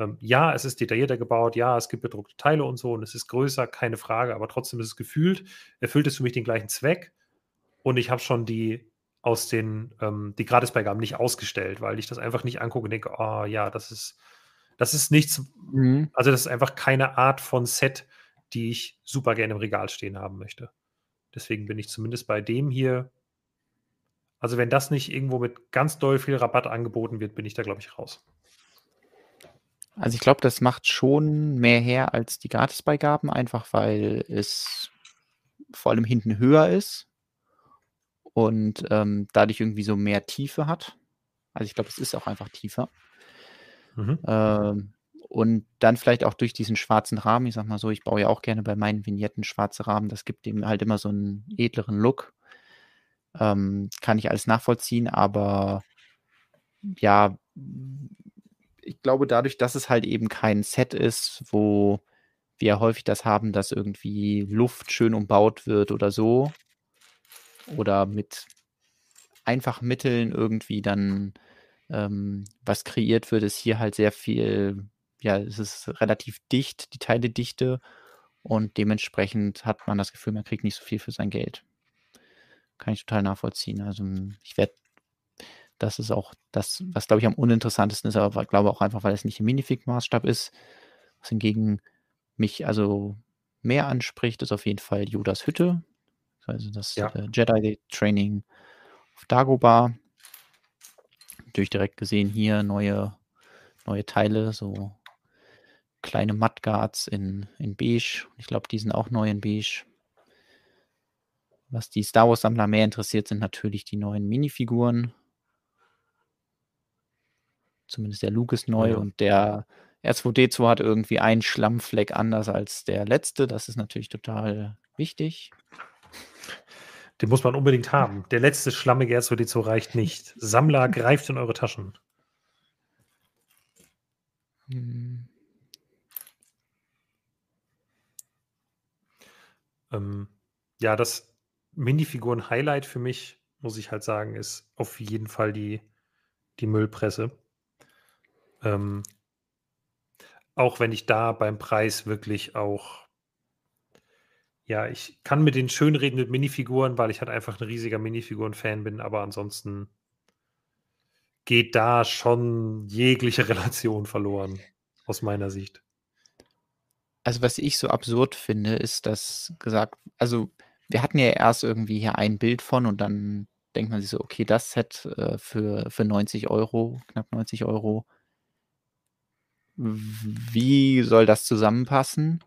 A: Ähm, ja, es ist detaillierter gebaut, ja, es gibt bedruckte Teile und so und es ist größer, keine Frage, aber trotzdem ist es gefühlt, erfüllt es für mich den gleichen Zweck und ich habe schon die aus den, ähm, die Gratisbeigaben nicht ausgestellt, weil ich das einfach nicht angucke und denke, oh ja, das ist, das ist nichts, mhm. also das ist einfach keine Art von Set, die ich super gerne im Regal stehen haben möchte. Deswegen bin ich zumindest bei dem hier. Also, wenn das nicht irgendwo mit ganz doll viel Rabatt angeboten wird, bin ich da, glaube ich, raus.
B: Also, ich glaube, das macht schon mehr her als die Gratisbeigaben, einfach weil es vor allem hinten höher ist und ähm, dadurch irgendwie so mehr Tiefe hat. Also, ich glaube, es ist auch einfach tiefer. Mhm. Ähm, und dann vielleicht auch durch diesen schwarzen Rahmen, ich sag mal so, ich baue ja auch gerne bei meinen Vignetten schwarze Rahmen, das gibt ihm halt immer so einen edleren Look. Ähm, kann ich alles nachvollziehen, aber ja, ich glaube, dadurch, dass es halt eben kein Set ist, wo wir häufig das haben, dass irgendwie Luft schön umbaut wird oder so, oder mit einfachen Mitteln irgendwie dann ähm, was kreiert wird, ist hier halt sehr viel ja, es ist relativ dicht, die Teiledichte. Und dementsprechend hat man das Gefühl, man kriegt nicht so viel für sein Geld. Kann ich total nachvollziehen. Also ich werde, das ist auch das, was glaube ich am uninteressantesten ist, aber glaube auch einfach, weil es nicht im Minifig-Maßstab ist. Was hingegen mich also mehr anspricht, ist auf jeden Fall Yodas Hütte. Also das ja. äh, Jedi-Training auf Dagobah. Natürlich direkt gesehen hier neue, neue Teile, so kleine Mudguards in, in beige. Ich glaube, die sind auch neu in beige. Was die Star Wars-Sammler mehr interessiert, sind natürlich die neuen Minifiguren. Zumindest der Luke ist neu ja. und der R2D2 hat irgendwie einen Schlammfleck anders als der letzte. Das ist natürlich total wichtig.
A: Den muss man unbedingt haben. Der letzte schlammige R2D2 reicht nicht. Sammler, greift in eure Taschen. Hm. Ähm, ja, das Minifiguren-Highlight für mich, muss ich halt sagen, ist auf jeden Fall die, die Müllpresse. Ähm, auch wenn ich da beim Preis wirklich auch ja, ich kann mit denen schönreden mit Minifiguren, weil ich halt einfach ein riesiger Minifiguren-Fan bin, aber ansonsten geht da schon jegliche Relation verloren, aus meiner Sicht.
B: Also, was ich so absurd finde, ist, dass gesagt also, wir hatten ja erst irgendwie hier ein Bild von und dann denkt man sich so: „Okay, das Set, äh, für für 90 Euro, knapp 90 Euro. wie soll das zusammenpassen?“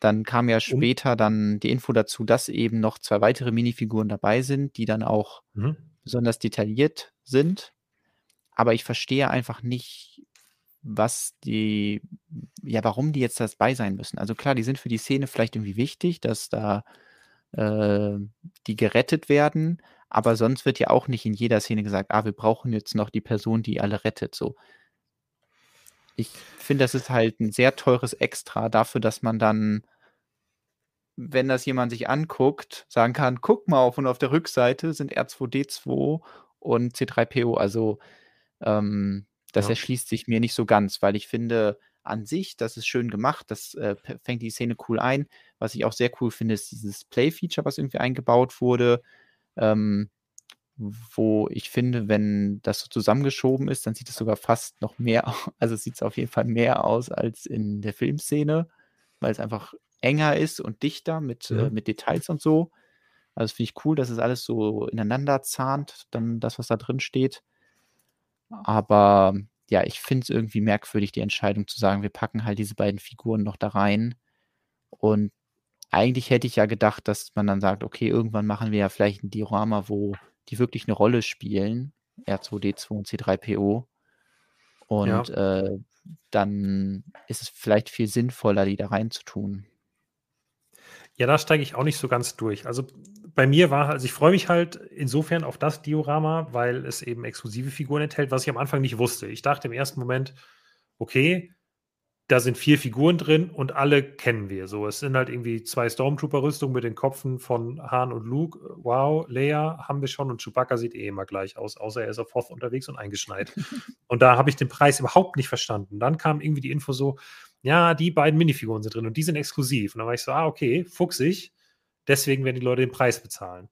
B: Dann kam ja später dann die Info dazu, dass eben noch zwei weitere Minifiguren dabei sind, die dann auch Mhm. besonders detailliert sind. Aber ich verstehe einfach nicht, was die ja, warum die jetzt dabei sein müssen. Also klar, die sind für die Szene vielleicht irgendwie wichtig, dass da, äh, die gerettet werden, aber sonst wird ja auch nicht in jeder Szene gesagt: „Ah, wir brauchen jetzt noch die Person, die alle rettet“, so. Ich finde, das ist halt ein sehr teures Extra dafür, dass man dann wenn das jemand sich anguckt, sagen kann: „Guck mal, auf und auf der Rückseite sind R2D2 und C3PO.“ Also, ähm, das Ja. erschließt sich mir nicht so ganz, weil ich finde an sich, das ist schön gemacht, das, äh, fängt die Szene cool ein. Was ich auch sehr cool finde, ist dieses Play-Feature, was irgendwie eingebaut wurde, ähm, wo ich finde, wenn das so zusammengeschoben ist, dann sieht es sogar fast noch mehr also, es sieht auf jeden Fall mehr aus als in der Filmszene, weil es einfach enger ist und dichter mit, äh, mit Details und so. Also, finde ich cool, dass es alles so ineinander zahnt, dann das, was da drin steht. Aber ja, ich finde es irgendwie merkwürdig, die Entscheidung zu sagen, wir packen halt diese beiden Figuren noch da rein. Und eigentlich hätte ich ja gedacht, dass man dann sagt, okay, irgendwann machen wir ja vielleicht ein Diorama, wo die wirklich eine Rolle spielen, R2D2 und C3PO. Und ja. äh, dann ist es vielleicht viel sinnvoller, die da reinzutun.
A: Ja, da steige ich auch nicht so ganz durch. Also bei mir war, also ich freue mich halt insofern auf das Diorama, weil es eben exklusive Figuren enthält, was ich am Anfang nicht wusste. Ich dachte im ersten Moment, okay, da sind vier Figuren drin und alle kennen wir. So, es sind halt irgendwie zwei Stormtrooper-Rüstungen mit den Kopfen von Han und Luke. Wow, Leia haben wir schon und Chewbacca sieht eh immer gleich aus, außer er ist auf Hoth unterwegs und eingeschneit. und da habe ich den Preis überhaupt nicht verstanden. Dann kam irgendwie die Info so, ja, die beiden Minifiguren sind drin und die sind exklusiv. Und dann war ich so, ah, okay, fuchsig. Deswegen werden die Leute den Preis bezahlen.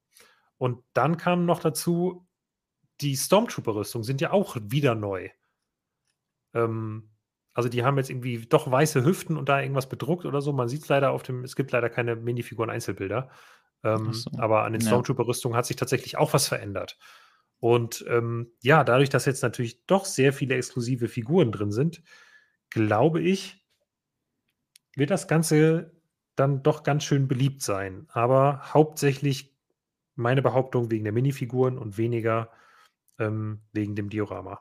A: Und dann kam noch dazu, die Stormtrooper-Rüstungen sind ja auch wieder neu. Ähm, also die haben jetzt irgendwie doch weiße Hüften und da irgendwas bedruckt oder so. Man sieht es leider auf dem, es gibt leider keine Minifiguren-Einzelbilder. Ähm, so. Aber an den Stormtrooper-Rüstungen hat sich tatsächlich auch was verändert. Und ähm, ja, dadurch, dass jetzt natürlich doch sehr viele exklusive Figuren drin sind, glaube ich, wird das Ganze dann doch ganz schön beliebt sein. Aber hauptsächlich meine Behauptung wegen der Minifiguren und weniger ähm, wegen dem Diorama.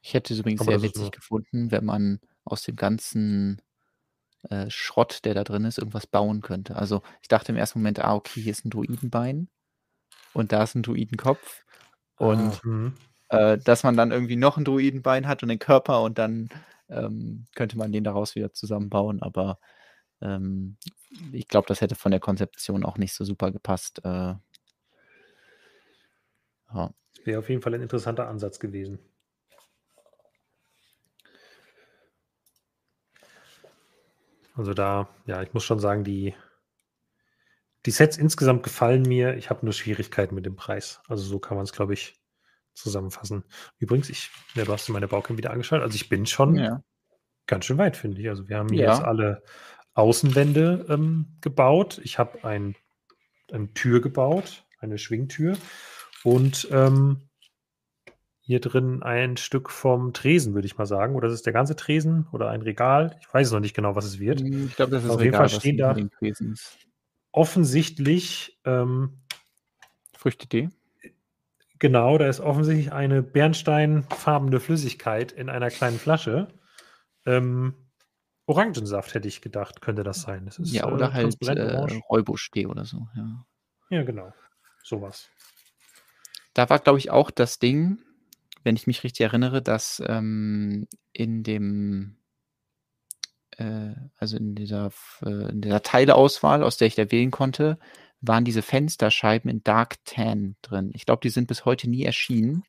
B: Ich hätte es übrigens Aber sehr witzig gefunden, wenn man aus dem ganzen äh, Schrott, der da drin ist, irgendwas bauen könnte. Also ich dachte im ersten Moment, ah, okay, hier ist ein Druidenbein und da ist ein Druidenkopf. Und ah, mhm. äh, dass man dann irgendwie noch ein Druidenbein hat und den Körper und dann ähm, könnte man den daraus wieder zusammenbauen. Aber ähm, ich glaube, das hätte von der Konzeption auch nicht so super gepasst. Äh,
A: ja. Wäre auf jeden Fall ein interessanter Ansatz gewesen. Also da, ja, ich muss schon sagen, die, die Sets insgesamt gefallen mir. Ich habe nur Schwierigkeiten mit dem Preis. Also so kann man es, glaube ich, zusammenfassen. Übrigens, ich, ja, du hast meine Baucam wieder angeschaut. Also ich bin schon ja. ganz schön weit, finde ich. Also wir haben hier ja. jetzt alle Außenwände ähm, gebaut. Ich habe ein, eine Tür gebaut, eine Schwingtür. Und ähm, hier drin ein Stück vom Tresen, würde ich mal sagen. Oder ist es der ganze Tresen oder ein Regal? Ich weiß noch nicht genau, was es wird.
B: Hm, ich glaube, das ist
A: Auf
B: jeden
A: Fall stehen da offensichtlich ähm,
B: Früchte-Tee.
A: Genau, da ist offensichtlich eine bernsteinfarbene Flüssigkeit in einer kleinen Flasche. Ähm, Orangensaft hätte ich gedacht, könnte das sein. Das
B: ist, ja, oder äh, halt äh, Räubusch-Tee oder so, ja.
A: Ja, genau. Sowas.
B: Da war, glaube ich, auch das Ding, wenn ich mich richtig erinnere, dass ähm, in dem, äh, also in dieser, äh, in dieser Teileauswahl, aus der ich da wählen konnte, waren diese Fensterscheiben in Dark Tan drin. Ich glaube, die sind bis heute nie erschienen.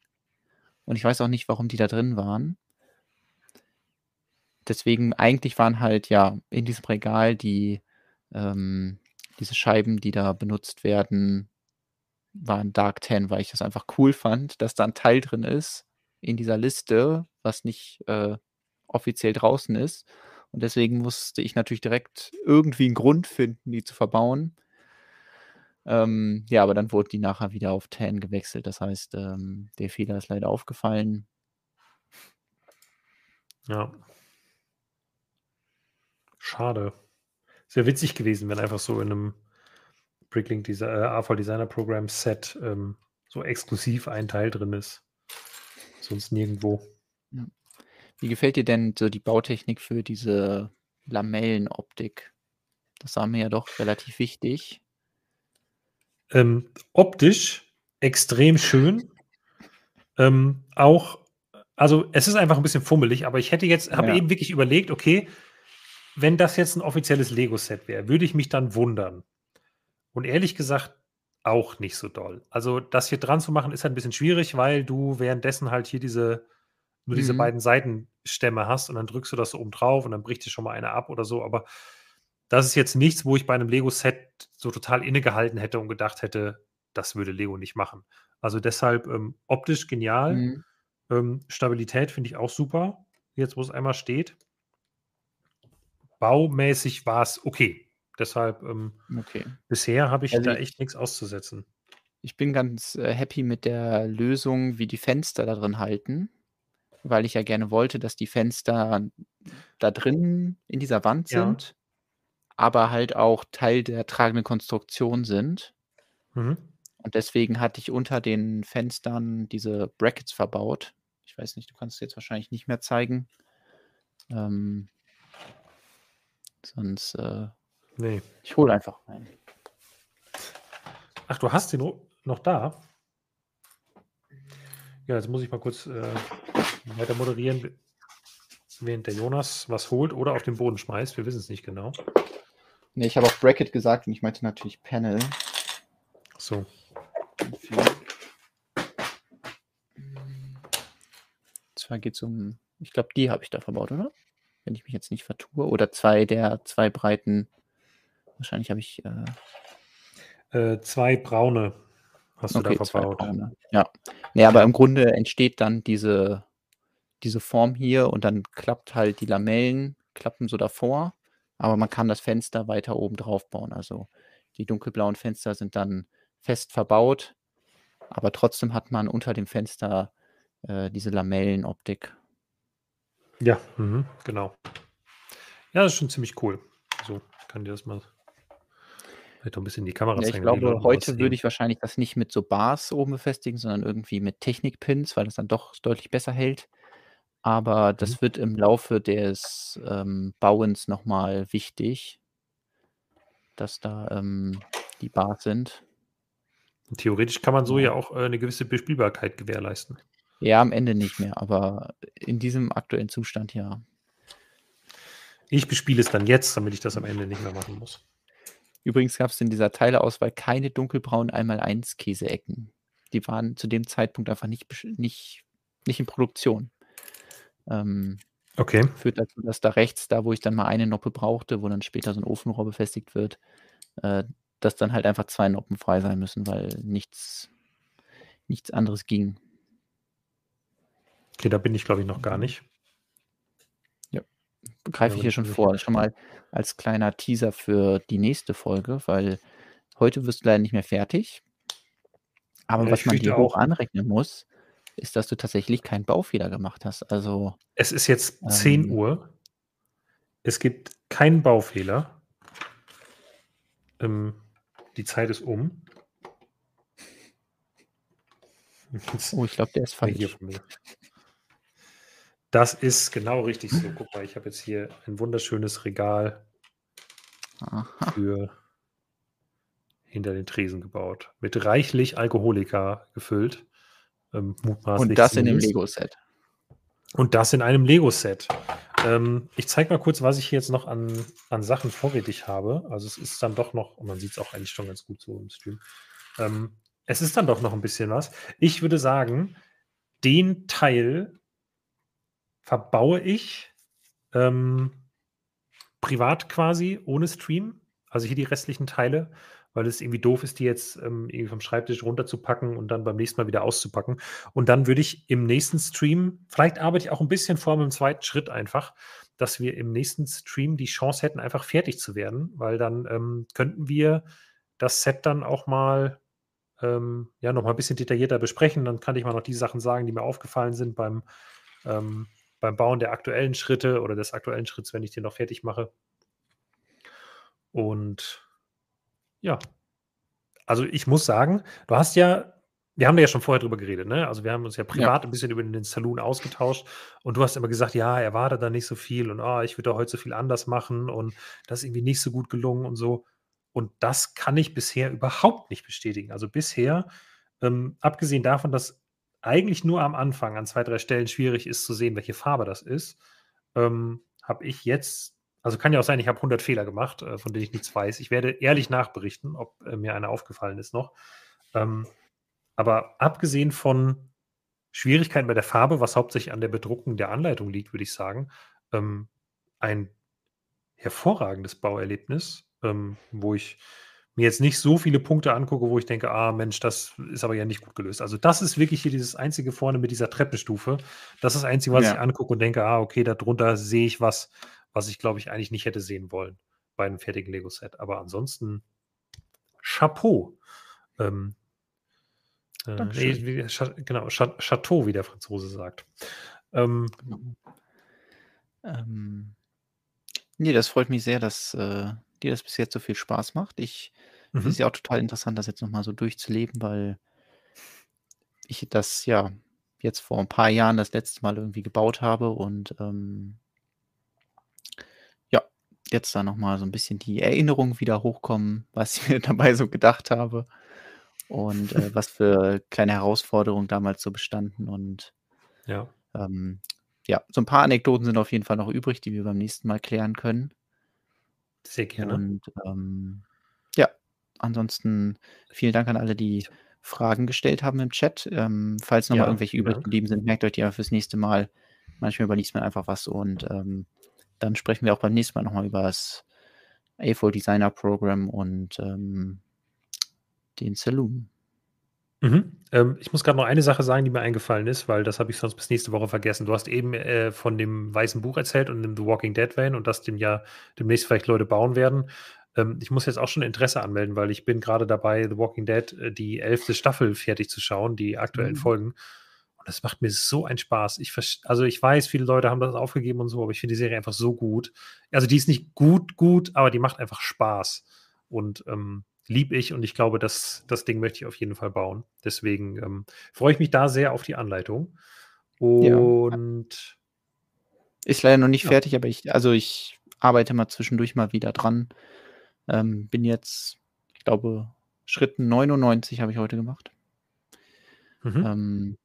B: Und ich weiß auch nicht, warum die da drin waren. Deswegen, eigentlich waren halt ja in diesem Regal die, ähm, diese Scheiben, die da benutzt werden, waren Dark Ten, weil ich das einfach cool fand, dass da ein Teil drin ist in dieser Liste, was nicht äh, offiziell draußen ist. Und deswegen musste ich natürlich direkt irgendwie einen Grund finden, die zu verbauen. Ähm, ja, aber dann wurde die nachher wieder auf 10 gewechselt. Das heißt, ähm, der Fehler ist leider aufgefallen.
A: Ja. Schade. Sehr witzig gewesen, wenn einfach so in einem Bricklink Desi äh, AV Designer Program Set ähm, so exklusiv ein Teil drin ist. Sonst nirgendwo.
B: Ja. Wie gefällt dir denn so die Bautechnik für diese Lamellenoptik? Das war mir ja doch relativ wichtig.
A: Ähm, optisch extrem schön. Ähm, auch, also es ist einfach ein bisschen fummelig, aber ich hätte jetzt, habe ja. eben wirklich überlegt, okay, wenn das jetzt ein offizielles Lego-Set wäre, würde ich mich dann wundern. Und ehrlich gesagt, auch nicht so doll. Also, das hier dran zu machen, ist halt ein bisschen schwierig, weil du währenddessen halt hier diese, nur diese mhm. beiden Seitenstämme hast und dann drückst du das so oben drauf und dann bricht dir schon mal eine ab oder so. Aber das ist jetzt nichts, wo ich bei einem Lego-Set so total innegehalten hätte und gedacht hätte, das würde Lego nicht machen. Also deshalb ähm, optisch genial. Mhm. Ähm, Stabilität finde ich auch super, jetzt wo es einmal steht. Baumäßig war es okay. Deshalb ähm, okay. bisher habe ich also da echt nichts auszusetzen.
B: Ich bin ganz äh, happy mit der Lösung, wie die Fenster da drin halten, weil ich ja gerne wollte, dass die Fenster da drin in dieser Wand ja. sind aber halt auch Teil der tragenden Konstruktion sind. Mhm. Und deswegen hatte ich unter den Fenstern diese Brackets verbaut. Ich weiß nicht, du kannst es jetzt wahrscheinlich nicht mehr zeigen. Ähm, sonst. Äh, nee. Ich hole einfach einen.
A: Ach, du hast den noch da? Ja, jetzt muss ich mal kurz äh, weiter moderieren, während der Jonas was holt oder auf den Boden schmeißt. Wir wissen es nicht genau.
B: Ne, ich habe auch Bracket gesagt und ich meinte natürlich Panel.
A: So.
B: Zwar geht es um, ich glaube, die habe ich da verbaut, oder? Wenn ich mich jetzt nicht vertue. Oder zwei der zwei breiten. Wahrscheinlich habe ich.
A: Äh, äh, zwei braune hast okay, du da verbaut.
B: Ja. Nee, aber im Grunde entsteht dann diese, diese Form hier und dann klappt halt die Lamellen, klappen so davor aber man kann das Fenster weiter oben drauf bauen. Also die dunkelblauen Fenster sind dann fest verbaut, aber trotzdem hat man unter dem Fenster äh, diese Lamellenoptik.
A: Ja, mhm, genau. Ja, das ist schon ziemlich cool. So kann dir das mal vielleicht ein bisschen in die Kamera
B: ja, zeigen. Ich glaube, heute würde ich wahrscheinlich das nicht mit so Bars oben befestigen, sondern irgendwie mit Technikpins, weil das dann doch deutlich besser hält. Aber das Mhm. wird im Laufe des, ähm, Bauens noch mal wichtig dass da, ähm, die Bars sind.
A: Theoretisch kann man so ja auch, äh, 'ne gewisse Bespielbarkeit gewährleisten.
B: Ja, am Ende nicht mehr, aber in diesem aktuellen Zustand ja.
A: Ich bespiele es dann jetzt, damit ich das am Ende nicht mehr machen muss.
B: Übrigens gab es in dieser Teileauswahl keine dunkelbraunen Einmal-eins Käseecken. Die waren zu dem Zeitpunkt einfach nicht nicht nicht in Produktion. Ähm,
A: okay.
B: Führt dazu, dass da rechts, da wo ich dann mal eine Noppe brauchte, wo dann später so ein Ofenrohr befestigt wird, äh, dass dann halt einfach zwei Noppen frei sein müssen, weil nichts, nichts anderes ging.
A: Okay, da bin ich glaube ich noch gar nicht.
B: Ja, greife ich hier schon vor. Schon mal als kleiner Teaser für die nächste Folge, weil heute wirst du leider nicht mehr fertig. Aber ja, was man dir hoch anrechnen muss, ist, dass du tatsächlich keinen Baufehler gemacht hast. Also
A: es ist jetzt ähm, 10 Uhr. Es gibt keinen Baufehler. Ähm, die Zeit ist um.
B: oh, ich glaube, der ist falsch.
A: Das ist genau richtig so. Guck mal, ich habe jetzt hier ein wunderschönes Regal Aha. für hinter den Tresen gebaut. Mit reichlich Alkoholika gefüllt.
B: Ähm, Und das in dem Lego-Set.
A: Und das in einem Lego-Set. Ähm, ich zeige mal kurz, was ich hier jetzt noch an, an Sachen vorrätig habe. Also es ist dann doch noch, und man sieht es auch eigentlich schon ganz gut so im Stream. Ähm, es ist dann doch noch ein bisschen was. Ich würde sagen, den Teil verbaue ich ähm, privat quasi ohne Stream. Also hier die restlichen Teile weil es irgendwie doof ist, die jetzt ähm, irgendwie vom Schreibtisch runterzupacken und dann beim nächsten Mal wieder auszupacken. Und dann würde ich im nächsten Stream, vielleicht arbeite ich auch ein bisschen vor mit dem zweiten Schritt einfach, dass wir im nächsten Stream die Chance hätten, einfach fertig zu werden, weil dann ähm, könnten wir das Set dann auch mal ähm, ja noch mal ein bisschen detaillierter besprechen. Dann kann ich mal noch die Sachen sagen, die mir aufgefallen sind beim, ähm, beim Bauen der aktuellen Schritte oder des aktuellen Schritts, wenn ich den noch fertig mache. Und ja. Also ich muss sagen, du hast ja, wir haben ja schon vorher drüber geredet, ne? Also wir haben uns ja privat ja. ein bisschen über den Saloon ausgetauscht und du hast immer gesagt, ja, er war da nicht so viel und oh, ich würde da heute so viel anders machen und das ist irgendwie nicht so gut gelungen und so. Und das kann ich bisher überhaupt nicht bestätigen. Also bisher, ähm, abgesehen davon, dass eigentlich nur am Anfang an zwei, drei Stellen schwierig ist zu sehen, welche Farbe das ist, ähm, habe ich jetzt also kann ja auch sein, ich habe 100 Fehler gemacht, äh, von denen ich nichts weiß. Ich werde ehrlich nachberichten, ob äh, mir einer aufgefallen ist noch. Ähm, aber abgesehen von Schwierigkeiten bei der Farbe, was hauptsächlich an der Bedruckung der Anleitung liegt, würde ich sagen, ähm, ein hervorragendes Bauerlebnis, ähm, wo ich mir jetzt nicht so viele Punkte angucke, wo ich denke, ah Mensch, das ist aber ja nicht gut gelöst. Also das ist wirklich hier dieses einzige vorne mit dieser Treppenstufe. Das ist das Einzige, was ja. ich angucke und denke, ah, okay, darunter sehe ich was, was ich, glaube ich, eigentlich nicht hätte sehen wollen bei einem fertigen Lego-Set. Aber ansonsten Chapeau. Ähm, äh, nee, wie, genau, Chateau, wie der Franzose sagt. Ähm, genau.
B: ähm, nee, das freut mich sehr, dass äh, dir das bis jetzt so viel Spaß macht. Ich mhm. finde es ja auch total interessant, das jetzt nochmal so durchzuleben, weil ich das ja jetzt vor ein paar Jahren das letzte Mal irgendwie gebaut habe und ähm, jetzt da nochmal so ein bisschen die Erinnerungen wieder hochkommen, was ich mir dabei so gedacht habe und äh, was für kleine Herausforderungen damals so bestanden. Und
A: ja.
B: Ähm, ja, so ein paar Anekdoten sind auf jeden Fall noch übrig, die wir beim nächsten Mal klären können.
A: Sehr gerne.
B: Und ähm, ja, ansonsten vielen Dank an alle, die Fragen gestellt haben im Chat. Ähm, falls nochmal ja, irgendwelche übrig geblieben sind, merkt euch die einfach fürs nächste Mal. Manchmal überliest man einfach was und ähm, dann sprechen wir auch beim nächsten Mal nochmal über das A4 Designer Program und ähm, den Saloon.
A: Mhm. Ähm, ich muss gerade noch eine Sache sagen, die mir eingefallen ist, weil das habe ich sonst bis nächste Woche vergessen. Du hast eben äh, von dem weißen Buch erzählt und dem The Walking Dead Van und dass dem ja demnächst vielleicht Leute bauen werden. Ähm, ich muss jetzt auch schon Interesse anmelden, weil ich bin gerade dabei, The Walking Dead, äh, die elfte Staffel fertig zu schauen, die aktuellen mhm. Folgen. Und das macht mir so einen Spaß. Ich also ich weiß, viele Leute haben das aufgegeben und so, aber ich finde die Serie einfach so gut. Also die ist nicht gut, gut, aber die macht einfach Spaß. Und ähm, lieb ich und ich glaube, das, das Ding möchte ich auf jeden Fall bauen. Deswegen ähm, freue ich mich da sehr auf die Anleitung. Und ja.
B: ist leider noch nicht ja. fertig, aber ich, also ich arbeite mal zwischendurch mal wieder dran. Ähm, bin jetzt, ich glaube, Schritt 99 habe ich heute gemacht. Mhm. Ähm,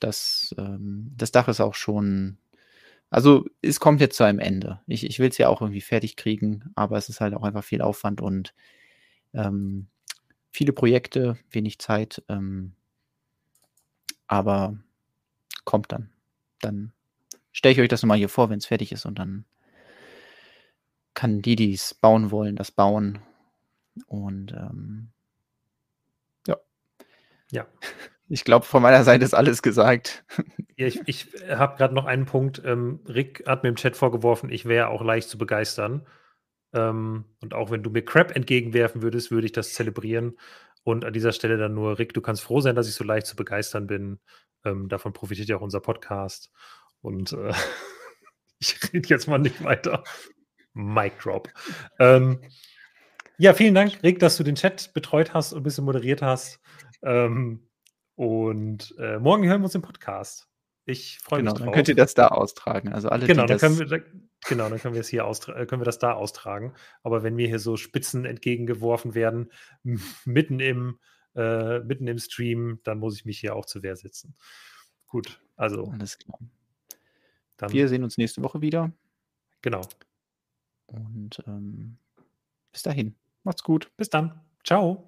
B: das, ähm, das Dach ist auch schon, also es kommt jetzt zu einem Ende. Ich, ich will es ja auch irgendwie fertig kriegen, aber es ist halt auch einfach viel Aufwand und ähm, viele Projekte, wenig Zeit. Ähm, aber kommt dann. Dann stelle ich euch das nochmal hier vor, wenn es fertig ist und dann kann die, die es bauen wollen, das bauen. Und ähm, ja.
A: Ja.
B: Ich glaube, von meiner Seite ist alles gesagt.
A: Ja, ich, ich habe gerade noch einen Punkt. Ähm, Rick hat mir im Chat vorgeworfen, ich wäre auch leicht zu begeistern. Ähm, und auch wenn du mir Crap entgegenwerfen würdest, würde ich das zelebrieren. Und an dieser Stelle dann nur, Rick, du kannst froh sein, dass ich so leicht zu begeistern bin. Ähm, davon profitiert ja auch unser Podcast. Und äh, ich rede jetzt mal nicht weiter. Mic drop. Ähm, ja, vielen Dank, Rick, dass du den Chat betreut hast und ein bisschen moderiert hast. Ähm, und äh, morgen hören wir uns im Podcast. Ich freue genau, mich
B: drauf. Dann könnt ihr das da austragen. Also alle,
A: genau, dann können wir, genau, dann können wir es hier äh, können wir das da austragen. Aber wenn mir hier so Spitzen entgegengeworfen werden, mitten im, äh, mitten im Stream, dann muss ich mich hier auch zur Wehr setzen. Gut, also.
B: Alles klar. Dann, wir sehen uns nächste Woche wieder.
A: Genau.
B: Und ähm, bis dahin. Macht's gut.
A: Bis dann. Ciao.